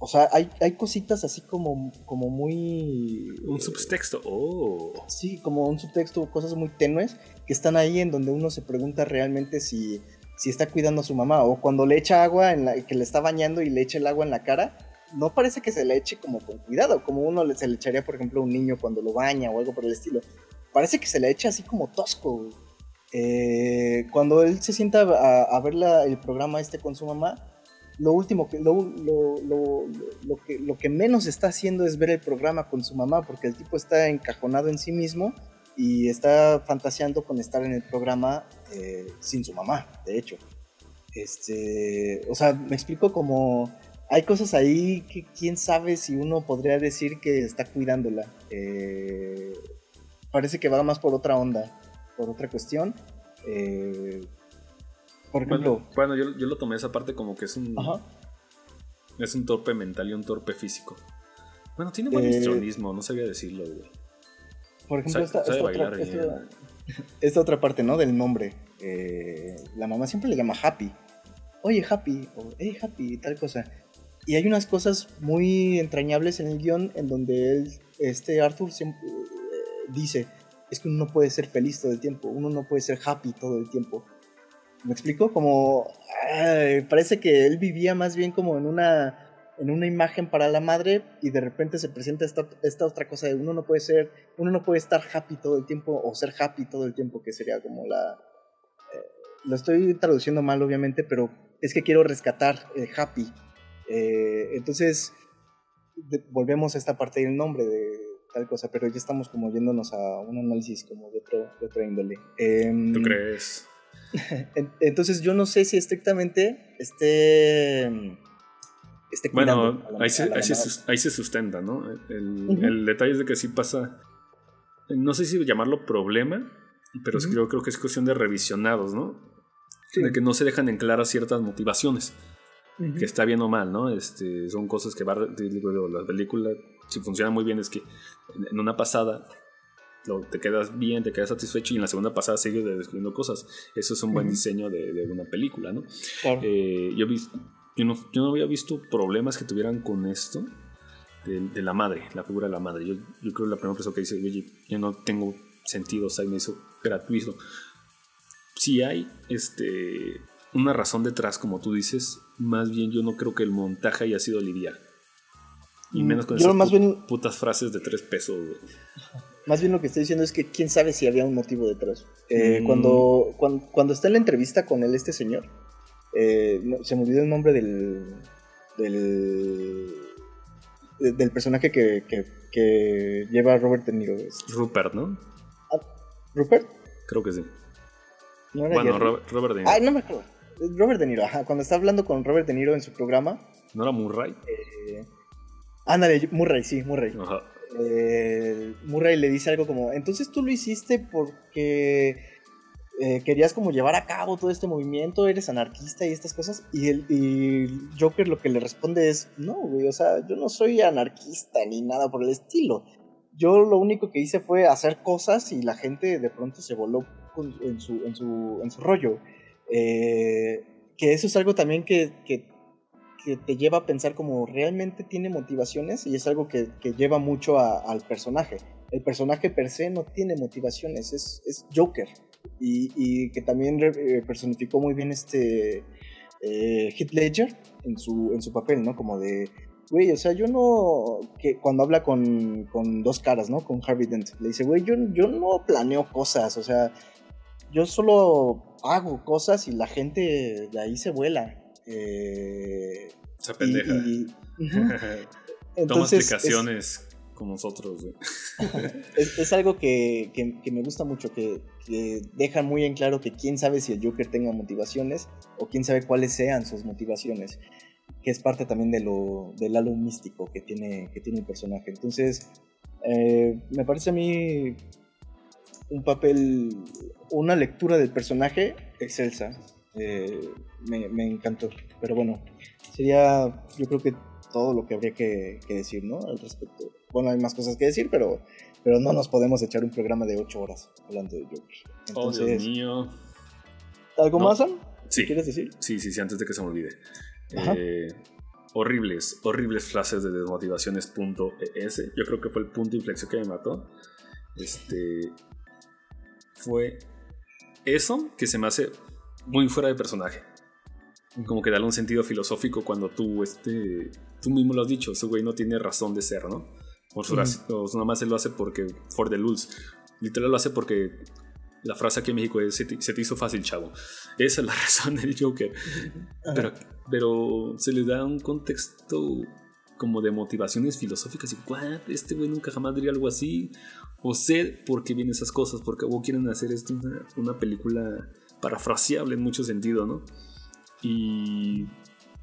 [SPEAKER 3] O sea, hay, hay cositas así como, como muy.
[SPEAKER 2] Un subtexto. Oh.
[SPEAKER 3] Sí, como un subtexto, cosas muy tenues que están ahí en donde uno se pregunta realmente si, si está cuidando a su mamá o cuando le echa agua, en la, que le está bañando y le echa el agua en la cara, no parece que se le eche como con cuidado, como uno se le echaría, por ejemplo, a un niño cuando lo baña o algo por el estilo. Parece que se le echa así como tosco. Eh, cuando él se sienta a, ver el programa este con su mamá, lo último que lo, lo- lo- lo que lo que menos está haciendo es ver el programa con su mamá porque el tipo está encajonado en sí mismo y está fantaseando con estar en el programa eh, sin su mamá de hecho Este, o sea, me explico como hay cosas ahí que quién sabe si uno podría decir que está cuidándola. Eh, parece que va más por otra onda, por otra cuestión. Eh, por ejemplo.
[SPEAKER 2] Bueno, yo, yo, lo tomé esa parte como que es un. Es un torpe mental y un torpe físico. Bueno, tiene buen eh, no sabía decirlo, güey.
[SPEAKER 3] Por ejemplo, esta, otra, esta, [laughs] otra, parte, ¿no? Del nombre. Eh, la mamá siempre le llama Happy. Oye, Happy, o Hey, Happy, tal cosa. Y hay unas cosas muy entrañables en el guion en donde él, este Arthur siempre, eh, dice, es que uno no puede ser feliz todo el tiempo, uno no puede ser happy todo el tiempo. ¿Me explico? Como parece que él vivía más bien como en una en una imagen para la madre y de repente se presenta esta, esta otra cosa de uno no puede ser, uno no puede estar happy todo el tiempo o ser happy todo el tiempo, que sería como la... Eh, lo estoy traduciendo mal obviamente, pero es que quiero rescatar el happy. Eh, entonces, volvemos a esta parte del nombre de tal cosa, pero ya estamos como yéndonos a un análisis como de otro, de otro índole.
[SPEAKER 2] Em, ¿Tú crees? [laughs]
[SPEAKER 3] entonces yo no sé si estrictamente esté
[SPEAKER 2] bueno, ahí, se, ahí, se, sustenta, ¿no? El, detalle es de que sí pasa, no sé si llamarlo problema, pero creo, creo que es cuestión de revisionados, ¿no? De que no se dejan en claras ciertas motivaciones, que está bien o mal, ¿no? Este, son cosas que va, la película, si funciona muy bien, es que en una pasada te quedas bien, te quedas satisfecho y en la segunda pasada sigues descubriendo cosas. Eso es un buen diseño de, una película, ¿no? Eh, yo vi yo no, yo no había visto problemas que tuvieran con esto de, la madre, la figura de la madre. Yo, yo creo que la primera persona que dice, oye, yo no tengo sentido, o sea, me hizo gratuito. Si hay este, una razón detrás, como tú dices, más bien yo no creo que el montaje haya sido lidiar. Y menos con esas más bien, putas frases de tres pesos.
[SPEAKER 3] Más bien lo que estoy diciendo es que quién sabe si había un motivo detrás. Eh, mm. cuando, cuando, cuando, está en la entrevista con él, este señor, eh, se me olvidó el nombre del. del. del personaje que, que, lleva a Robert De Niro.
[SPEAKER 2] Rupert, ¿no?
[SPEAKER 3] Ah, ¿Rupert?
[SPEAKER 2] Creo que sí. bueno, Robert, De Niro.
[SPEAKER 3] Ay, no me acuerdo. Robert De Niro, ajá. Cuando está hablando con Robert De Niro en su programa.
[SPEAKER 2] ¿No era Murray?
[SPEAKER 3] Eh, ándale, Murray, sí, Murray. Ajá. Eh, Murray le dice algo como: Entonces tú lo hiciste porque eh, querías como llevar a cabo todo este movimiento, eres anarquista y estas cosas. Y, el, Joker lo que le responde es, no, güey, o sea, yo no soy anarquista ni nada por el estilo. Yo lo único que hice fue hacer cosas y la gente de pronto se voló en, su, en, su, en su rollo. Eh, que eso es algo también que, que, te lleva a pensar como realmente tiene motivaciones y es algo que, lleva mucho al personaje. El personaje per se no tiene motivaciones, es, es Joker y, que también eh, personificó muy bien este eh, Heath Ledger en su, en su papel, ¿no? Como de, güey, o sea, yo no, que cuando habla con, con dos caras, ¿no? Con Harvey Dent, le dice, güey, yo, yo no planeo cosas, o sea, yo solo hago cosas y la gente de ahí se vuela. Eh,
[SPEAKER 2] se pendeja. [laughs] Toma explicaciones con nosotros. [laughs]
[SPEAKER 3] es, algo que, me gusta mucho, que, deja muy en claro que quién sabe si el Joker tenga motivaciones o quién sabe cuáles sean sus motivaciones, que es parte también de lo, del halo místico que tiene, que tiene el personaje. Entonces, eh, me parece a mí un papel, una lectura del personaje excelsa. Eh, me, me, encantó. Pero bueno, sería yo creo que todo lo que habría que, decir, ¿no? Al respecto. Bueno, hay más cosas que decir, pero, pero no nos podemos echar un programa de 8 horas hablando de Joker.
[SPEAKER 2] Entonces, oh, Dios mío.
[SPEAKER 3] ¿Algo más,
[SPEAKER 2] Sí.
[SPEAKER 3] ¿Quieres decir?
[SPEAKER 2] Sí, sí, sí, antes de que se me olvide. Eh, horribles, horribles frases de desmotivaciones.es. Yo creo que fue el punto de inflexión que me mató. Este. Fue eso que se me hace muy fuera de personaje como que darle un sentido filosófico cuando tú, este, tú mismo lo has dicho, ese güey no tiene razón de ser, ¿no? O, su, nada más él lo hace porque, for the rules. Literal lo hace porque la frase aquí en México es, se te, hizo fácil, chavo. Esa es la [laughs] razón del Joker. Pero, pero se le da un contexto como de motivaciones filosóficas y, ¿what? Este güey nunca jamás diría algo así. O sé por qué vienen esas cosas, porque vos quieren hacer esto una, una película parafraseable en mucho sentido, ¿no? Y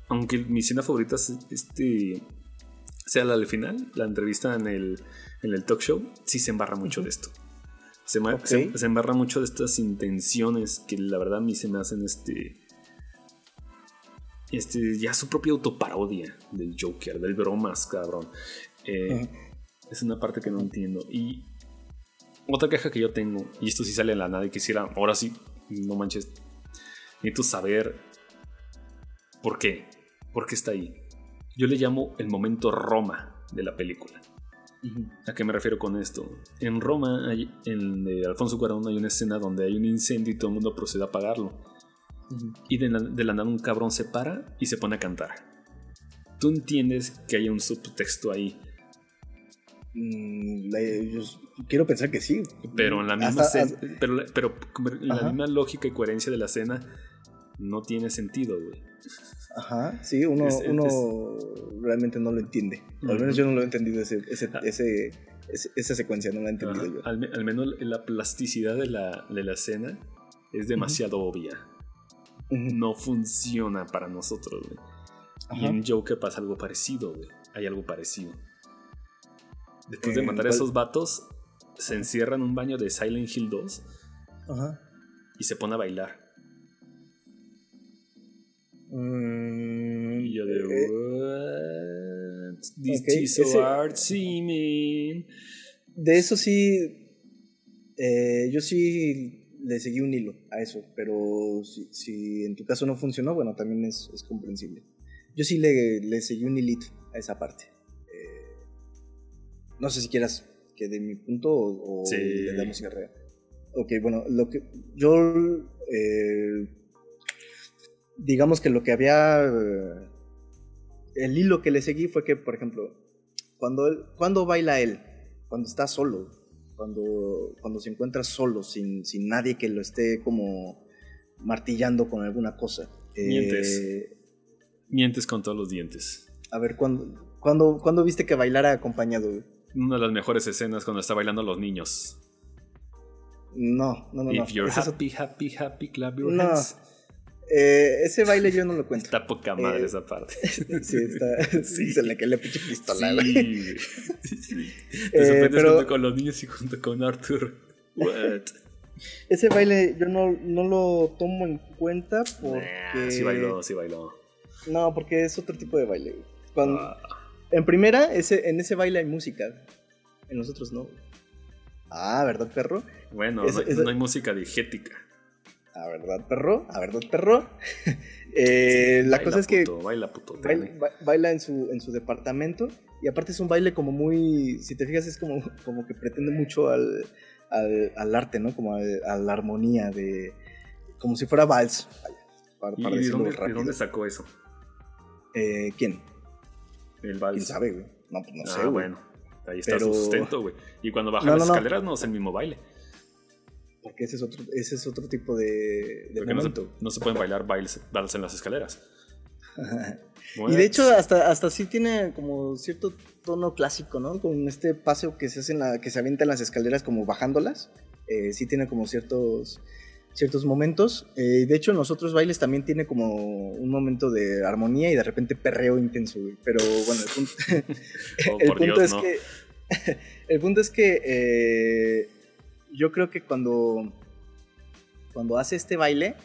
[SPEAKER 2] aunque mi escena favorita es este, sea la del final, la entrevista en el, en el talk show, sí se embarra mucho de esto. Se, se- se embarra mucho de estas intenciones que la verdad a mí se me hacen este. Este, ya su propia autoparodia del Joker, del bromas, cabrón. Eh. Es una parte que no entiendo. Y otra queja que yo tengo, y esto sí sale en la nada y quisiera, ahora sí, no manches, necesito saber por qué, por qué está ahí. Yo le llamo el momento Roma de la película. ¿A qué me refiero con esto? En Roma, hay- en Alfonso Cuarón, hay una escena donde hay un incendio y todo el mundo procede a apagarlo. Y de la, de la nada un cabrón se para y se pone a cantar. Tú entiendes que hay un subtexto ahí,
[SPEAKER 3] Mm, yo quiero pensar que sí.
[SPEAKER 2] pero en la misma,
[SPEAKER 3] Hasta-
[SPEAKER 2] pero, la misma lógica y coherencia de la escena no tiene sentido, güey.
[SPEAKER 3] Ajá, sí, uno,
[SPEAKER 2] Es- es-
[SPEAKER 3] uno realmente no lo entiende. Al menos yo no lo he entendido ese, ese,
[SPEAKER 2] Ah.
[SPEAKER 3] ese- esa secuencia, no la he entendido yo.
[SPEAKER 2] Al, me- al menos la plasticidad de la, de la escena es demasiado obvia. No funciona para nosotros, güey. Y en Joker pasa algo parecido, güey. Hay algo parecido. Después de
[SPEAKER 3] ¿En
[SPEAKER 2] matar a esos vatos, se encierra en un baño de Silent Hill 2
[SPEAKER 3] Ajá.
[SPEAKER 2] y se pone a bailar.
[SPEAKER 3] Mm,
[SPEAKER 2] Y yo de,
[SPEAKER 3] eh,
[SPEAKER 2] what? This
[SPEAKER 3] ok,
[SPEAKER 2] is so
[SPEAKER 3] ese-
[SPEAKER 2] artsy, man.
[SPEAKER 3] de eso sí, eh, yo sí le seguí un hilo a eso, pero si, si en tu caso no funcionó, bueno, también es, es comprensible. Yo sí le, le seguí un hilito a esa parte. Eh, no sé si quieras que de mi punto o, o
[SPEAKER 2] Sí.
[SPEAKER 3] de la música real. Ok, bueno, lo que yo eh, digamos que lo que había el hilo que le seguí fue que, por ejemplo, cuando él, cuando baila él, cuando está solo, cuando, cuando se encuentra solo, sin, sin nadie que lo esté como martillando con alguna cosa. Eh,
[SPEAKER 2] Mientes. Mientes con todos los dientes.
[SPEAKER 3] a ver, ¿cuándo, cuándo, cuándo viste que bailara acompañado? güey?
[SPEAKER 2] Una de las mejores escenas cuando está bailando los niños.
[SPEAKER 3] No, no, no. no.
[SPEAKER 2] If you're
[SPEAKER 3] Ese es
[SPEAKER 2] happy, happy, happy, clap your
[SPEAKER 3] No.
[SPEAKER 2] hands.
[SPEAKER 3] Eh, ese baile yo no lo cuento.
[SPEAKER 2] Está poca madre
[SPEAKER 3] Eh,
[SPEAKER 2] esa parte. [laughs]
[SPEAKER 3] Sí, está.
[SPEAKER 2] Sí.
[SPEAKER 3] Se le cae la pinche pistola,
[SPEAKER 2] Sí,
[SPEAKER 3] güey.
[SPEAKER 2] Te
[SPEAKER 3] Eh,
[SPEAKER 2] sorprendes
[SPEAKER 3] pero-
[SPEAKER 2] junto con los niños y junto con Arthur. What?
[SPEAKER 3] Ese baile yo no, no lo tomo en cuenta porque.
[SPEAKER 2] Nah, sí bailó, sí bailó.
[SPEAKER 3] No, porque es otro tipo de baile. Cuando,
[SPEAKER 2] Ah,
[SPEAKER 3] En primera, ese, en ese baile hay música. En los otros no. Ah, ¿verdad, perro?
[SPEAKER 2] bueno, no, hay-
[SPEAKER 3] ese-
[SPEAKER 2] no hay música digética.
[SPEAKER 3] Ah, ¿verdad, perro? Ah, ¿verdad, perro? [laughs] Eh, la cosa es que
[SPEAKER 2] puto, baila puto.
[SPEAKER 3] baila, baila en, su, en su departamento y aparte es un baile como muy, si te fijas, es como, como que pretende mucho al, al, al arte, ¿no? Como al- a la armonía de... Como si fuera vals. vaya, para,
[SPEAKER 2] ¿Y
[SPEAKER 3] para decirlo
[SPEAKER 2] dónde, dónde sacó eso?
[SPEAKER 3] Eh, ¿Quién?
[SPEAKER 2] El vals.
[SPEAKER 3] ¿Quién sabe, güey? No, pues no
[SPEAKER 2] ah,
[SPEAKER 3] sé,
[SPEAKER 2] bueno. Ahí está
[SPEAKER 3] Pero-
[SPEAKER 2] su sustento, güey. Y cuando [laughs] baja
[SPEAKER 3] No,
[SPEAKER 2] las
[SPEAKER 3] no, no.
[SPEAKER 2] escaleras no es el mismo baile.
[SPEAKER 3] Porque ese es otro, ese es otro tipo de, de
[SPEAKER 2] Porque no se,
[SPEAKER 3] momento.
[SPEAKER 2] no se pueden bailar bailes, en las escaleras. [laughs]
[SPEAKER 3] Y de hecho hasta, hasta sí tiene como cierto tono clásico, ¿no? Con este paseo que se hace en la, que se avienta en las escaleras como bajándolas. Eh, sí tiene como ciertos, ciertos momentos. Eh, de hecho en los otros bailes también tiene como un momento de armonía y de repente perreo intenso, güey. Pero bueno, el punto, [laughs]
[SPEAKER 2] Oh,
[SPEAKER 3] el punto
[SPEAKER 2] Dios,
[SPEAKER 3] es
[SPEAKER 2] no.
[SPEAKER 3] que... [laughs] el punto es que eh, yo creo que cuando, cuando hace este baile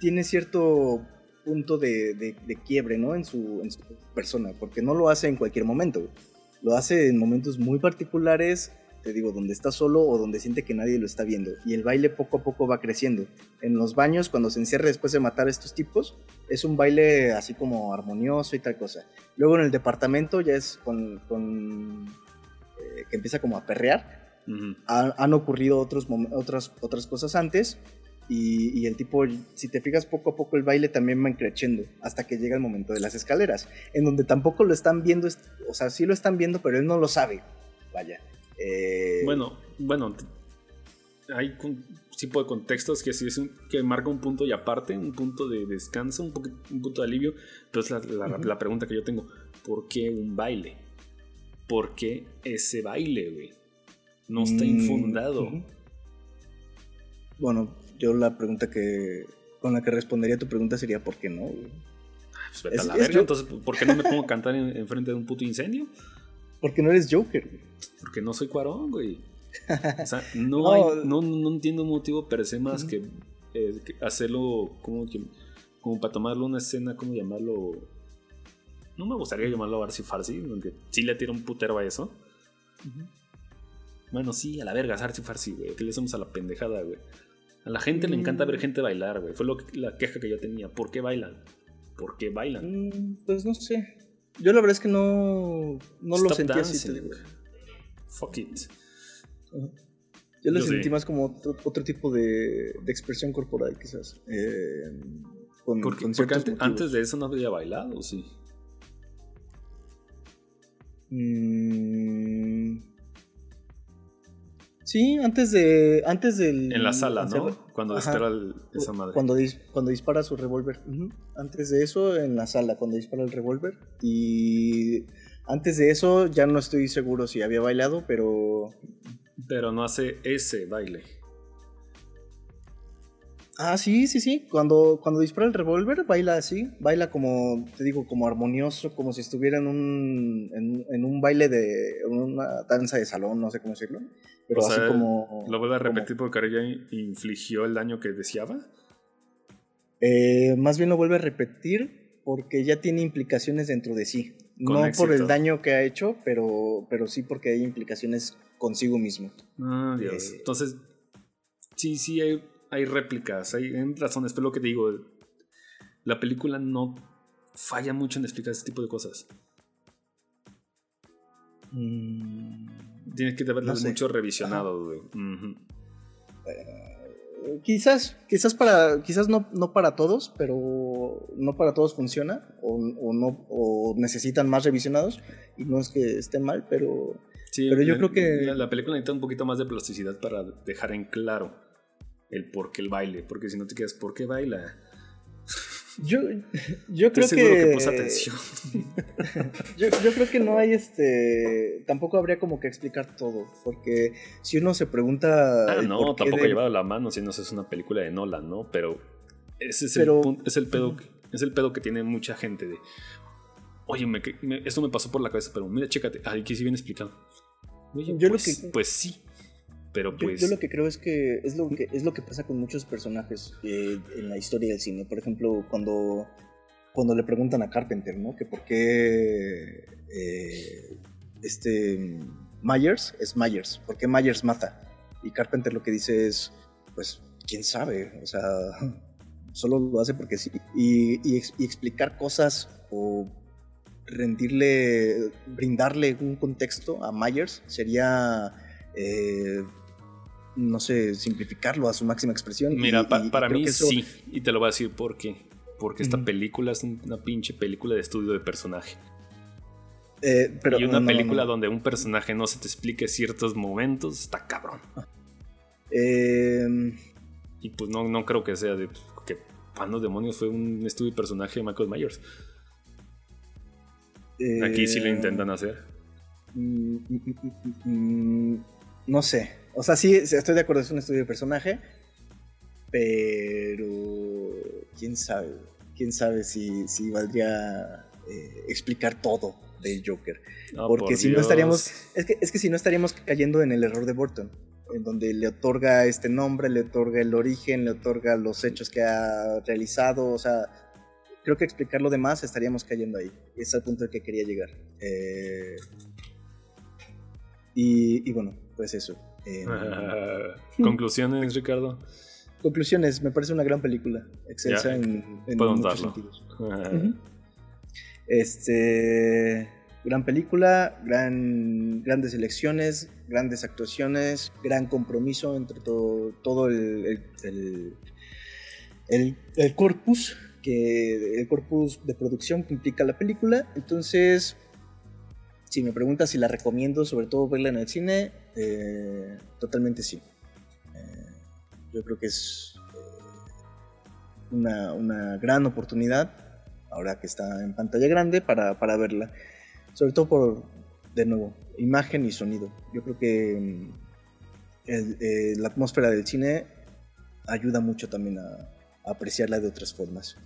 [SPEAKER 3] tiene cierto punto de, de- quiebre, ¿no? En su, en su persona, porque no lo hace en cualquier momento. Lo hace en momentos muy particulares, te digo, donde está solo o donde siente que nadie lo está viendo. Y el baile poco a poco va creciendo. En los baños, cuando se encierra después de matar a estos tipos, es un baile así como armonioso y tal cosa. Luego en el departamento ya es con... con, eh, que empieza como a perrear Ha- han ocurrido otros otras, otras cosas antes y, y el tipo, si te fijas poco a poco el baile también va creciendo hasta que llega el momento de las escaleras, en donde tampoco lo están viendo, o sea, sí lo están viendo, pero él no lo sabe, vaya. Eh,
[SPEAKER 2] Bueno, bueno, hay un tipo de contextos que sí es un- que marca un punto y aparte, un punto de descanso, un, un punto de alivio. Pero es la, la-
[SPEAKER 3] Ujú.
[SPEAKER 2] la pregunta que yo tengo: ¿por qué un baile? ¿Por qué ese baile, güey? No está
[SPEAKER 3] mm,
[SPEAKER 2] infundado.
[SPEAKER 3] Bueno, yo la pregunta que, con la que respondería tu pregunta sería ¿por qué no? güey?
[SPEAKER 2] Pues vete
[SPEAKER 3] Es-
[SPEAKER 2] a la verga,
[SPEAKER 3] yo-
[SPEAKER 2] entonces, ¿por qué no me pongo a cantar en, en frente de un puto incendio?
[SPEAKER 3] Porque no eres Joker. güey.
[SPEAKER 2] Porque no soy cuarón, güey. O sea, [laughs] no,
[SPEAKER 3] No.
[SPEAKER 2] hay, no, no entiendo un motivo per se más que, eh, que hacerlo como, que- como para tomarlo una escena, ¿cómo llamarlo? No me gustaría llamarlo Arsi Farsi, aunque sí le tira un putero a eso. Bueno, sí, a la verga, es Arsi Farsi, güey. ¿Qué le hacemos a la pendejada, güey? A la gente le encanta ver gente bailar, güey. Fue lo que- la queja que yo tenía. ¿Por qué bailan? ¿Por qué bailan?
[SPEAKER 3] Mm, Pues no sé. Yo la verdad es que no, no lo sentí así.
[SPEAKER 2] dancing.
[SPEAKER 3] te digo.
[SPEAKER 2] Fuck it.
[SPEAKER 3] Yo lo
[SPEAKER 2] Yo
[SPEAKER 3] sentí más como otro, otro tipo de, de expresión corporal, quizás. eh, con,
[SPEAKER 2] Porque,
[SPEAKER 3] con
[SPEAKER 2] porque
[SPEAKER 3] ciertos
[SPEAKER 2] antes, antes de eso no había bailado, sí.
[SPEAKER 3] Mm, Sí, antes de. Antes del.
[SPEAKER 2] En la sala, ¿no? Cuando
[SPEAKER 3] Ajá.
[SPEAKER 2] dispara el- esa madre.
[SPEAKER 3] Cuando, dis- cuando dispara su revólver. Ujú. Antes de eso, en la sala, cuando dispara el revólver. Y antes de eso, ya no estoy seguro si había bailado, pero.
[SPEAKER 2] Pero no hace ese baile.
[SPEAKER 3] Ah, sí, sí, sí. Cuando, cuando dispara el revólver, baila así. Baila como, te digo, como armonioso, como si estuviera en un, en, en un baile de. una danza de salón, no sé cómo decirlo. Pero
[SPEAKER 2] O sea,
[SPEAKER 3] así como.
[SPEAKER 2] ¿Lo vuelve a
[SPEAKER 3] como-
[SPEAKER 2] repetir porque ella infligió el daño que deseaba?
[SPEAKER 3] Eh, más bien lo vuelve a repetir porque ya tiene implicaciones dentro de sí.
[SPEAKER 2] Con
[SPEAKER 3] no por el daño que ha hecho, pero, pero sí porque hay implicaciones consigo mismo.
[SPEAKER 2] Ah, Dios.
[SPEAKER 3] Eh.
[SPEAKER 2] Entonces, sí, sí, hay, hay réplicas, hay, razones, pero lo que te digo, la película no falla mucho en explicar ese tipo de cosas.
[SPEAKER 3] Mm,
[SPEAKER 2] Tienes que verlas
[SPEAKER 3] No
[SPEAKER 2] mucho revisionados, güey. Ujú.
[SPEAKER 3] Quizás, quizás para, quizás no, no para todos, pero no para todos funciona o, o no o necesitan más revisionados y no es que esté mal, pero
[SPEAKER 2] Sí,
[SPEAKER 3] Pero yo creo que-
[SPEAKER 2] La, la película necesita un poquito más de plasticidad para dejar en claro el por qué el baile, porque si no te quedas, ¿por qué baila?
[SPEAKER 3] yo, yo creo
[SPEAKER 2] que,
[SPEAKER 3] que,
[SPEAKER 2] atención. [laughs]
[SPEAKER 3] Yo, yo creo que no hay este. Tampoco habría como que explicar todo. Porque si uno se pregunta.
[SPEAKER 2] Ah, no, tampoco
[SPEAKER 3] de-
[SPEAKER 2] llevado la mano si no es una película de Nolan, ¿no? Pero ese es
[SPEAKER 3] Pero-
[SPEAKER 2] el punto, es el pedo, es el pedo que tiene mucha gente de. Oye, me, esto me pasó por la cabeza, pero mira, chécate, aquí sí viene explicado. Oye,
[SPEAKER 3] Yo lo
[SPEAKER 2] pues,
[SPEAKER 3] que-
[SPEAKER 2] pues sí, pero
[SPEAKER 3] Yo,
[SPEAKER 2] pues
[SPEAKER 3] yo lo que creo es que es lo que es lo que pasa con muchos personajes eh, en la historia del cine. Por ejemplo, cuando, cuando le preguntan a Carpenter, ¿no? Que por qué eh, este Myers es Myers, ¿por qué Myers mata? Y Carpenter lo que dice es, pues, quién sabe, o sea, [laughs] solo lo hace porque sí. Y, y ex- y explicar cosas o rendirle, brindarle un contexto a Myers sería, eh, no sé, simplificarlo a su máxima expresión.
[SPEAKER 2] Mira,
[SPEAKER 3] Y-
[SPEAKER 2] pa-
[SPEAKER 3] y- y
[SPEAKER 2] para mí
[SPEAKER 3] eso-
[SPEAKER 2] sí, y te lo voy a decir por qué. Porque esta película es un- una pinche película de estudio de personaje.
[SPEAKER 3] eh, pero,
[SPEAKER 2] y una
[SPEAKER 3] no, no, no,
[SPEAKER 2] película
[SPEAKER 3] no.
[SPEAKER 2] donde un personaje no se te explique ciertos momentos, está cabrón.
[SPEAKER 3] Eh,
[SPEAKER 2] Y pues no, no creo que sea de que cuando demonios fue un estudio de personaje de Michael Myers. Aquí sí lo
[SPEAKER 3] eh,
[SPEAKER 2] intentan hacer.
[SPEAKER 3] Mm, mm, mm, no sé. O sea, sí, estoy de acuerdo, es un estudio de personaje. Pero. Quién sabe. Quién sabe si, si valdría eh, explicar todo del Joker.
[SPEAKER 2] No,
[SPEAKER 3] Porque
[SPEAKER 2] por
[SPEAKER 3] si no
[SPEAKER 2] Dios.
[SPEAKER 3] estaríamos. Es que, es que si no estaríamos cayendo en el error de Burton. En donde le otorga este nombre, le otorga el origen, le otorga los hechos que ha realizado. O sea, creo que explicar lo demás estaríamos cayendo ahí. Es al punto al que quería llegar. Eh, y, y bueno, pues eso. Eh, [laughs]
[SPEAKER 2] Conclusiones, Ricardo.
[SPEAKER 3] conclusiones, me parece una gran película. Excelsa en, muchos sentidos. Este. Gran película, gran, grandes elecciones, grandes actuaciones, gran compromiso entre todo, todo el, el, el- el- el corpus, que, el corpus de producción que implica la película. Entonces, si me preguntas si la recomiendo, sobre todo verla en el cine, eh, totalmente sí. Eh, yo creo que es eh, una, una gran oportunidad, ahora que está en pantalla grande, para, para verla. Sobre todo por, de nuevo, imagen y sonido. Yo creo que mm, la atmósfera del cine ayuda mucho también a, apreciarla de otras formas.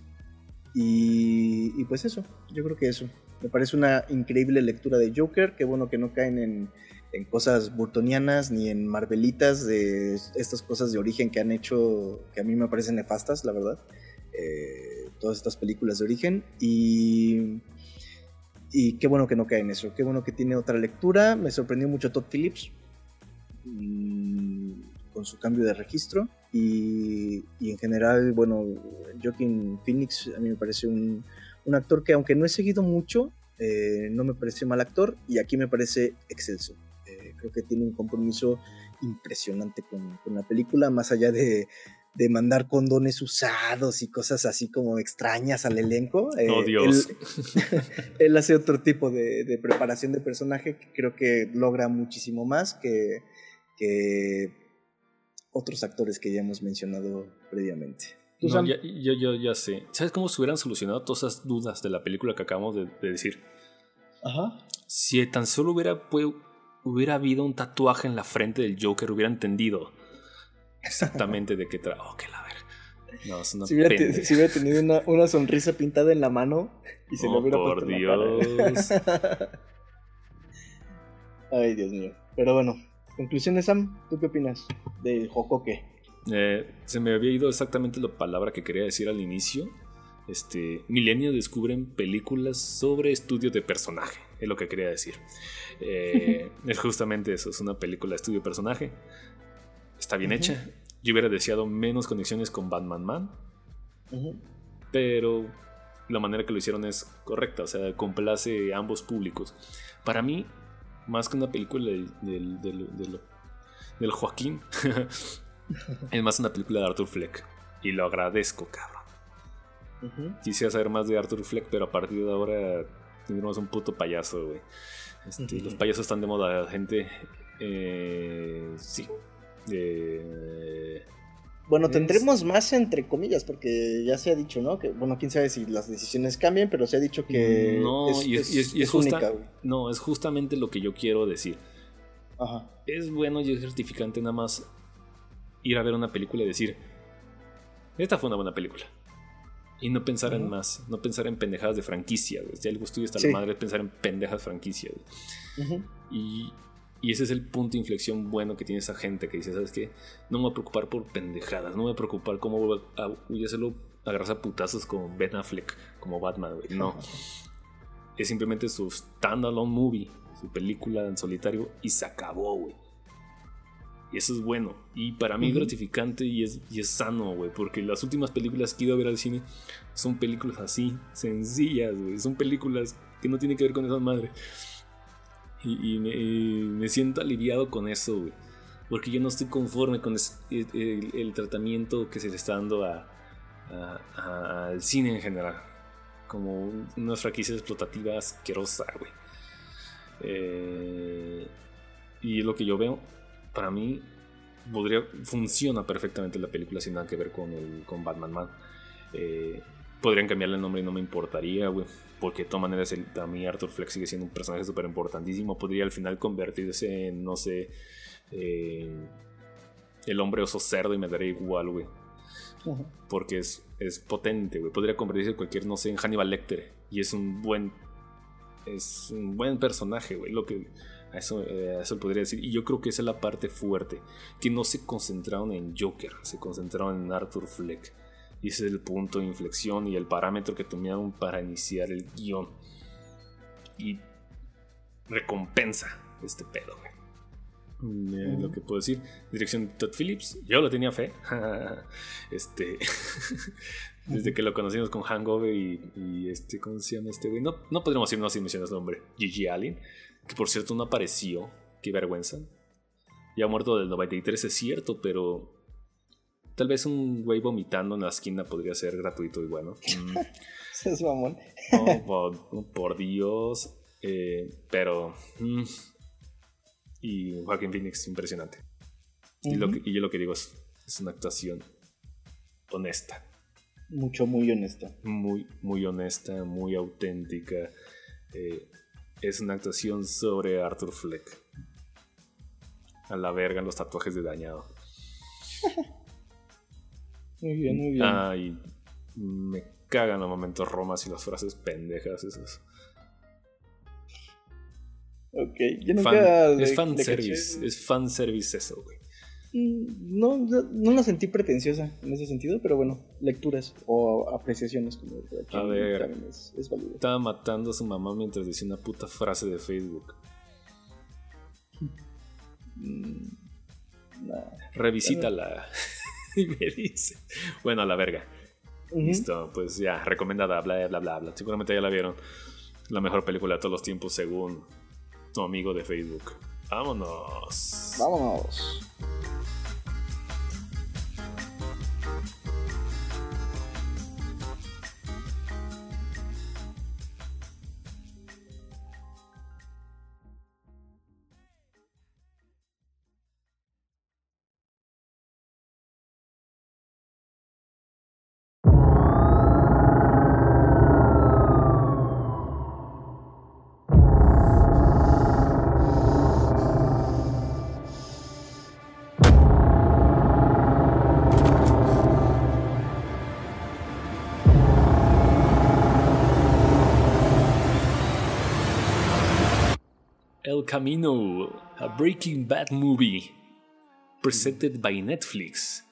[SPEAKER 3] Y, pues eso, yo creo que eso. Me parece una increíble lectura de Joker, qué bueno que no caen en, en cosas burtonianas ni en marvelitas de estas cosas de origen que han hecho, que a mí me parecen nefastas, la verdad. Eh, todas estas películas de origen. Y, y qué bueno que no cae en eso, qué bueno que tiene otra lectura. Me sorprendió mucho Todd Phillips mm, con su cambio de registro. Y, y, en general, bueno, Joaquin Phoenix a mí me parece un, un actor que aunque no he seguido mucho, eh, no me parece mal actor y aquí me parece excelso. Eh, creo que tiene un compromiso impresionante con, con la película, más allá de, de, mandar condones usados y cosas así como extrañas al elenco.
[SPEAKER 2] Eh, oh, Dios.
[SPEAKER 3] Él, [laughs] él, hace otro tipo de, de, preparación de personaje que creo que logra muchísimo más que, que otros actores que ya hemos mencionado previamente.
[SPEAKER 2] No, ya, yo, yo, ya sé. ¿Sabes cómo se hubieran solucionado todas esas dudas de la película que acabamos de, de decir?
[SPEAKER 3] Ajá.
[SPEAKER 2] Si tan solo hubiera, pues, hubiera habido un tatuaje en la frente del Joker, hubiera entendido exactamente de qué trata. Oh, que la ver. No, es una
[SPEAKER 3] si, hubiera si, hubiera tenido una, una, sonrisa pintada en la mano y se
[SPEAKER 2] oh,
[SPEAKER 3] lo hubiera
[SPEAKER 2] por
[SPEAKER 3] puesto
[SPEAKER 2] Dios.
[SPEAKER 3] En la cara. [laughs] Ay, Dios mío. Pero bueno, conclusiones, Sam. ¿Tú qué opinas de Jocoque?
[SPEAKER 2] Eh, se me había ido exactamente la palabra que quería decir al inicio. Este, Milenio descubren películas sobre estudio de personaje, es lo que quería decir. Eh, [laughs] es justamente eso, es una película de estudio de personaje. Está bien uh -huh. hecha. Yo hubiera deseado menos conexiones con Batman Man. Uh -huh. Pero la manera que lo hicieron es correcta, o sea, complace a ambos públicos. Para mí, más que una película del, del, del, del, del Joaquín, [laughs] es más una película de Arthur Fleck. Y lo agradezco, cabrón. Uh -huh. Quisiera saber más de Arthur Fleck, pero a partir de ahora tendremos un puto payaso, güey. Este, uh -huh. Los payasos están de moda, gente. Eh, sí. Eh,
[SPEAKER 3] bueno, tendremos más entre comillas, porque ya se ha dicho, ¿no? Que, bueno, quién sabe si las decisiones cambian, pero se ha dicho que
[SPEAKER 2] no,
[SPEAKER 3] es,
[SPEAKER 2] y es,
[SPEAKER 3] es,
[SPEAKER 2] y es,
[SPEAKER 3] es
[SPEAKER 2] justa,
[SPEAKER 3] única.
[SPEAKER 2] No, es justamente lo que yo quiero decir.
[SPEAKER 3] Ajá.
[SPEAKER 2] Es bueno y es gratificante nada más ir a ver una película y decir, esta fue una buena película. Y no pensar uh -huh. en más, no pensar en pendejadas de franquicia, güey. Si algo estudio hasta sí. la madre, pensar en pendejas franquicia, uh -huh. y, y, ese es el punto de inflexión bueno que tiene esa gente que dice, ¿sabes qué? No me voy a preocupar por pendejadas, no me voy a preocupar cómo voy a, voy a hacerlo agarrarse a putazos con Ben Affleck, como Batman, güey. No. Uh -huh. Es simplemente su standalone movie, su película en solitario, y se acabó, güey. Y eso es bueno. Y para mí uh -huh. es gratificante y es, y es sano, güey. Porque las últimas películas que he ido a ver al cine son películas así, sencillas, güey. Son películas que no tienen que ver con esa madre. Y, y, me, y me, siento aliviado con eso, güey. Porque yo no estoy conforme con ese, el, el, tratamiento que se le está dando a, a, a, al cine en general. Como una franquicia explotativa asquerosa, güey. Eh, y lo que yo veo para mí podría funciona perfectamente la película sin nada que ver con el con Batman Man. Eh, podrían cambiarle el nombre y no me importaría, güey. Porque de todas maneras, el, a mí Arthur Fleck sigue siendo un personaje súper importantísimo. Podría al final convertirse en, no sé, eh, el hombre oso cerdo y me daría igual, güey. Uh -huh. Porque es, es potente, güey. Podría convertirse en cualquier, no sé, en Hannibal Lecter. Y es un buen. Es un buen personaje, güey. Lo que eso, eh, eso podría decir. Y yo creo que esa es la parte fuerte. Que no se concentraron en Joker, se concentraron en Arthur Fleck. Y ese es el punto de inflexión y el parámetro que tomaron para iniciar el guion. Y recompensa este pedo, güey. Eh, lo que puedo decir. Dirección de Todd Phillips. Yo lo tenía fe. [laughs] este. [laughs] desde que lo conocimos con Hangover y, y, este. ¿Cómo se llama este güey? No, no podríamos irnos sin mencionar su nombre. Gigi Allen que por cierto no apareció, qué vergüenza. Ya muerto del 93 es cierto, pero tal vez un güey vomitando en la esquina podría ser gratuito y bueno. [laughs] Mm.
[SPEAKER 3] es mamón.
[SPEAKER 2] No, por, por, Dios. Eh, pero... Mm. Y Joaquin Phoenix, impresionante. Uh -huh. y, lo que, y, yo lo que digo es, es una actuación honesta.
[SPEAKER 3] Mucho, muy honesta.
[SPEAKER 2] Muy, muy honesta, muy auténtica. Eh, es una actuación sobre Arthur Fleck. A la verga los tatuajes de dañado. [laughs]
[SPEAKER 3] Muy bien, muy bien.
[SPEAKER 2] Ay, me cagan los momentos romas y las frases pendejas esas.
[SPEAKER 3] ok, yo nunca
[SPEAKER 2] Fan-
[SPEAKER 3] le-
[SPEAKER 2] es fanservice, es fanservice eso, güey.
[SPEAKER 3] Mm, No, no, la sentí pretenciosa en ese sentido, pero bueno, lecturas o apreciaciones como
[SPEAKER 2] A ver.
[SPEAKER 3] es, es válido.
[SPEAKER 2] Estaba matando a su mamá mientras decía una puta frase de Facebook.
[SPEAKER 3] Mm, nah.
[SPEAKER 2] Revisítala. [laughs] y me dice. Bueno, a la verga. Listo, pues ya, recomendada, bla, bla, bla, bla. Seguramente ya la vieron. La mejor película de todos los tiempos según tu amigo de Facebook. Vámonos.
[SPEAKER 3] Vámonos.
[SPEAKER 2] Camino, a Breaking Bad movie. Presented by Netflix.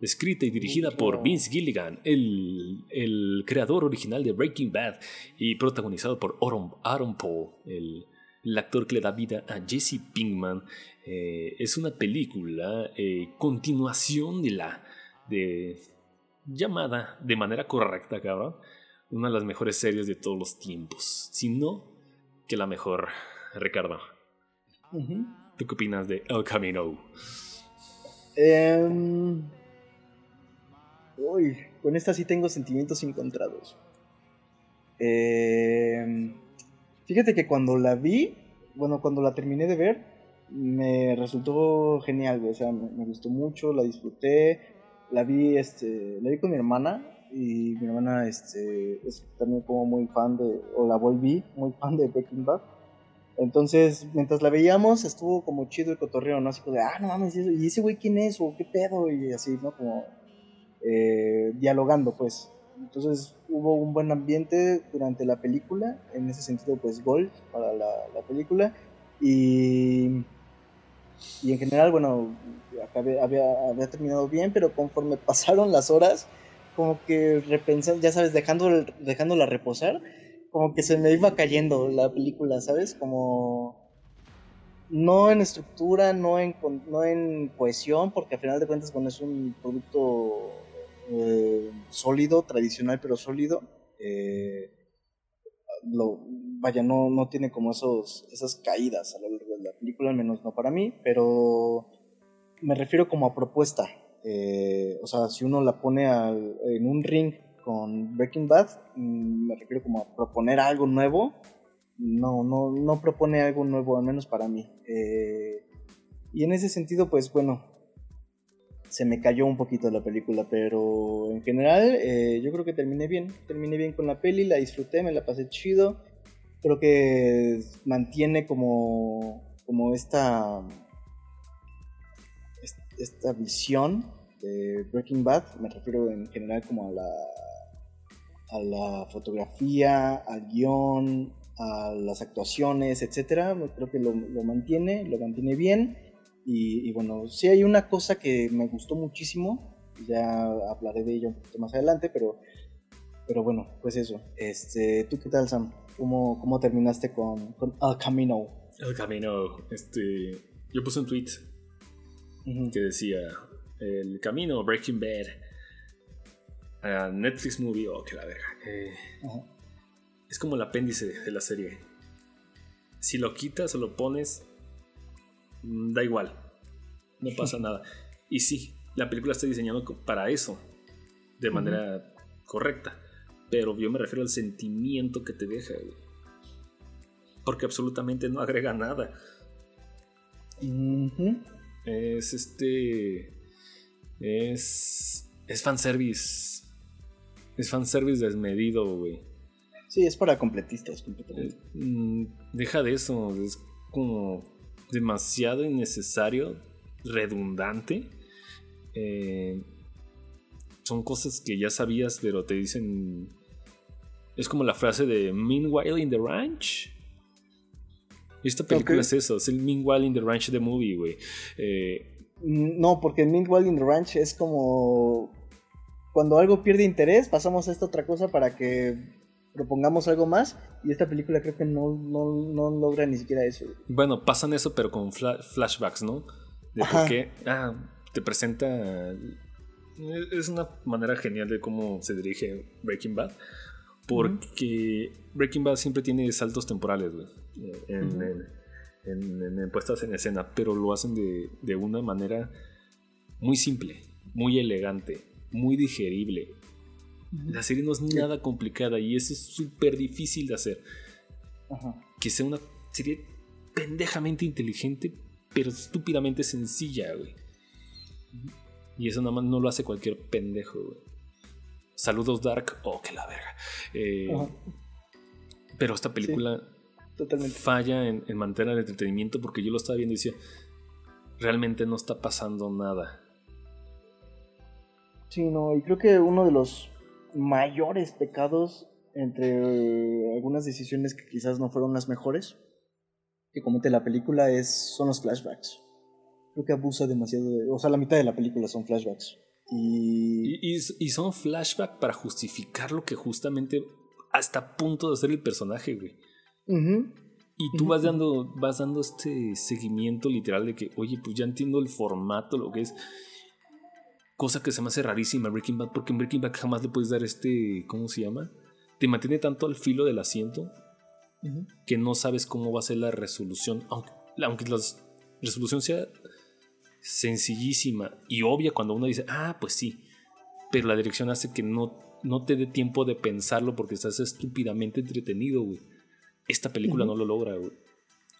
[SPEAKER 2] Escrita y dirigida por Vince Gilligan, el, el creador original de Breaking Bad, y protagonizado por Aaron, Aaron Paul, el, el actor que le da vida a Jesse Pinkman. Eh, es una película eh, continuación de la de, llamada de manera correcta, cabrón, una de las mejores series de todos los tiempos. Si no, que la mejor, Ricardo.
[SPEAKER 3] Ujú.
[SPEAKER 2] ¿Tú qué opinas de El Camino?
[SPEAKER 3] Uy, con esta sí tengo sentimientos encontrados. Em, fíjate que cuando la vi, bueno, cuando la terminé de ver, me resultó genial, güey, o sea, me, me gustó mucho, la disfruté, la vi, este, la vi con mi hermana y mi hermana, este, es también como muy fan de, o la volví muy fan de Breaking Bad. Entonces, mientras la veíamos, estuvo como chido el cotorreo, ¿no? Así como de, ah, no mames, ¿y eso- ¿y ese güey quién es? ¿O qué pedo? Y así, ¿no? Como eh, dialogando, pues. Entonces, hubo un buen ambiente durante la película. En ese sentido, pues, gol para la, la película. Y, y en general, bueno, acabé- había, había terminado bien, pero conforme [laughs] pasaron las horas, como que repensando, ya sabes, dejando, dejándola reposar, como que se me iba cayendo la película, ¿sabes? Como no en estructura, no en, no en cohesión, porque al final de cuentas, bueno, es un producto eh, sólido, tradicional, pero sólido. eh, lo, vaya, no, no tiene como esos, esas caídas a lo largo de la película, al menos no para mí, pero me refiero como a propuesta. Eh, o sea, si uno la pone al- en un ring con Breaking Bad, mm, me refiero como a proponer algo nuevo. No, no, no propone algo nuevo, al menos para mí. Eh, y en ese sentido, pues bueno, se me cayó un poquito la película, pero en general eh, yo creo que terminé bien. Terminé bien con la peli, la disfruté, me la pasé chido. Creo que mantiene como, como esta, est- esta visión de Breaking Bad. Me refiero en general como a la, a la fotografía, al guion, a las actuaciones, etcétera. Creo que lo, lo mantiene, lo mantiene bien. Y, y bueno, sí hay una cosa que me gustó muchísimo, ya hablaré de ello un poquito más adelante, pero, pero bueno, pues eso. Este, ¿Tú qué tal, Sam? ¿Cómo, cómo terminaste con, con El Camino?
[SPEAKER 2] El Camino, este. Yo puse un tweet Que decía: El Camino, Breaking Bad. a Netflix Movie, oh, que la verga. Eh, es como el apéndice de la serie. Si lo quitas o lo pones, mm, da igual. No [laughs] pasa nada. Y sí, la película está diseñada para eso, de manera correcta. Pero yo me refiero al sentimiento que te deja, güey. Porque absolutamente no agrega nada. Es este. Es. Es fanservice. Es fanservice desmedido, güey.
[SPEAKER 3] Sí, es para completistas, completamente.
[SPEAKER 2] Eh, mm, Deja de eso. Es como demasiado innecesario, redundante. eh, son cosas que ya sabías, pero te dicen. Es como la frase de Meanwhile in the Ranch. Esta película es eso, es el Meanwhile in the Ranch de movie, güey. Eh,
[SPEAKER 3] Mm, No, porque Meanwhile in the Ranch es como cuando algo pierde interés, pasamos a esta otra cosa para que propongamos algo más. Y esta película creo que no, no, no logra ni siquiera eso.
[SPEAKER 2] bueno, pasan eso, pero con fla- flashbacks, ¿no? De por qué. Ah, te presenta. Es una manera genial de cómo se dirige Breaking Bad. Porque Breaking Bad siempre tiene saltos temporales, güey. En, en- en- en- en puestas en escena, pero lo hacen de, de una manera muy simple, muy elegante, muy digerible. La serie no es nada complicada y eso es súper difícil de hacer.
[SPEAKER 3] Ajá.
[SPEAKER 2] Que sea una serie pendejamente inteligente, pero estúpidamente sencilla, güey. Y eso nada más no lo hace cualquier pendejo, güey. Saludos Dark, oh, que la verga. Eh, pero esta película
[SPEAKER 3] Totalmente.
[SPEAKER 2] falla en, en mantener el entretenimiento porque yo lo estaba viendo y decía, realmente no está pasando nada.
[SPEAKER 3] Sí, no, y creo que uno de los mayores pecados entre eh, algunas decisiones que quizás no fueron las mejores que comete la película es son los flashbacks. Creo que abusa demasiado de, o sea, la mitad de la película son flashbacks. Y,
[SPEAKER 2] Y, y- y son flashbacks para justificar lo que justamente hasta a punto de hacer el personaje, güey. Y tú vas dando, vas dando este seguimiento literal de que, oye, pues ya entiendo el formato, lo que es. Cosa que se me hace rarísima Breaking Bad, porque en Breaking Bad jamás le puedes dar este, ¿cómo se llama? Te mantiene tanto al filo del asiento que no sabes cómo va a ser la resolución, aunque, aunque la resolución sea sencillísima y obvia cuando uno dice, ah, pues sí, pero la dirección hace que no, no te dé tiempo de pensarlo porque estás estúpidamente entretenido, güey. Esta película no lo logra, güey.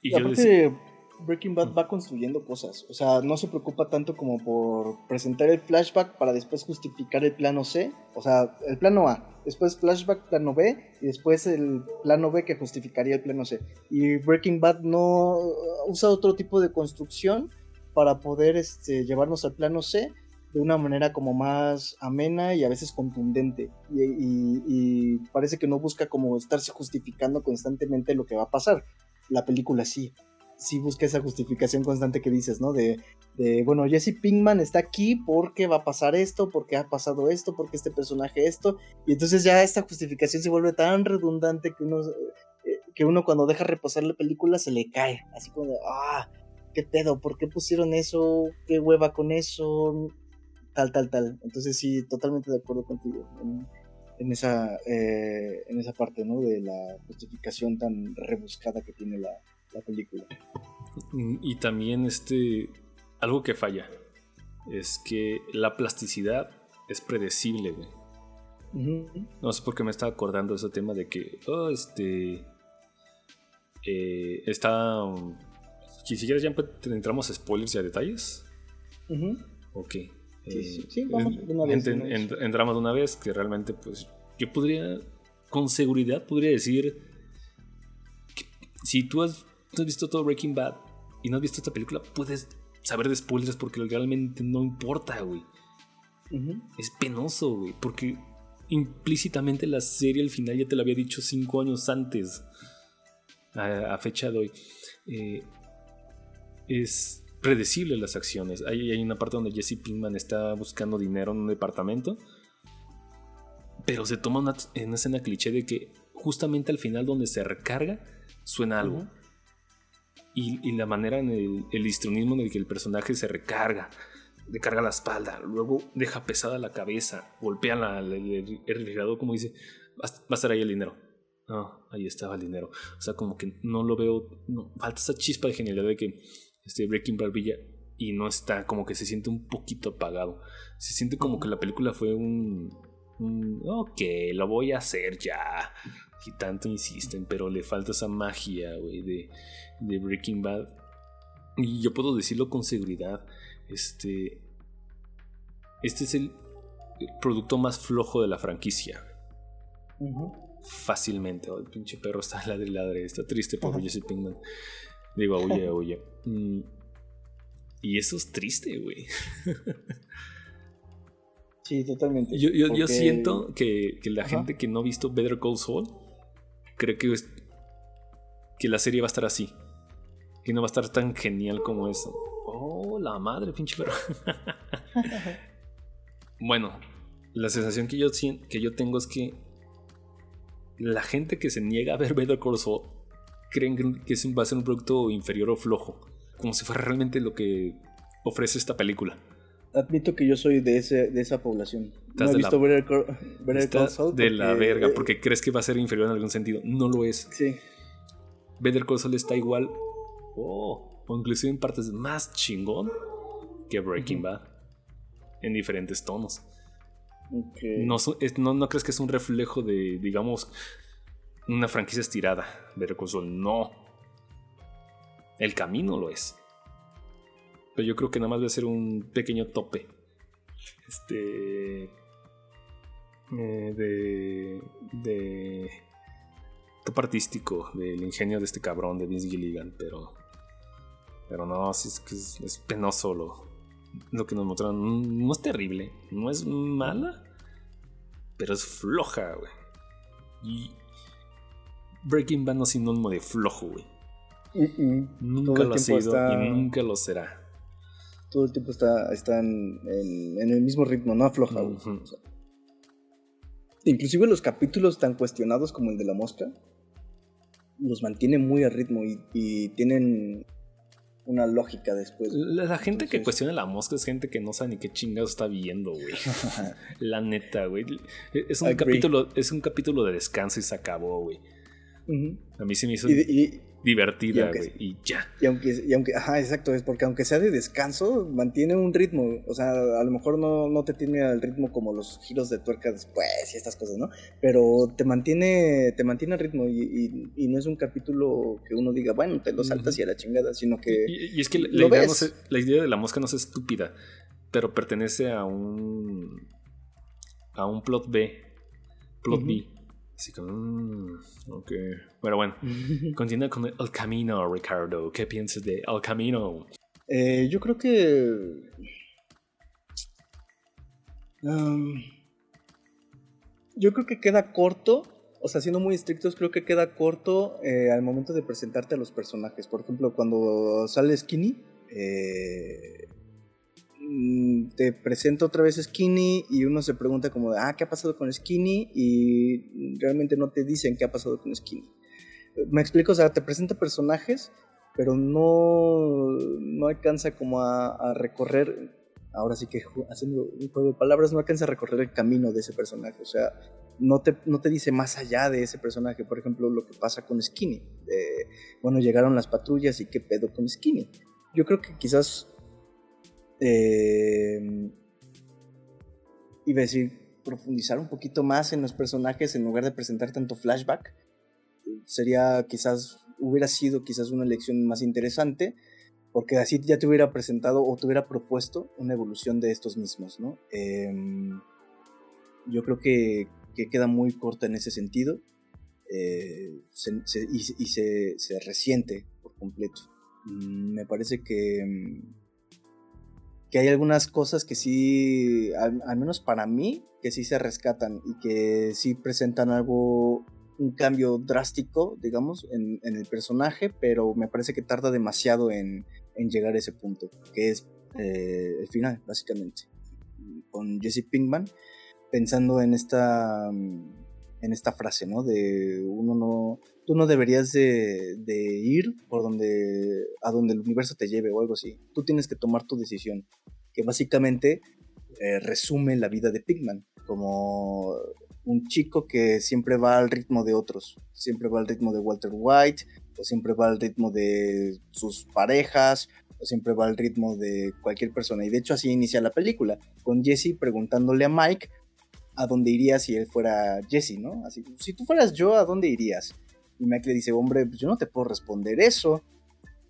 [SPEAKER 2] Y
[SPEAKER 3] Y
[SPEAKER 2] yo
[SPEAKER 3] aparte,
[SPEAKER 2] decía,
[SPEAKER 3] Breaking Bad va construyendo cosas. O sea, no se preocupa tanto como por presentar el flashback para después justificar el plano C. O sea, el plano A, después flashback plano B y después el plano B que justificaría el plano C. Y Breaking Bad no usa otro tipo de construcción para poder este, llevarnos al plano C de una manera como más amena y a veces contundente. Y, parece que no busca como estarse justificando constantemente lo que va a pasar. La película sí. Sí busca esa justificación constante que dices, ¿no? De, de, bueno, Jesse Pinkman está aquí porque va a pasar esto, porque ha pasado esto, porque este personaje esto. Y entonces ya esta justificación se vuelve tan redundante que uno, eh, que uno cuando deja reposar la película se le cae. Así como de, ah, qué pedo, ¿por qué pusieron eso? ¿Qué hueva con eso? Tal, tal, tal. Entonces sí, totalmente de acuerdo contigo en, en esa, eh, en esa parte, ¿no? De la justificación tan rebuscada que tiene la, la película.
[SPEAKER 2] Mm, Y también este. Algo que falla. Es que la plasticidad es predecible, güey. No sé por qué me estaba acordando de ese tema de que. Oh, este. eh, está. um, si quieres ya entramos a spoilers y a detalles.
[SPEAKER 3] Ujú.
[SPEAKER 2] Ok.
[SPEAKER 3] Sí,
[SPEAKER 2] Eh,
[SPEAKER 3] sí, sí, vamos de una vez,
[SPEAKER 2] ent- ent- entramos de una vez que realmente, pues, yo podría, con seguridad, podría decir que si tú has, tú has visto todo Breaking Bad y no has visto esta película, puedes saber de spoilers porque realmente no importa, güey. Es penoso, güey, porque implícitamente la serie al final ya te lo había dicho cinco años antes, a, a fecha de hoy. Eh, es predecible las acciones. Hay, hay una parte donde Jesse Pinkman está buscando dinero en un departamento, pero se toma una, una escena cliché de que justamente al final donde se recarga suena algo.
[SPEAKER 3] Ujú.
[SPEAKER 2] Y, y la manera en el, el histrionismo en el que el personaje se recarga, le carga la espalda, luego deja pesada la cabeza, golpea la- la- el, el refrigerador como dice, va, a- va a estar ahí el dinero. No, ahí estaba el dinero. O sea, como que no lo veo, no, falta esa chispa de genialidad de que este Breaking Bad brilla y no está, como que se siente un poquito apagado. Se siente como que la película fue un, un ok, lo voy a hacer ya. Y tanto insisten, pero le falta esa magia, güey, de, de Breaking Bad. Y yo puedo decirlo con seguridad. Este. Este es el producto más flojo de la franquicia. Fácilmente. Oh, el pinche perro está ladre ladre. Está triste por. Jesse Pinkman. Digo, oye, [laughs] oye. Mm, Y eso es triste, güey. [laughs]
[SPEAKER 3] Sí, totalmente.
[SPEAKER 2] Yo, yo, siento que, que la
[SPEAKER 3] Ajá.
[SPEAKER 2] gente que no ha visto Better Call Saul cree que, es- que la serie va a estar así. Que no va a estar tan genial como eso. Oh, la madre, pinche perro. [laughs] bueno, la sensación que yo, que yo tengo es que la gente que se niega a ver Better Call Saul creen que- va a ser un producto inferior o flojo. Como si fuera realmente lo que ofrece esta película.
[SPEAKER 3] Admito que yo soy de, ese, de esa población.
[SPEAKER 2] Estás
[SPEAKER 3] no he visto
[SPEAKER 2] la-
[SPEAKER 3] Better Call, Better
[SPEAKER 2] Está
[SPEAKER 3] Call Saul
[SPEAKER 2] de la verga, porque crees que va a ser inferior en algún sentido. No lo es.
[SPEAKER 3] Sí.
[SPEAKER 2] Better Call Saul está igual oh, o inclusive en partes más chingón que Breaking Bad en diferentes tonos.
[SPEAKER 3] ok.
[SPEAKER 2] No, so- es- no, no crees que es un reflejo de, digamos, una franquicia estirada. Better Call Saul, no. El camino lo es. Pero yo creo que nada más va a ser un pequeño tope. Este. eh, de. De. Tope artístico del ingenio de este cabrón de Vince Gilligan, pero. Pero no, es que es, es penoso lo, lo que nos mostraron. No es terrible, no es mala, pero es floja, güey. Y. Breaking Bad no es sinónimo de flojo, güey.
[SPEAKER 3] Mm-mm.
[SPEAKER 2] Nunca
[SPEAKER 3] Todo el
[SPEAKER 2] lo ha sido
[SPEAKER 3] está-
[SPEAKER 2] y nunca lo será.
[SPEAKER 3] Todo el tiempo está, está en, en- en el mismo ritmo, no afloja. güey.
[SPEAKER 2] Ujú.
[SPEAKER 3] O sea, inclusive los capítulos tan cuestionados como el de la mosca los mantiene muy a ritmo y, y tienen una lógica después.
[SPEAKER 2] La, la gente que
[SPEAKER 3] Entonces-
[SPEAKER 2] cuestiona la mosca es gente que no sabe ni qué chingados está viendo, güey. [laughs] La neta, güey. Es un
[SPEAKER 3] Agree.
[SPEAKER 2] capítulo, es un capítulo de descanso y se acabó, güey.
[SPEAKER 3] Ujú.
[SPEAKER 2] A mí se me hizo
[SPEAKER 3] y- y
[SPEAKER 2] divertida, güey. Y ya.
[SPEAKER 3] Y aunque, y aunque, ajá, exacto, es porque aunque sea de descanso, mantiene un ritmo. O sea, a lo mejor no, no te tiene al ritmo como los giros de tuerca después y estas cosas, ¿no? Pero te mantiene, te mantiene al ritmo y, y- y no es un capítulo que uno diga, bueno, te lo saltas y a la chingada, sino que.
[SPEAKER 2] Y, es que la, idea no se- la idea de la mosca no es estúpida, pero pertenece a un. a un plot B. Plot. B. Así que. mm, ok. Pero bueno, [laughs] continúa con El Camino, Ricardo. ¿Qué piensas de El Camino?
[SPEAKER 3] Eh, yo creo que. um, yo creo que queda corto. O sea, siendo muy estrictos, creo que queda corto eh, al momento de presentarte a los personajes. Por ejemplo, cuando sale Skinny, eh, te presenta otra vez Skinny y uno se pregunta como, de, ah, ¿qué ha pasado con Skinny? Y realmente no te dicen qué ha pasado con Skinny. Me explico, o sea, te presenta personajes pero no, no alcanza como a, a recorrer, ahora sí que haciendo un juego de palabras, no alcanza a recorrer el camino de ese personaje, o sea, no te, no te dice más allá de ese personaje, por ejemplo, lo que pasa con Skinny, de, bueno, llegaron las patrullas y qué pedo con Skinny. Yo creo que quizás, eh, iba a decir, profundizar un poquito más en los personajes en lugar de presentar tanto flashback, sería quizás hubiera sido quizás una elección más interesante porque así ya te hubiera presentado o te hubiera propuesto una evolución de estos mismos, ¿no? Em, yo creo que, que queda muy corta en ese sentido eh, y, se, resiente por completo. Mm, Me parece que, mm, que hay algunas cosas que sí, al, menos para mí, que sí se rescatan y que sí presentan algo un cambio drástico, digamos, en, el personaje, pero me parece que tarda demasiado en, llegar a ese punto, que es eh, el final, básicamente. Con Jesse Pinkman, pensando en esta, en esta frase, ¿no? De uno no, tú no deberías de, ir por donde, a donde el universo te lleve o algo así. Tú tienes que tomar tu decisión, que básicamente eh, resume la vida de Pinkman, como un chico que siempre va al ritmo de otros, siempre va al ritmo de Walter White, o siempre va al ritmo de sus parejas, o siempre va al ritmo de cualquier persona. Y de hecho así inicia la película, con Jesse preguntándole a Mike a dónde iría si él fuera Jesse, ¿no? Así, si tú fueras yo, ¿a dónde irías? Y Mike le dice, hombre, pues yo no te puedo responder eso.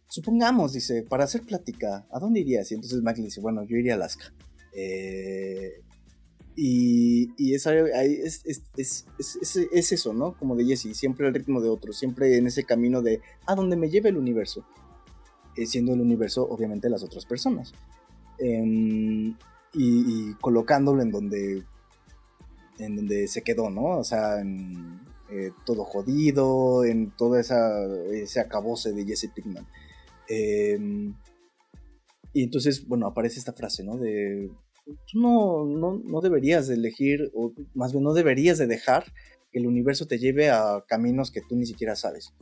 [SPEAKER 3] Supongamos, dice, para hacer plática, ¿a dónde irías? Y entonces Mike le dice, bueno, yo iría a Alaska. Y, es, eso, ¿no? Como de Jesse, siempre al ritmo de otros, siempre en ese camino de a donde me lleve el universo, eh, siendo el universo obviamente las otras personas. Em, y, y colocándolo en donde en donde se quedó, ¿no? O sea, en, eh, todo jodido, en todo esa, ese acabose de Jesse Pinkman. Em, y entonces, bueno, aparece esta frase, ¿no? De, tú no, no, no deberías de elegir, o más bien no deberías de dejar que el universo te lleve a caminos que tú ni siquiera sabes.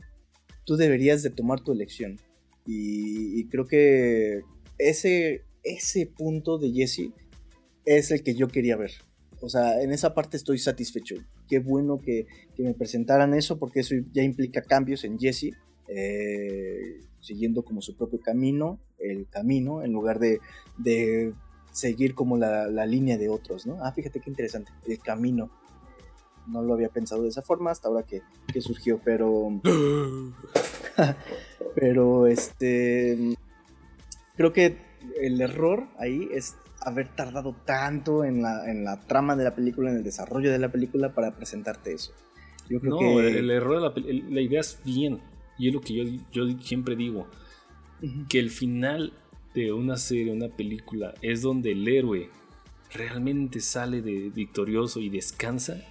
[SPEAKER 3] Tú deberías de tomar tu elección. Y, y creo que ese, ese punto de Jesse es el que yo quería ver. O sea, en esa parte estoy satisfecho. Qué bueno que, me presentaran eso porque eso ya implica cambios en Jesse, eh, siguiendo como su propio camino, el camino, en lugar de, seguir como la, línea de otros, ¿no? Ah, fíjate qué interesante, el camino. No lo había pensado de esa forma hasta ahora que, que surgió, pero... [laughs] pero este... Creo que el error ahí es haber tardado tanto en la, en la trama de la película, en el desarrollo de la película para presentarte eso.
[SPEAKER 2] Yo creo no, el, error de la, la idea es bien, y es lo que yo, yo siempre digo, que el final de una serie, una película, es donde el héroe realmente sale de victorioso y descansa,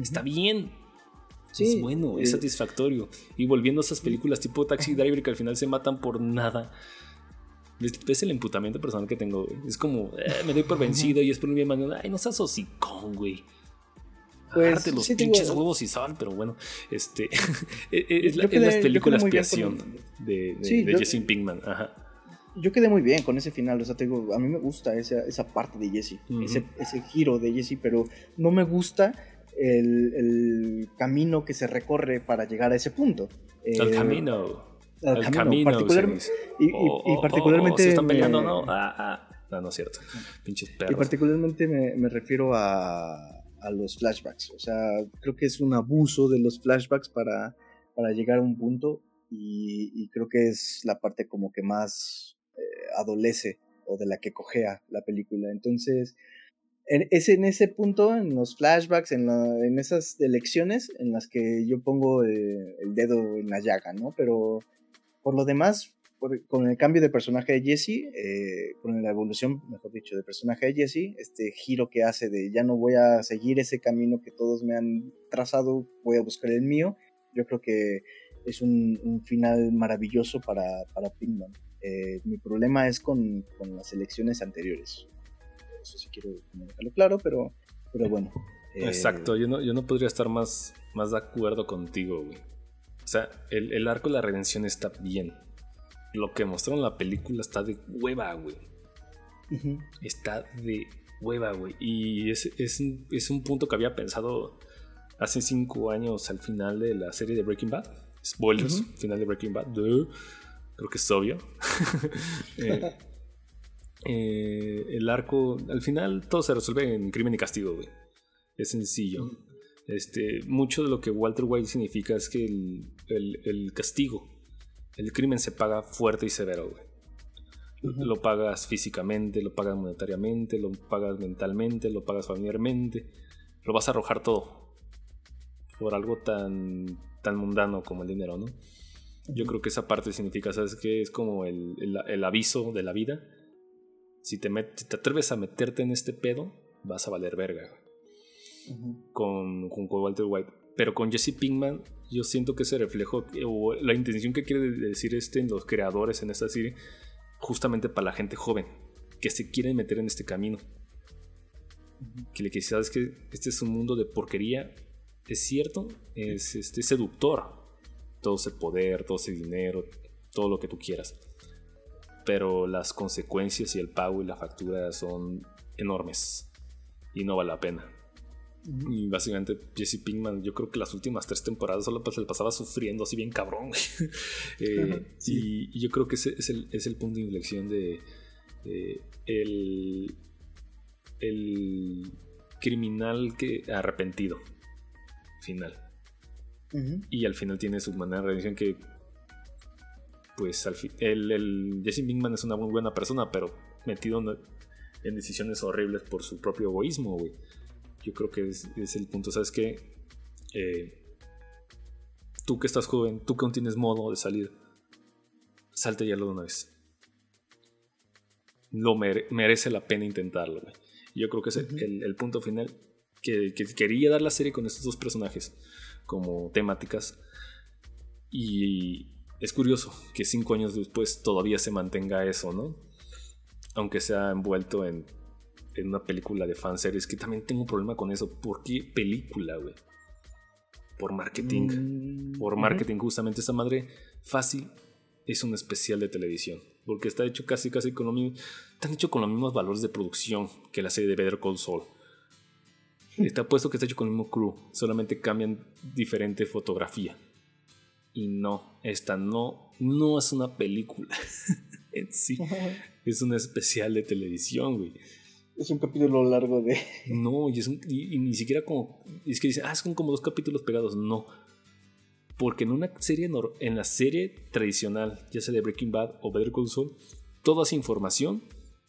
[SPEAKER 2] está bien. es bueno, es eh, satisfactorio. Y volviendo a esas películas tipo Taxi [laughs] Driver que al final se matan por nada es el emputamiento personal que tengo, Es como, eh, me doy por vencido y es por un bien mañana. Ay, no seas hocicón, güey. Pues, los pinches huevos y sal, pero bueno, este [laughs] e, e, es, la, película expiación de, de, Jesse Pinkman. Ajá.
[SPEAKER 3] Yo quedé muy bien con ese final, o sea, te digo, a mí me gusta esa, esa parte de Jesse, ese, ese, giro de Jesse, pero no me gusta el, el, camino que se recorre para llegar a ese punto.
[SPEAKER 2] El eh, camino el camino.
[SPEAKER 3] y, y, particularmente.
[SPEAKER 2] se están peleando, ¿no? Ah, ah. No, no es cierto. Pinches perros.
[SPEAKER 3] Y particularmente me, me refiero a, a, los flashbacks. O sea, creo que es un abuso de los flashbacks para, para llegar a un punto. Y, y creo que es la parte como que más eh, adolece o de la que cojea la película. Entonces, es en ese punto, en los flashbacks, en, la, en esas elecciones en las que yo pongo eh, el dedo en la llaga, ¿no? Pero por lo demás, con el cambio de personaje de Jesse, eh, con la evolución, mejor dicho, de personaje de Jesse, este giro que hace de ya no voy a seguir ese camino que todos me han trazado, voy a buscar el mío, yo creo que es un, final maravilloso para, para Pinkman. Eh, mi problema es con, las elecciones anteriores. Eso sí quiero dejarlo claro, pero, pero bueno.
[SPEAKER 2] Eh, Exacto, yo no, yo no podría estar más, más de acuerdo contigo, güey. O sea, el, arco de la redención está bien. Lo que mostraron en la película está de hueva, güey. Está de hueva, güey. Y es, es, un punto que había pensado hace cinco años al final de la serie de Breaking Bad. Spoilers, final de Breaking Bad. Creo que es obvio. [laughs] Eh, eh, el arco, al final todo se resuelve en crimen y castigo, güey. Es sencillo. Este, mucho de lo que Walter White significa es que el, castigo, el crimen se paga fuerte y severo, güey. Lo pagas físicamente, lo pagas monetariamente, lo pagas mentalmente, lo pagas familiarmente. Lo vas a arrojar todo. Por algo tan, tan mundano como el dinero, ¿no? Yo creo que esa parte significa, ¿sabes qué? Es como el, aviso de la vida. Si te, si te atreves a meterte en este pedo, vas a valer verga, con, con, Walter White. Pero con Jesse Pinkman, yo siento que ese reflejo, o la intención que quiere decir este en los creadores en esta serie, justamente para la gente joven, que se quiere meter en este camino. Que le que sabes que este es un mundo de porquería, es cierto, es este, seductor. Todo ese poder, todo ese dinero, todo lo que tú quieras. Pero las consecuencias y el pago y la factura son enormes. Y no vale la pena. Y básicamente Jesse Pinkman, yo creo que las últimas tres temporadas solo pues, le pasaba sufriendo así bien cabrón. [laughs] Eh, y, yo creo que ese es el, es el punto de inflexión de, el, el criminal que arrepentido final. Y al final tiene su manera de redención que pues al fin, el, el, Jesse Pinkman es una muy buena persona, pero metido en, en decisiones horribles por su propio egoísmo, güey. Yo creo que es, el punto. ¿Sabes qué? Eh, tú que estás joven, tú que aún tienes modo de salir, salte ya lo de una vez. lo mere- merece la pena intentarlo, güey. Yo creo que es el- el, el punto final que, que quería dar la serie con estos dos personajes como temáticas. Y es curioso que cinco años después todavía se mantenga eso, ¿no? Aunque sea envuelto en, en una película de fanseries, que también tengo un problema con eso. ¿Por qué película, güey? Por marketing.
[SPEAKER 3] Mm,
[SPEAKER 2] Por marketing, justamente esa madre fácil es un especial de televisión. Porque está hecho casi, casi con lo mismo. Están hecho con los mismos valores de producción que la serie de Better Call Saul. Está puesto que está hecho con el mismo crew, solamente cambian diferente fotografía. Y no, esta no, no es una película [laughs] en sí, es un especial de televisión, güey.
[SPEAKER 3] Es un capítulo largo de. [laughs]
[SPEAKER 2] No, y, es un- y- y ni siquiera como. Es que dicen, ah, son como dos capítulos pegados. No. Porque en una serie, en la serie tradicional, ya sea de Breaking Bad o Better Call Saul, toda esa información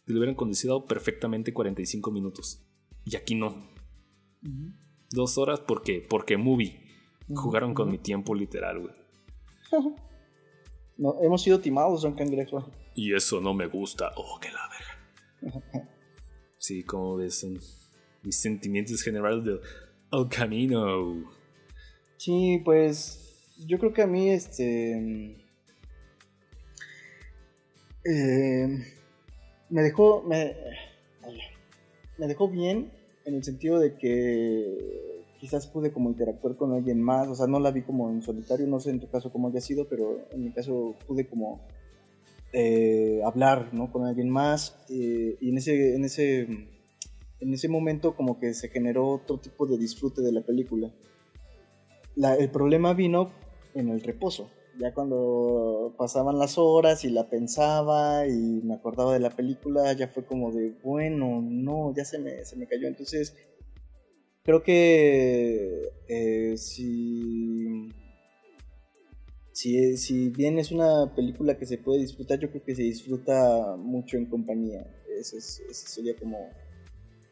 [SPEAKER 2] le hubieran condensado perfectamente 45 minutos. Y aquí no. Dos horas, ¿por qué? Porque movie. Jugaron con mi tiempo literal, güey. [laughs]
[SPEAKER 3] No, hemos sido timados, Don Cangrejo.
[SPEAKER 2] Y eso no me gusta. Oh, que la verga. [laughs] Sí, como ves, mis sentimientos generales del El Camino.
[SPEAKER 3] Sí, pues yo creo que a mí este eh, me dejó me, me dejó bien en el sentido de que quizás pude como interactuar con alguien más, o sea, no la vi como en solitario, no sé en tu caso cómo haya sido, pero en mi caso pude como eh, hablar, ¿no? Con alguien más eh, y en ese en ese en ese momento como que se generó otro tipo de disfrute de la película la- el problema vino en el reposo. Ya cuando pasaban las horas y la pensaba y me acordaba de la película, ya fue como de, bueno, no, ya se me, se me cayó. Entonces, creo que eh, si, si, si bien es una película que se puede disfrutar, yo creo que se disfruta mucho en compañía. Ese, es- ese sería como,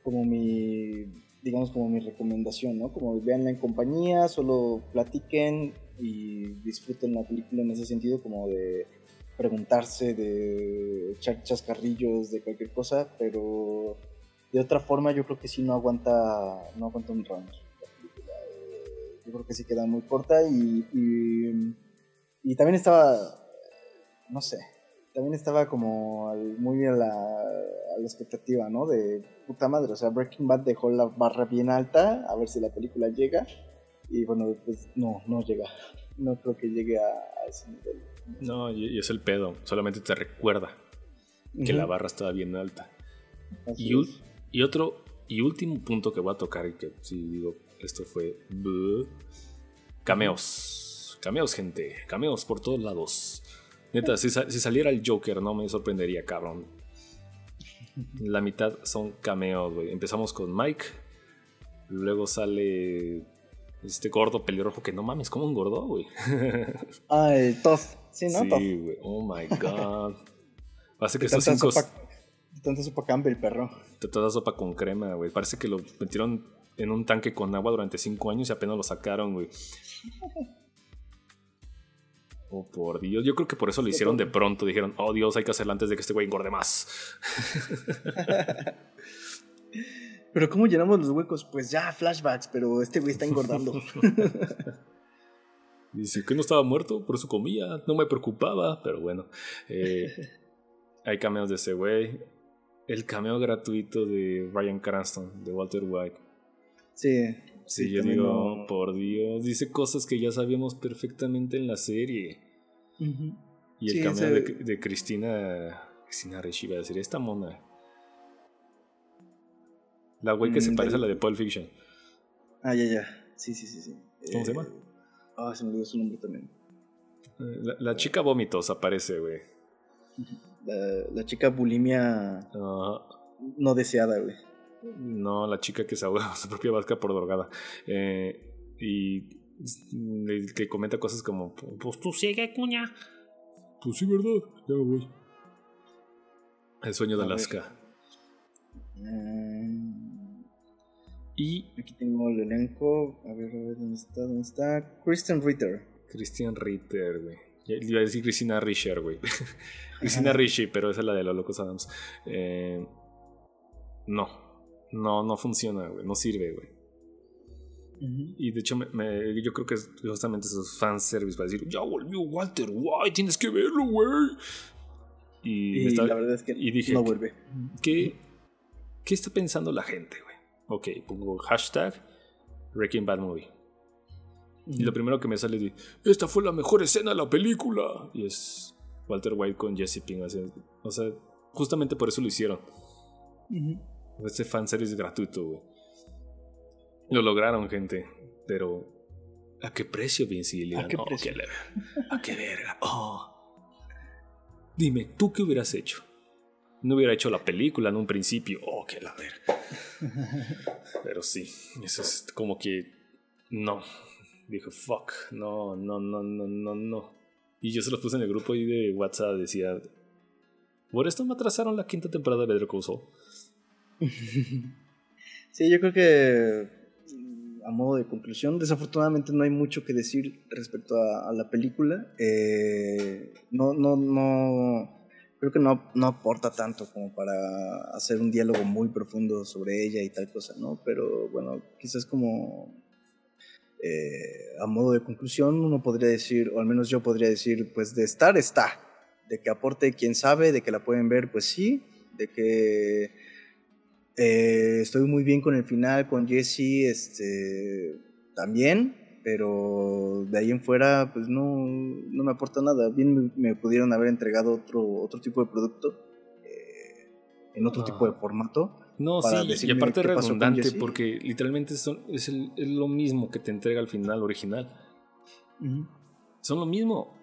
[SPEAKER 3] como mi, digamos, como mi recomendación, ¿no? Como veanla en compañía, solo platiquen y disfruten la película en ese sentido, como de preguntarse, de echar chascarrillos, de cualquier cosa, pero de otra forma yo creo que sí no aguanta, no aguanta un round la película. Eh, Yo creo que sí queda muy corta y, y, y también estaba, no sé, también estaba como muy a la, a la expectativa, ¿no? De puta madre, o sea, Breaking Bad dejó la barra bien alta, a ver si la película llega, y bueno, pues no, no llega, no creo que llegue a, a ese nivel.
[SPEAKER 2] No, y, es el pedo. Solamente te recuerda que la barra estaba bien alta. Y,
[SPEAKER 3] es.
[SPEAKER 2] y otro y último punto que voy a tocar y que sí digo, esto fue cameos. Cameos, gente. Cameos por todos lados. Neta, si, si saliera el Joker no me sorprendería, cabrón. La mitad son cameos, güey. Empezamos con Mike. Luego sale este gordo pelirrojo que no mames, ¿cómo engordó, güey? [laughs]
[SPEAKER 3] Ah, el Todd, sí, ¿no?
[SPEAKER 2] Sí, güey. Oh my god. [laughs] Parece que estos
[SPEAKER 3] tanta
[SPEAKER 2] cinco.
[SPEAKER 3] sopa, tanta sopa Campbell, perro.
[SPEAKER 2] Toda sopa con crema, güey. Parece que lo metieron en un tanque con agua durante cinco años y apenas lo sacaron, güey. Oh, por Dios. Yo creo que por eso lo hicieron de pronto. Dijeron, oh Dios, hay que hacerlo antes de que este güey engorde más. [laughs]
[SPEAKER 3] Pero ¿cómo llenamos los huecos? Pues ya, flashbacks, pero este güey está engordando. [laughs]
[SPEAKER 2] Dice que no estaba muerto, por eso comía. No me preocupaba, pero bueno. Eh, [laughs] hay cameos de ese güey. El cameo gratuito de Ryan Cranston, de Walter White.
[SPEAKER 3] sí.
[SPEAKER 2] Sí,
[SPEAKER 3] Sí,
[SPEAKER 2] yo digo,
[SPEAKER 3] no-
[SPEAKER 2] por Dios, dice cosas que ya sabíamos perfectamente en la serie. Y el
[SPEAKER 3] Sí,
[SPEAKER 2] cameo
[SPEAKER 3] ese-
[SPEAKER 2] de, de Cristina. Cristina Ricci, iba a decir, esta mona. La güey que se
[SPEAKER 3] Mm,
[SPEAKER 2] parece a la de Pulp Fiction.
[SPEAKER 3] Ah, ya, ya. Sí, sí, sí, sí.
[SPEAKER 2] ¿Cómo se llama?
[SPEAKER 3] Ah, se me olvidó su nombre también.
[SPEAKER 2] Eh, La, la chica vómitos aparece, güey.
[SPEAKER 3] La, la chica bulimia no deseada, güey.
[SPEAKER 2] No, la chica que se ahoga su propia vasca por drogada. Eh, y le, que comenta cosas como: Pues tú sigue, cuña. Pues sí, ¿verdad? Ya me voy. El sueño de. Alaska.
[SPEAKER 3] Mm,
[SPEAKER 2] Y
[SPEAKER 3] aquí tengo el elenco. A ver, a ver, ¿dónde está? ¿Dónde está? Kristen Ritter.
[SPEAKER 2] Christian Ritter, güey. Iba a decir Cristina Risher, güey. [laughs] Cristina Ricci, pero esa es la de los Locos Adams. Eh, no, no, no funciona, güey. No sirve, güey. Y de hecho, me- me- yo creo que es justamente esos fanservice para decir, ya volvió Walter White, tienes que verlo, güey. Y,
[SPEAKER 3] Y
[SPEAKER 2] me estaba-
[SPEAKER 3] la verdad es que
[SPEAKER 2] y dije,
[SPEAKER 3] no vuelve.
[SPEAKER 2] ¿qué, ¿qué está pensando la gente, güey? Ok, pongo hashtag Breaking Bad Movie. Y lo primero que me sale es, esta fue la mejor escena de la película. Y es Walter White con Jesse Pink. O sea, justamente por eso lo hicieron. Este fanservice gratuito, güey. Lo lograron, gente. Pero, ¿a qué precio, Vince Gilligan?
[SPEAKER 3] ¿A qué
[SPEAKER 2] Oh,
[SPEAKER 3] precio?
[SPEAKER 2] ¿A qué verga? Oh. Dime, ¿tú qué hubieras hecho? No hubiera hecho la película en un principio. Oh, qué la verga. [laughs] Pero sí, eso es como que. No. Dije, fuck. No, no, no, no, no, no. Y yo se los puse en el grupo ahí de WhatsApp. Decía, por esto me atrasaron la quinta temporada de Better Call Saul. [laughs]
[SPEAKER 3] Sí, yo creo que mm, a modo de conclusión, desafortunadamente no hay mucho que decir respecto a, la película. Eh, no, no, no, creo que no, no aporta tanto como para hacer un diálogo muy profundo sobre ella y tal cosa, ¿no? Pero bueno, quizás como eh, a modo de conclusión uno podría decir, o al menos yo podría decir, pues de estar está, de que aporte quién sabe, de que la pueden ver, pues sí, de que eh, estoy muy bien con el final, con Jesse, este, también, pero de ahí en fuera, pues no, no me aporta nada. Bien me, me pudieron haber entregado otro, otro tipo de producto, eh, en otro
[SPEAKER 2] Ah.
[SPEAKER 3] tipo de formato.
[SPEAKER 2] No,
[SPEAKER 3] para
[SPEAKER 2] sí, y aparte es redundante porque literalmente son, es, el- es lo mismo que te entrega al final original. Son lo mismo,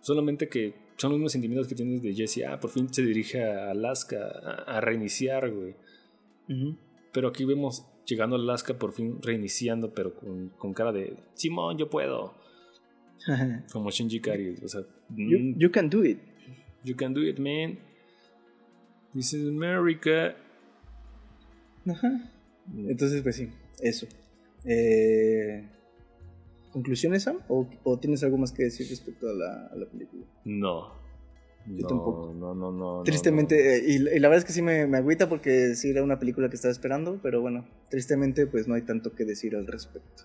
[SPEAKER 2] solamente que son los mismos sentimientos que tienes de Jesse. Ah, por fin se dirige a Alaska a, a reiniciar, güey. Pero aquí vemos llegando a Alaska por fin reiniciando, pero con, con cara de Simón, yo puedo. [laughs] Como Shinji Kari. O sea,
[SPEAKER 3] you,
[SPEAKER 2] mm,
[SPEAKER 3] you can do it.
[SPEAKER 2] you can do it, man. This is America.
[SPEAKER 3] Ajá. Entonces, pues sí, eso. Eh, ¿Conclusiones, Sam? ¿O, o tienes algo más que decir respecto a la, a la película?
[SPEAKER 2] No.
[SPEAKER 3] Yo
[SPEAKER 2] no,
[SPEAKER 3] tampoco.
[SPEAKER 2] No, no, no. no,
[SPEAKER 3] Tristemente, eh, y, y la verdad es que sí me, me agüita porque sí era una película que estaba esperando, pero bueno, tristemente pues no hay tanto que decir al respecto.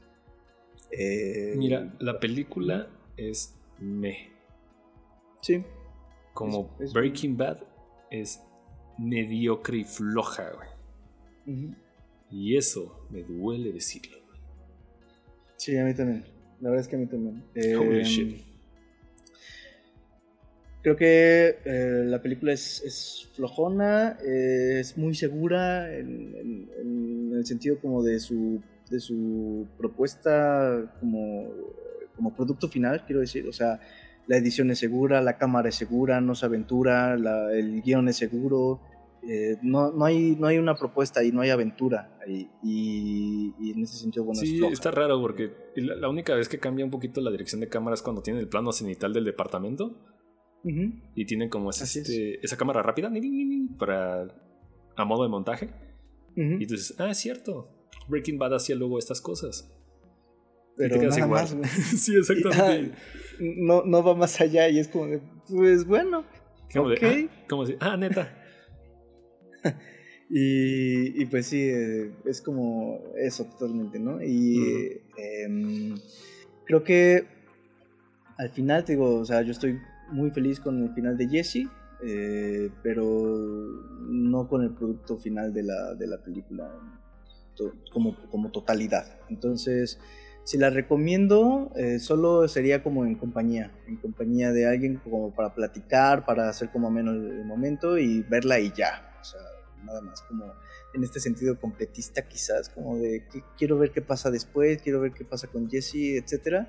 [SPEAKER 3] Eh.
[SPEAKER 2] Mira, la película es me.
[SPEAKER 3] Sí.
[SPEAKER 2] Como
[SPEAKER 3] Es- es-
[SPEAKER 2] Breaking Bad es mediocre y floja, güey. Y eso me duele decirlo. güey.
[SPEAKER 3] Sí, a mí también. La verdad es que a mí también. Eh,
[SPEAKER 2] Holy shit.
[SPEAKER 3] Creo que eh, la película es, es flojona, eh, es muy segura en, en- en el sentido como de su, de su propuesta como, como producto final, quiero decir. O sea, la edición es segura, la cámara es segura, no se aventura, la- el guion es seguro. eh, no, no, hay, no hay una propuesta y no hay aventura ahí. Y, y en ese sentido, bueno,
[SPEAKER 2] sí, está raro porque la, la única vez que cambia un poquito la dirección de cámara es cuando tiene el plano cenital del departamento Y tienen como ese-
[SPEAKER 3] es.
[SPEAKER 2] este- esa cámara rápida para a modo de montaje. Y tú dices, ah, es cierto. Breaking Bad hacía luego estas cosas. Y
[SPEAKER 3] Pero
[SPEAKER 2] te quedas
[SPEAKER 3] nada
[SPEAKER 2] igual.
[SPEAKER 3] más, [laughs]
[SPEAKER 2] sí, exactamente.
[SPEAKER 3] no, no va más allá y es como de, pues bueno.
[SPEAKER 2] Como de,
[SPEAKER 3] ok.
[SPEAKER 2] ah, como de, ah, neta. [laughs]
[SPEAKER 3] Y, y pues sí, eh, es como eso totalmente, ¿no? Y em, creo que al final, te digo, o sea, yo estoy muy feliz con el final de Jesse, eh, pero no con el producto final de la, de la película to- como, como totalidad. Entonces, si la recomiendo, eh, solo sería como en compañía, en compañía de alguien como para platicar, para hacer como menos el momento y verla y ya. O sea, nada más como en este sentido completista quizás, como de que quiero ver qué pasa después, quiero ver qué pasa con Jesse, etcétera.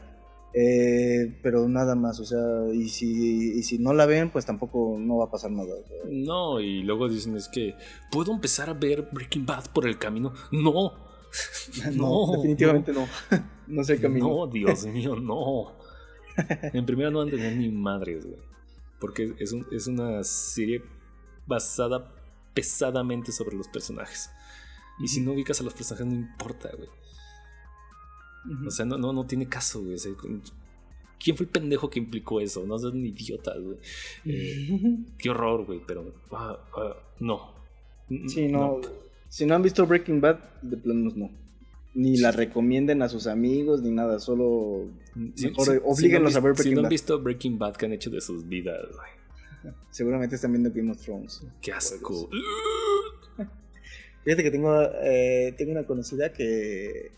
[SPEAKER 3] Eh, pero nada más, o sea, y si, y si no la ven, pues tampoco no va a pasar nada. o sea,
[SPEAKER 2] No, y luego dicen es que ¿puedo empezar a ver Breaking Bad por el camino? No. [laughs]
[SPEAKER 3] no, definitivamente no. [laughs] No es el camino.
[SPEAKER 2] No, Dios mío, no. En primera no van a tener ni madres, güey. Porque es, un- es una serie basada pesadamente sobre los personajes. Y si no ubicas a los personajes, no importa, güey. O sea, no, no, no tiene caso, güey. O sea, ¿Quién fue el pendejo que implicó eso? No son idiotas, güey. Eh, [laughs] qué horror, güey, pero ah, ah, no.
[SPEAKER 3] Sí, no, Si no han visto Breaking Bad, de planos no. Ni la recomienden a sus amigos, ni nada, solo
[SPEAKER 2] Sí,
[SPEAKER 3] mejor
[SPEAKER 2] sí,
[SPEAKER 3] oblíguenlos
[SPEAKER 2] si no,
[SPEAKER 3] a ver
[SPEAKER 2] Si
[SPEAKER 3] Breaking
[SPEAKER 2] no han
[SPEAKER 3] Bad.
[SPEAKER 2] visto Breaking Bad, ¿qué han hecho de sus vidas, güey? [laughs]
[SPEAKER 3] Seguramente están viendo Game of Thrones.
[SPEAKER 2] Qué asco. [laughs]
[SPEAKER 3] Fíjate que tengo, eh, tengo una conocida que,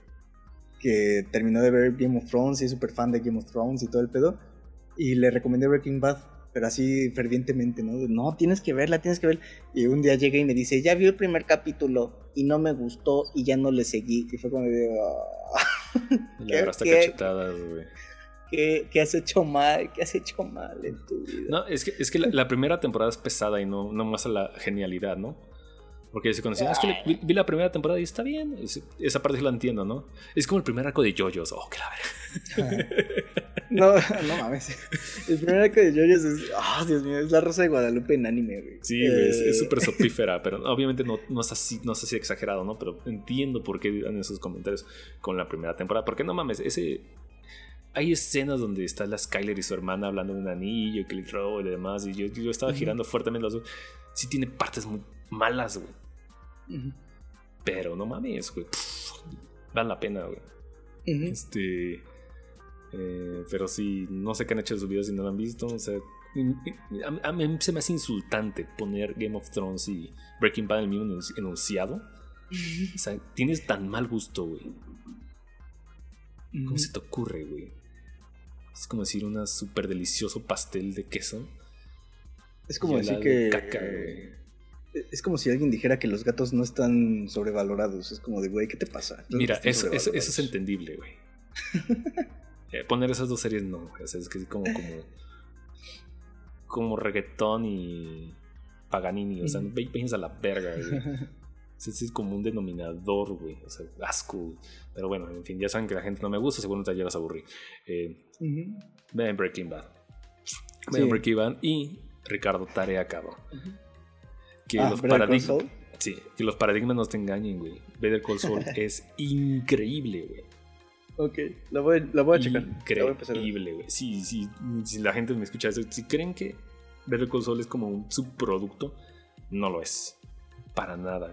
[SPEAKER 3] que terminó de ver Game of Thrones y es súper fan de Game of Thrones y todo el pedo. Y le recomendé Breaking Bad, pero así fervientemente, ¿no? No, tienes que verla, tienes que verla. Y un día llega y me dice, ya vi el primer capítulo y no me gustó y ya no le seguí. Y fue como de, "Ah,
[SPEAKER 2] Le [laughs]
[SPEAKER 3] ¿Qué-
[SPEAKER 2] agarraste
[SPEAKER 3] qué?
[SPEAKER 2] cachetadas, güey.
[SPEAKER 3] ¿qué, ¿qué has hecho mal? ¿Qué has hecho mal en tu vida?
[SPEAKER 2] No, es que, es que la, la primera temporada es pesada y no, no muestra la genialidad, ¿no? Porque se conocían, es que le- vi, vi la primera temporada y está bien. es- esa parte sí la entiendo, ¿no? Es como el primer arco de JoJo's. Oh, que la verga. [laughs]
[SPEAKER 3] No, no mames. El primer arco de JoJo's es, ah, Dios mío, es la Rosa de Guadalupe en anime, güey.
[SPEAKER 2] Sí, güey, es-
[SPEAKER 3] Eh,
[SPEAKER 2] es súper [laughs] sopífera, pero obviamente no, no, es así, no es así exagerado, ¿no? Pero entiendo por qué dan esos comentarios con la primera temporada. Porque no mames, ese. Hay escenas donde está la Skyler y su hermana hablando de un anillo que le y demás. Y yo, yo estaba girando fuertemente los Sí, tiene partes muy malas, güey. Pero no mames, güey. Vale la pena, güey. Este. eh, pero sí, no sé qué han hecho sus videos si no lo han visto. O sea, a, a mí se me hace insultante poner Game of Thrones y Breaking Bad en el mismo enunci- enunciado. O sea, tienes tan mal gusto, güey. ¿Cómo se te ocurre, güey? Es como decir un súper delicioso pastel de queso.
[SPEAKER 3] Es como decir que.
[SPEAKER 2] caca, güey.
[SPEAKER 3] Es como si alguien dijera que los gatos no están sobrevalorados. Es como de, güey, ¿qué te pasa?
[SPEAKER 2] Mira, eso, eso, eso es entendible, güey. [laughs] Eh, poner esas dos series no, güey. O sea, es que es como, como, como reggaetón y Paganini. O sea, ve- váyanse a la verga, güey. [laughs] Es como un denominador, güey. O sea, asco. güey. Pero bueno, en fin, ya saben que la gente no me gusta, seguramente ya las aburrí. Eh,
[SPEAKER 3] Ujú.
[SPEAKER 2] vean Breaking Bad. Vean
[SPEAKER 3] Sí.
[SPEAKER 2] Breaking Bad y Ricardo Tarea Cabo. Que
[SPEAKER 3] Ah,
[SPEAKER 2] los paradigmas. Sí, que los paradigmas no te engañen, güey. Better Call Saul [laughs] es increíble, güey.
[SPEAKER 3] Ok, la voy, la voy a checar.
[SPEAKER 2] Increíble, güey. Sí, sí. Si la gente me escucha eso, si creen que Better Call Saul es como un subproducto, no lo es. Para nada.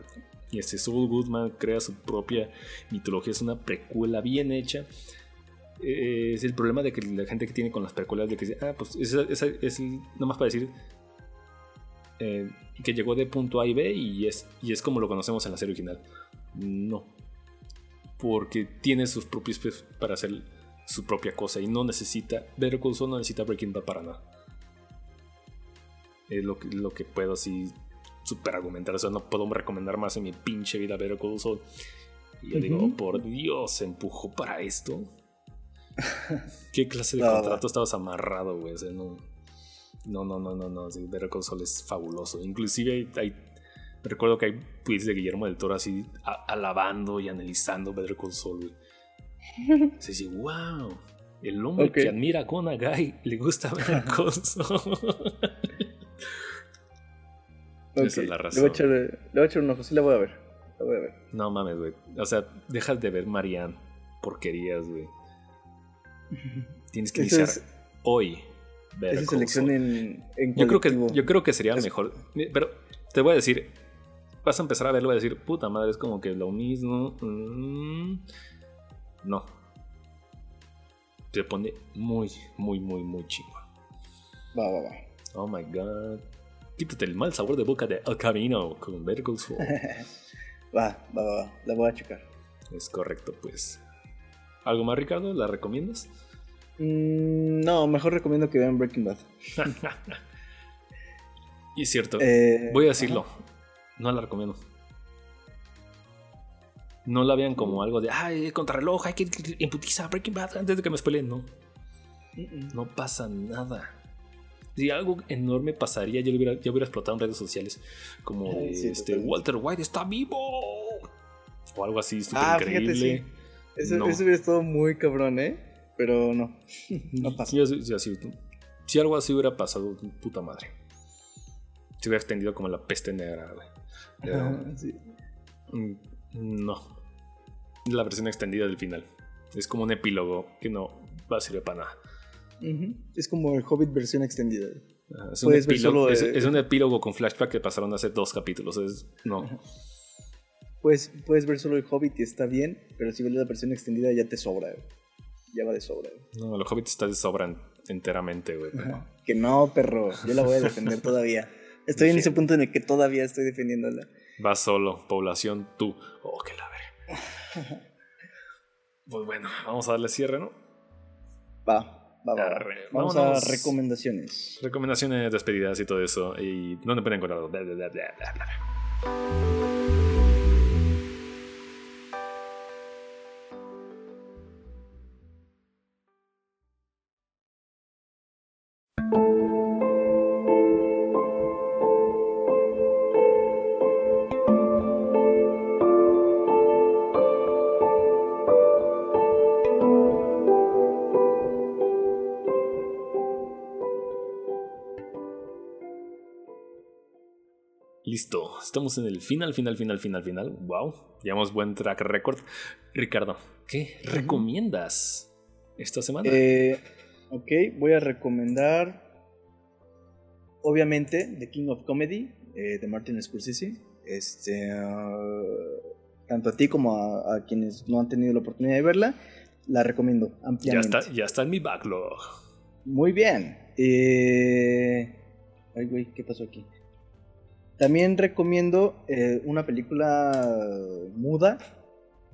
[SPEAKER 2] Y este Saul Goodman crea su propia mitología. Es una precuela bien hecha. Eh, es el problema de que la gente que tiene con las precuelas de que dice, ah, pues esa, esa es el- nomás para decir eh, que llegó de punto A y B y es, y es como lo conocemos en la serie original. No. Porque tiene sus propios para hacer su propia cosa y no necesita. Better Call Saul no necesita Breaking Bad para nada. Es lo que, lo que puedo así super argumentar. O sea, no puedo recomendar más en mi pinche vida Better Call Saul. Y yo digo, oh, por Dios, se empujó para esto. [laughs] ¿Qué clase de contrato estabas amarrado, güey? O sea, no. No, no, no, no, no. Sí, Better Call Saul es fabuloso. Inclusive hay, hay- recuerdo que hay tweets de Guillermo del Toro así a- alabando y analizando Better Call Saul, güey. Se dice, wow. El hombre que admira a Gonagai le gusta [laughs] Better Call Saul. Esa es la razón.
[SPEAKER 3] Le voy, a echar, le voy a echar un ojo, sí la voy a ver. La voy a ver.
[SPEAKER 2] No mames, güey. O sea, dejas de ver Marianne. Porquerías, güey. [laughs] Tienes que iniciar
[SPEAKER 3] es-
[SPEAKER 2] hoy.
[SPEAKER 3] Esa selección en, en
[SPEAKER 2] Yo creo, que, yo creo que sería
[SPEAKER 3] Es-
[SPEAKER 2] mejor. Pero te voy a decir. Vas a empezar a verlo y a decir, puta madre, es como que lo mismo. Mm, no. Se pone muy, muy, muy, muy chingo.
[SPEAKER 3] Va, va, va.
[SPEAKER 2] Oh my god. Quítate el mal sabor de boca de El Camino con Saul. [laughs]
[SPEAKER 3] Va, va, va, va. La voy a checar.
[SPEAKER 2] es correcto, pues. ¿Algo más, Ricardo? ¿La recomiendas?
[SPEAKER 3] Mm, no, mejor recomiendo que vean Breaking Bad. [laughs]
[SPEAKER 2] y es cierto.
[SPEAKER 3] Eh,
[SPEAKER 2] Voy a decirlo. No la recomiendo. No la vean como algo de, ay, contrarreloj, hay que imputizar Breaking Bad antes de que me spoileen. No, no pasa nada. Si algo enorme pasaría, yo, lo hubiera, ya hubiera explotado en redes sociales. Como de,
[SPEAKER 3] Sí,
[SPEAKER 2] este. Walter White está vivo. O algo así súper
[SPEAKER 3] Ah, fíjate,
[SPEAKER 2] increíble.
[SPEAKER 3] Eso,
[SPEAKER 2] No.
[SPEAKER 3] eso hubiera estado muy cabrón, ¿eh? Pero no. No [laughs] pasa.
[SPEAKER 2] Yo- yo- así, si algo así hubiera pasado, puta madre. Se hubiera extendido como la peste negra, güey. Pero,
[SPEAKER 3] Ajá, sí.
[SPEAKER 2] mm, no. La versión extendida del final. Es como un epílogo que no va a servir para nada.
[SPEAKER 3] Es como el Hobbit versión extendida.
[SPEAKER 2] Ajá, Es un, epílogo, es, es un epílogo con flashback que pasaron hace dos capítulos. Es, no.
[SPEAKER 3] Pues puedes ver solo el Hobbit y está bien, pero si ves la versión extendida ya te sobra. güey. Ya va de sobra. güey.
[SPEAKER 2] No, el Hobbit está de sobra enteramente, güey. pero-.
[SPEAKER 3] Que no, perro. Yo la voy a defender [laughs] todavía. Estoy en ese punto en el que todavía estoy defendiéndola.
[SPEAKER 2] Va solo, población tú. Oh, qué la verga. [laughs] Pues bueno, vamos a darle cierre, ¿no?
[SPEAKER 3] Va, va, va.
[SPEAKER 2] Arre,
[SPEAKER 3] Vamos
[SPEAKER 2] vámonos.
[SPEAKER 3] a recomendaciones.
[SPEAKER 2] Recomendaciones, despedidas y todo eso. ¿Y dónde pueden encontrarlo? Bla, bla, bla, Listo, estamos en el final, final, final, final, final. Wow, llevamos buen track record. Ricardo, ¿qué recomiendas esta semana?
[SPEAKER 3] Eh, ok, voy a recomendar. Obviamente, The King of Comedy eh, de Martin Scorsese. Este, ah, tanto a ti como a, a quienes no han tenido la oportunidad de verla, la recomiendo
[SPEAKER 2] ya,
[SPEAKER 3] ampliamente.
[SPEAKER 2] está, ya está en mi backlog.
[SPEAKER 3] Muy bien. Eh... Ay, güey, ¿qué pasó aquí? También recomiendo eh, una película muda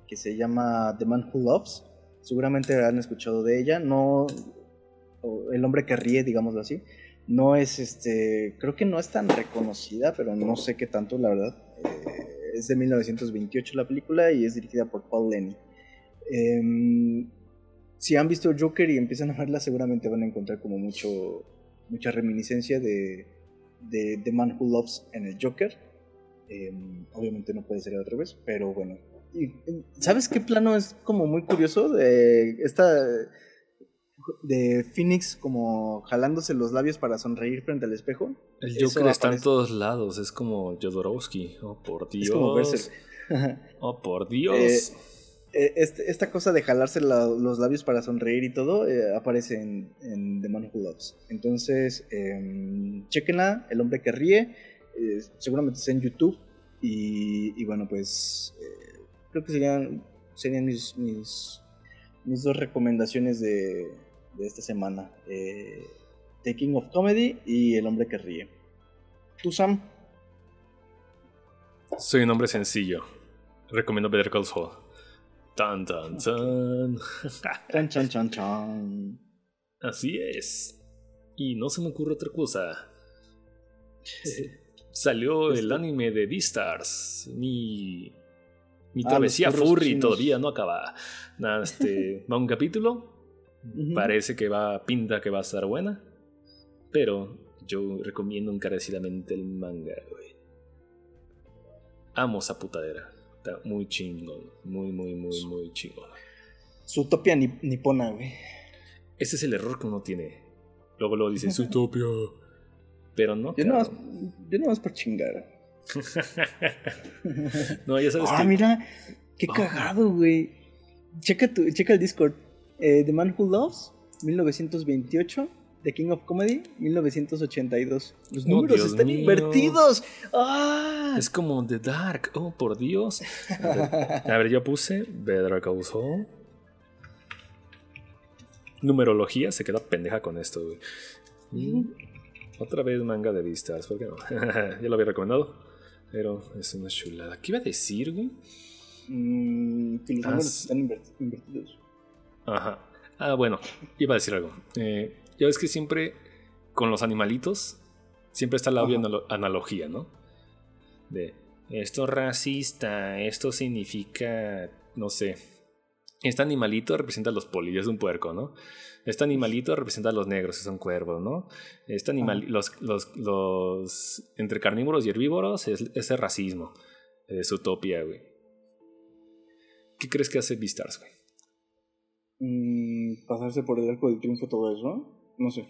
[SPEAKER 3] que se llama The Man Who Loves. Seguramente han escuchado de ella. No. El hombre que ríe, digámoslo así. No es este. Creo que no es tan reconocida, pero no sé qué tanto, la verdad. Eh, es de 1928 la película y es dirigida por Paul Lenny. Em, si han visto Joker y empiezan a verla, seguramente van a encontrar como mucho, mucha reminiscencia de, de The Man Who Loves en el Joker. Em, obviamente no puede ser al revés, pero bueno. Y, ¿Sabes qué plano es como muy curioso? De esta. De Phoenix como jalándose los labios para sonreír frente al espejo.
[SPEAKER 2] El
[SPEAKER 3] Eso
[SPEAKER 2] Joker está en todos lados, es como Jodorowsky. Oh, por Dios.
[SPEAKER 3] Es como Berserk. [laughs]
[SPEAKER 2] Oh, por Dios.
[SPEAKER 3] Eh, este- esta cosa de jalarse la- los labios para sonreír y todo eh, aparece en, The Man Who Loves. Entonces, eh, chequenla, El hombre que ríe. eh, seguramente está en YouTube. Y, y bueno, pues eh, creo que serían, serían mis, mis, mis dos recomendaciones de, de esta semana. Eh, The King of Comedy y El hombre que ríe. ¿Tú, Sam?
[SPEAKER 2] Soy un hombre sencillo. Recomiendo Better Call Saul. Tan, tan, tan. [laughs]
[SPEAKER 3] Chan, chan, chan, chan.
[SPEAKER 2] Así es. Y no se me ocurre otra cosa. Salió el anime de Beastars. Mi. Mi
[SPEAKER 3] Ah,
[SPEAKER 2] travesía
[SPEAKER 3] perros
[SPEAKER 2] furry
[SPEAKER 3] chinos.
[SPEAKER 2] todavía no acaba. Nada, este. [laughs] Va un capítulo. Parece que va. Pinta que va a estar buena. Pero yo recomiendo encarecidamente el manga, güey. Amo esa putadera. Está muy chingón. Muy, muy, muy, muy chingón.
[SPEAKER 3] Zootopia nip- nipona, güey.
[SPEAKER 2] Ese es el error que uno tiene. Luego luego dice Zootopia. Pero no.
[SPEAKER 3] Yo no, más,
[SPEAKER 2] cabrón.
[SPEAKER 3] yo no más por chingar. [laughs]
[SPEAKER 2] no, ya sabes
[SPEAKER 3] Ah,
[SPEAKER 2] que.
[SPEAKER 3] mira, qué cagado, güey. Checa, tu, checa el Discord. Eh, The Man Who Loves, 1928. The King of Comedy, 1982. Los
[SPEAKER 2] Oh,
[SPEAKER 3] números
[SPEAKER 2] Dios
[SPEAKER 3] están
[SPEAKER 2] mío.
[SPEAKER 3] invertidos. ¡Ah!
[SPEAKER 2] Es como The Dark. Oh, por Dios. A ver, yo puse Call Saul. Numerología se queda pendeja con esto, güey. Y otra vez manga de vistas, ¿por qué no? [laughs] ya lo había recomendado. Pero es una chulada. ¿Qué iba a decir, güey?
[SPEAKER 3] Mm, que los
[SPEAKER 2] Ah,
[SPEAKER 3] números están inver- invertidos.
[SPEAKER 2] Ajá. Ah, bueno, iba a decir algo. Eh, ya ves que siempre con los animalitos, siempre está la obvia
[SPEAKER 3] Ajá.
[SPEAKER 2] analo- analogía, ¿no? De esto es racista, esto significa, no sé. Este animalito representa a los polillos de un puerco, ¿no? Este animalito representa a los negros, que son cuervos, ¿no? Este animal, los, los, los entre carnívoros y herbívoros es, es el racismo. Es utopía, güey. ¿Qué crees que hace Beastars, güey?
[SPEAKER 3] Mm, pasarse por el arco del triunfo, todo eso. No sé.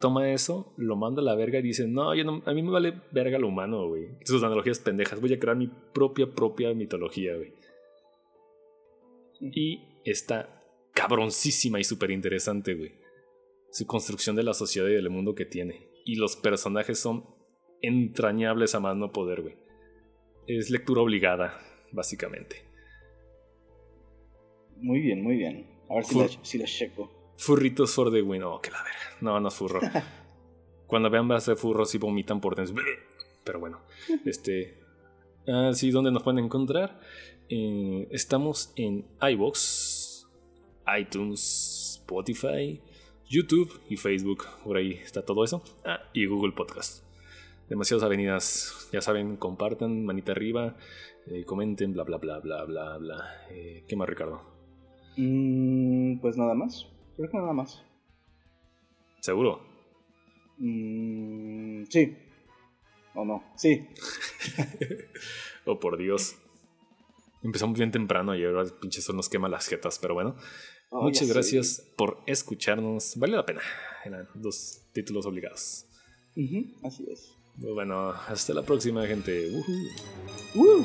[SPEAKER 2] toma eso, lo manda a la verga y dice, no, yo no, a mí me vale verga lo humano, güey. Sus analogías pendejas, voy a crear mi propia, propia mitología, güey. Y está cabroncísima y súper interesante, güey. su construcción de la sociedad y del mundo que tiene. Y los personajes son entrañables a más no poder, güey. Es lectura obligada, básicamente.
[SPEAKER 3] Muy bien, muy bien. A ver si, la, si la checo.
[SPEAKER 2] Furritos for the win. Oh, que la verga. No, no es furro. [laughs] Cuando vean más de furros y vomitan por dentro. Pero bueno, [laughs] este. Ah, sí, ¿dónde nos pueden encontrar? Eh, estamos en iBox, iTunes, Spotify, YouTube y Facebook. Por ahí está todo eso. Ah, y Google Podcast. Demasiadas avenidas. Ya saben, compartan, manita arriba, eh, comenten, bla, bla, bla, bla, bla, bla. Eh, ¿Qué más, Ricardo?
[SPEAKER 3] Mm, pues nada más. Creo que nada más.
[SPEAKER 2] ¿Seguro?
[SPEAKER 3] Mm, sí. ¿O no? Sí. [laughs]
[SPEAKER 2] Oh, por Dios. Empezamos bien temprano y ahora el pinche sol nos quema las jetas, pero bueno.
[SPEAKER 3] Oh,
[SPEAKER 2] Muchas gracias por escucharnos. Vale la pena. Eran dos títulos obligados.
[SPEAKER 3] Ujú, así es.
[SPEAKER 2] Bueno, hasta la próxima, gente.
[SPEAKER 3] ¡Woo!